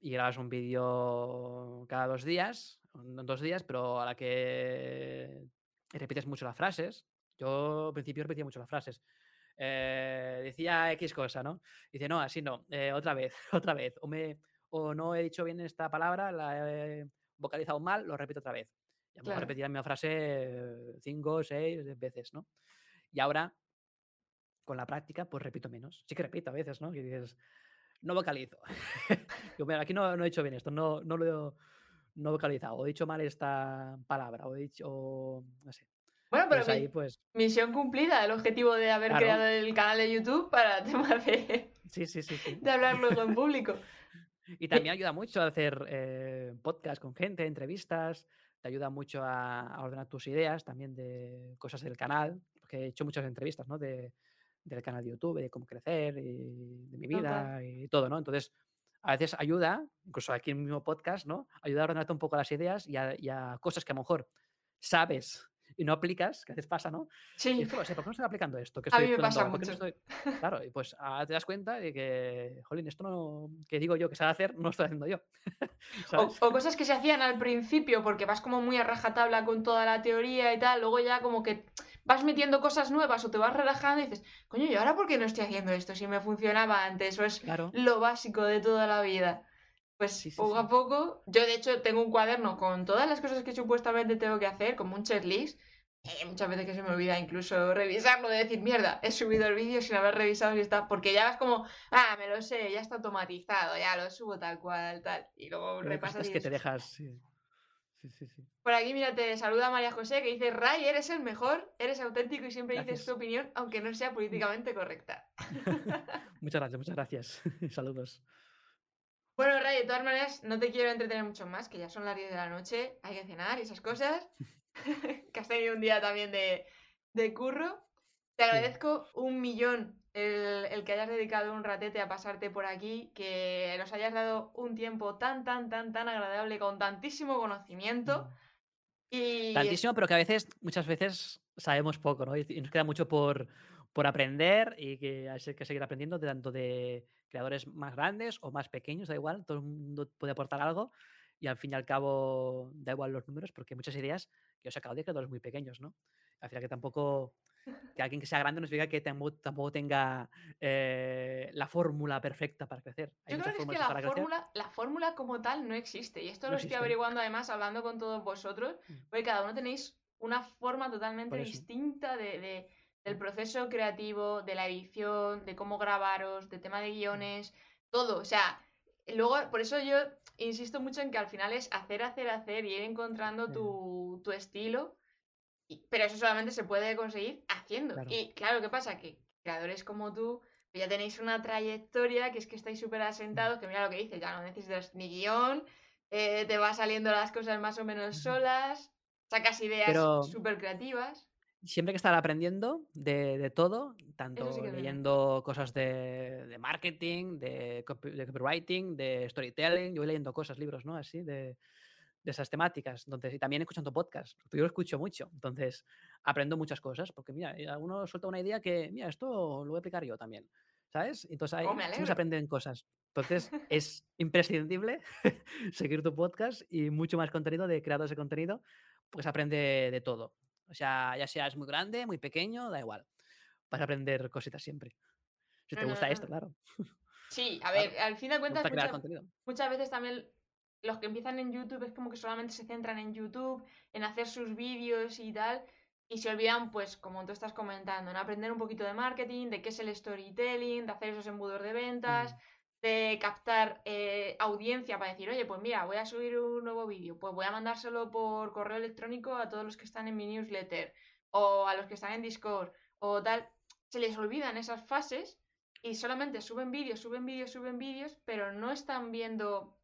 y grabas un vídeo cada dos días, dos días, pero a la que repites mucho las frases. Yo al principio repetía mucho las frases. Eh, decía X cosa, ¿no? Dice, no, así no, eh, otra vez, otra vez. O, me, o no he dicho bien esta palabra, la he vocalizado mal, lo repito otra vez. Y a lo mejor
Claro.
repetía la misma frase cinco, seis veces, ¿no? Y ahora, con la práctica, pues repito menos. Sí que repito a veces, ¿no? Que dices, no vocalizo. Digo, mira, aquí no, no he dicho bien esto, no, no lo he, no vocalizado, o he dicho mal esta palabra, o he dicho, o no sé.
Bueno, pero mi-
ahí, pues,
misión cumplida, el objetivo de haber
Claro.
creado el canal de YouTube para temas de,
sí, sí, sí. sí.
de hablar luego en público.
Y también ayuda mucho a hacer eh, podcast con gente, entrevistas, te ayuda mucho a, a ordenar tus ideas también de cosas del canal, porque he hecho muchas entrevistas, ¿no? De, del canal de YouTube, de cómo crecer, y de mi
Total.
vida y todo, ¿no? Entonces, a veces ayuda, incluso aquí en el mismo podcast, ¿no? Ayuda a ordenarte un poco las ideas y a, y a cosas que a lo mejor sabes y no aplicas, que a veces pasa, ¿no? Y
Sí,
lo sé, ¿por qué no estoy aplicando esto? que
A
estoy
mí me pasa
qué no estoy-?" Claro, y pues ahora te das cuenta de que, jolín, esto no, que digo yo que sabe hacer, no lo estoy haciendo yo.
o, o cosas que se hacían al principio porque vas como muy a rajatabla con toda la teoría y tal, luego ya como que vas metiendo cosas nuevas o te vas relajando y dices, coño, ¿y ahora por qué no estoy haciendo esto si me funcionaba antes? O es
Claro,
lo básico de toda la vida. Pues
Sí, sí,
poco
sí.
a poco, yo de hecho tengo un cuaderno con todas las cosas que supuestamente tengo que hacer, como un checklist. Eh, muchas veces que se me olvida incluso revisarlo, de decir, mierda, he subido el vídeo sin haber revisado si está, porque ya vas como, ah, me lo sé, ya está automatizado, ya lo subo tal cual, tal. Y luego repasas y
que te dejas. Sí, sí, sí.
Por aquí, mira, te saluda María José, que dice, Ray, eres el mejor, eres auténtico y siempre dices tu opinión, aunque no sea políticamente correcta.
muchas gracias, muchas gracias. Saludos.
Bueno, Ray, de todas maneras, no te quiero entretener mucho más, que ya son las 10 de la noche, hay que cenar y esas cosas. que has tenido un día también de, de curro. Te
Sí.
agradezco un millón el, el que hayas dedicado un ratete a pasarte por aquí, que nos hayas dado un tiempo tan, tan, tan, tan agradable, con tantísimo conocimiento.
Tantísimo, pero que a veces, muchas veces sabemos poco, ¿no? Y nos queda mucho por, por aprender y que hay que seguir aprendiendo, de tanto de creadores más grandes o más pequeños, da igual, todo el mundo puede aportar algo y al fin y al cabo da igual los números porque muchas ideas que yo he sacado de creadores muy pequeños, ¿no? Al final que tampoco, que alguien que sea grande no significa que tampoco, tenga eh, la fórmula perfecta para crecer. Hay
Yo creo que es que la
crecer.
fórmula, la fórmula como tal no existe. Y esto
No
lo estoy
existe.
averiguando además hablando con todos vosotros,
Mm.
porque cada uno tenéis una forma totalmente distinta de, de- del proceso creativo, de la edición, de cómo grabaros, de tema de
Mm.
guiones, todo. O sea, luego, por eso yo insisto mucho en que al final es hacer, hacer, hacer y ir encontrando
Mm.
tu, tu estilo. Y- pero eso solamente se puede conseguir haciendo.
Claro.
Y claro, ¿qué pasa? Que creadores como tú ya tenéis una trayectoria, que es que estáis súper asentados, que mira lo que dices, ya no necesitas ni guion, eh, te va saliendo las cosas más o menos solas, sacas ideas
Pero-
súper creativas.
siempre hay que estar aprendiendo de, de todo, tanto
sí
leyendo cosas de, de marketing, de, copy- de copywriting, de storytelling. Yo voy leyendo cosas, libros, ¿no? Así, de, de esas temáticas. Entonces, y también escuchando podcasts. Yo lo escucho mucho. Entonces, aprendo muchas cosas. Porque, mira, eh, uno suelta una idea que, mira, esto lo voy a aplicar yo también. ¿Sabes? Entonces, ahí
Oh,
siempre
alegro.
se aprenden cosas. Entonces, es imprescindible seguir tu podcast y mucho más contenido de creadores de contenido, pues aprende de todo. O sea, ya seas muy grande, muy pequeño, da igual. Vas a aprender cositas siempre. Si te
No, no,
gusta
no.
esto, claro.
Sí, a
Claro,
ver, al fin de cuentas, muchas veces también los que empiezan en YouTube es como que solamente se centran en YouTube, en hacer sus vídeos y tal, y se olvidan, pues, como tú estás comentando, en aprender un poquito de marketing, de qué es el storytelling, de hacer esos embudos de ventas, de captar eh, audiencia para decir, oye, pues mira, voy a subir un nuevo vídeo, pues voy a mandárselo por correo electrónico a todos los que están en mi newsletter, o a los que están en Discord, o tal. se les olvidan esas fases y solamente suben vídeos, suben vídeos, suben vídeos, pero no están viendo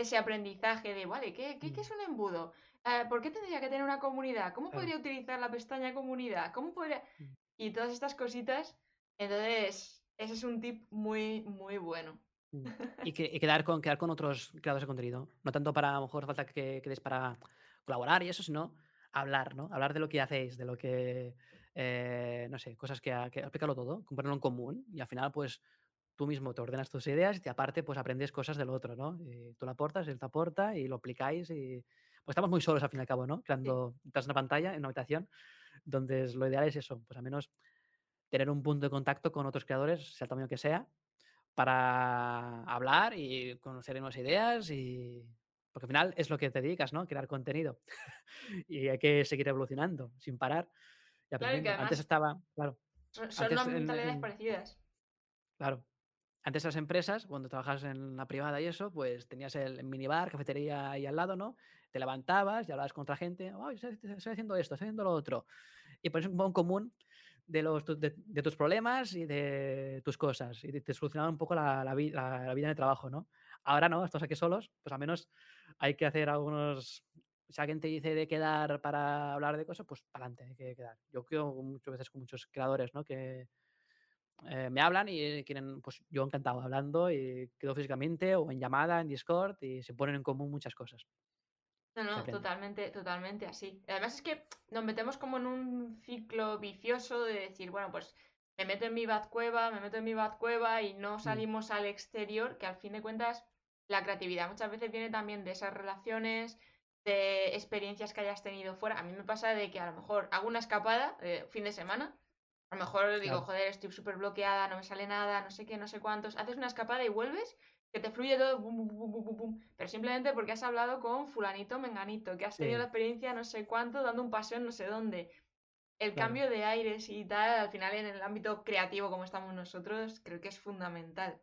ese aprendizaje de, vale, ¿qué, qué, qué
Mm.
es un embudo? Eh, ¿Por qué tendría que tener una comunidad? ¿Cómo podría utilizar la pestaña comunidad? ¿Cómo podría...?
Mm.
Y todas estas cositas. Entonces, ese es un tip muy, muy bueno.
Mm. Y, que, y quedar, con, quedar con otros creadores de contenido. No tanto para, a lo mejor, falta que quedes para colaborar y eso, sino hablar, ¿no? Hablar de lo que hacéis, de lo que, eh, no sé, cosas que, que aplicarlo todo, ponerlo en común y al final, pues, tú mismo te ordenas tus ideas y aparte, pues, aprendes cosas del otro, ¿no? Y tú lo aportas, él te aporta y lo aplicáis y... Pues estamos muy solos al fin y al cabo, ¿no? Creando tras una pantalla, en una habitación, donde es- lo ideal es eso, pues al menos tener un punto de contacto con otros creadores, sea el tamaño que sea, para hablar y conocer nuevas ideas y... Porque al final es lo que te dedicas, ¿no? Crear contenido. y hay que seguir evolucionando sin parar y
Claro, que
aprendiendo. Antes
además
estaba, claro,
son,
en-
mentalidades
en-
parecidas.
claro. Antes las empresas, cuando trabajas en la privada y eso, pues tenías el minibar, cafetería ahí al lado, ¿no? Te levantabas y hablabas con otra gente, "Ay, estoy, haciendo esto, estoy haciendo lo otro. Y pones un poco en común de, los, de, de tus problemas y de tus cosas. Y te, te solucionaba un poco la vida en el trabajo, ¿no? Ahora no, estás aquí solos, pues al menos hay que hacer algunos... Si alguien te dice de quedar para hablar de cosas, pues para adelante hay que quedar. Yo creo muchas veces con muchos creadores, ¿no? Que eh, me hablan y quieren, pues yo encantado hablando y quedo físicamente o en llamada, en Discord y se ponen en común muchas cosas.
No, no, totalmente, totalmente así. Además es que nos metemos como en un ciclo vicioso de decir, bueno, pues me meto en mi cueva, me meto en mi cueva y no salimos al exterior, que al fin de cuentas la creatividad muchas veces viene también de esas relaciones, de experiencias que hayas tenido fuera. A mí me pasa de que a lo mejor hago una escapada de fin de semana, a lo mejor digo,
Claro.
joder, estoy súper bloqueada, no me sale nada, no sé qué, no sé cuántos. Haces una escapada y vuelves que te fluye todo, bum, bum, bum, bum, pero simplemente porque has hablado con fulanito, menganito, que has tenido
Sí.
la experiencia no sé cuánto, dando un paseo en no sé dónde. El
Claro.
cambio de aires y tal, al final en el ámbito creativo como estamos nosotros, creo que es fundamental.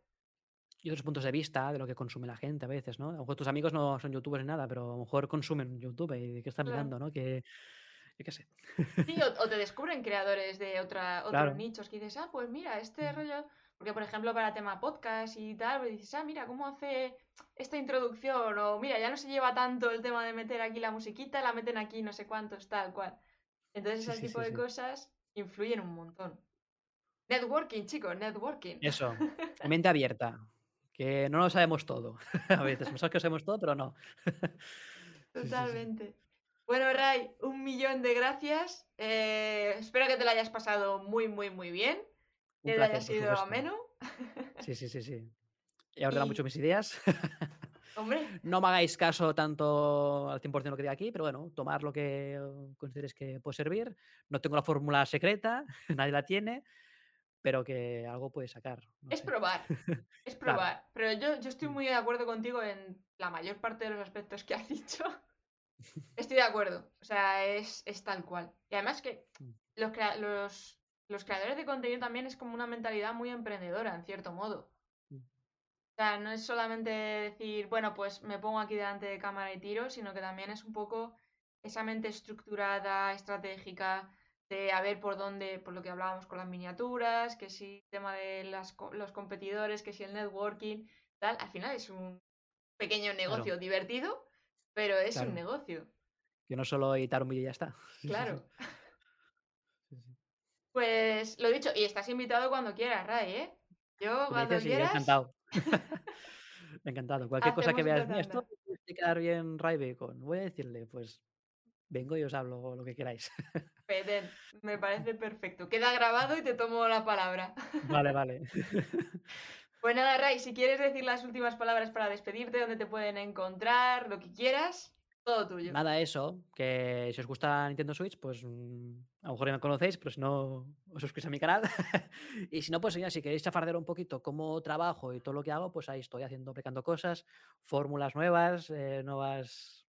Y otros puntos de vista de lo que consume la gente a veces, ¿no? A lo mejor tus amigos no son youtubers ni nada, pero a lo mejor consumen YouTube y de qué están
Claro.
mirando, ¿no? Que, yo qué sé.
Sí, o, o te descubren creadores de otra, otros
Claro.
nichos que dices, ah, pues mira, este
Mm.
rollo. Porque, por ejemplo, para tema podcast y tal, pues dices, ah, mira, cómo hace esta introducción. O mira, ya no se lleva tanto el tema de meter aquí la musiquita, la meten aquí no sé cuántos, tal cual. Entonces,
Sí,
ese
sí,
tipo
sí,
de cosas influyen un montón. Networking, chicos, networking.
Eso, mente abierta, que no lo sabemos todo. a veces, pensamos que lo sabemos todo, pero no.
Totalmente. Bueno, Ray, un millón de gracias. Eh, espero que te lo hayas pasado muy, muy, muy bien.
Un
Que te haya sido ameno.
Sí, sí, sí, sí. He ordenado
Y-
mucho mis ideas.
Hombre,
No me hagáis caso tanto al 100% de lo que diga aquí, pero bueno, tomar lo que consideréis que puede servir. No tengo la fórmula secreta, nadie la tiene, pero que algo puede sacar. no
es
sé.
probar. Es
Claro.
probar. Pero yo, yo estoy
Mm.
muy de acuerdo contigo en la mayor parte de los aspectos que has dicho. Estoy de acuerdo. O sea, es, es tal cual. Y además que
Mm.
los, crea- los, los creadores de contenido también es como una mentalidad muy emprendedora, en cierto modo.
Mm.
O sea, no es solamente decir, bueno, pues me pongo aquí delante de cámara y tiro, sino que también es un poco esa mente estructurada, estratégica, de a ver por dónde, por lo que hablábamos con las miniaturas, que si el tema de las, los competidores, que si el networking, tal. Al final es un pequeño negocio divertido, pero es
Claro.
un negocio.
Que no solo editar un vídeo y ya está. Sí, sí, sí.
Claro.
Sí, sí.
Pues lo dicho, y estás invitado cuando quieras, Ray, ¿eh? Yo, cuando
dices
quieras.
encantado. encantado. Cualquier cosa que veas, esto
tanda".
tiene que quedar bien Ray Bacon. Voy a decirle, pues vengo y os hablo lo que queráis.
Peten, me parece perfecto. Queda grabado y te tomo la palabra.
vale, vale.
Pues nada, Ray, si quieres decir las últimas palabras para despedirte, dónde te pueden encontrar, lo que quieras, todo tuyo.
Nada, eso, que si os gusta Nintendo Switch, pues mm, a lo mejor ya me conocéis, pero si no, os suscribís a mi canal. y si no, pues ya, si queréis chafardear un poquito cómo trabajo y todo lo que hago, pues ahí estoy haciendo, aplicando cosas, fórmulas nuevas, eh, nuevas,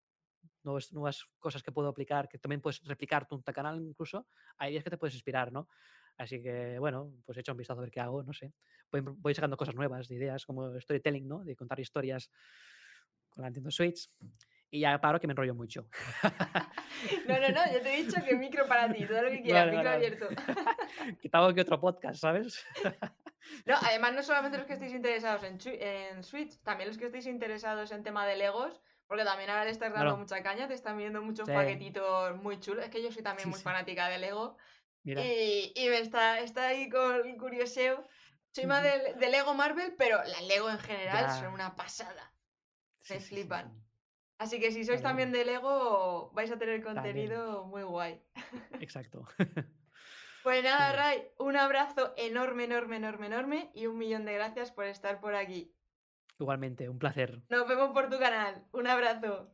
nuevas, nuevas cosas que puedo aplicar, que también puedes replicar tu canal incluso. Hay días que te puedes inspirar, ¿no? Así que, bueno, pues he hecho un vistazo a ver qué hago, no sé. Voy, sacando cosas nuevas, de ideas como storytelling, ¿no? De contar historias con la Nintendo Switch. Y ya paro que me enrollo mucho.
No, no, no, yo te he dicho que micro para ti, todo lo que quieras,
Vale,
micro
vale,
abierto.
tengo que otro podcast, ¿sabes?
No, además no solamente los que estéis interesados en, Switch, también los que estéis interesados en tema de Legos, porque también ahora le estás dando
Claro.
mucha caña, te están viendo muchos
Sí.
paquetitos muy chulos. Es que yo soy también
Sí,
muy
sí.
fanática de Lego
Mira.
y, y me está, está ahí con curioseo. Soy más de, de Lego Marvel, pero las Lego en general
Ya.
son una pasada.
Sí,
me
sí, sí,
flipan.
sí.
Así que si sois también de Lego, vais a tener
También.
contenido muy guay.
Exacto.
Pues nada. Ray, un abrazo enorme, enorme, enorme, enorme y un millón de gracias por estar por aquí.
Igualmente, un placer.
Nos vemos por tu canal. Un abrazo.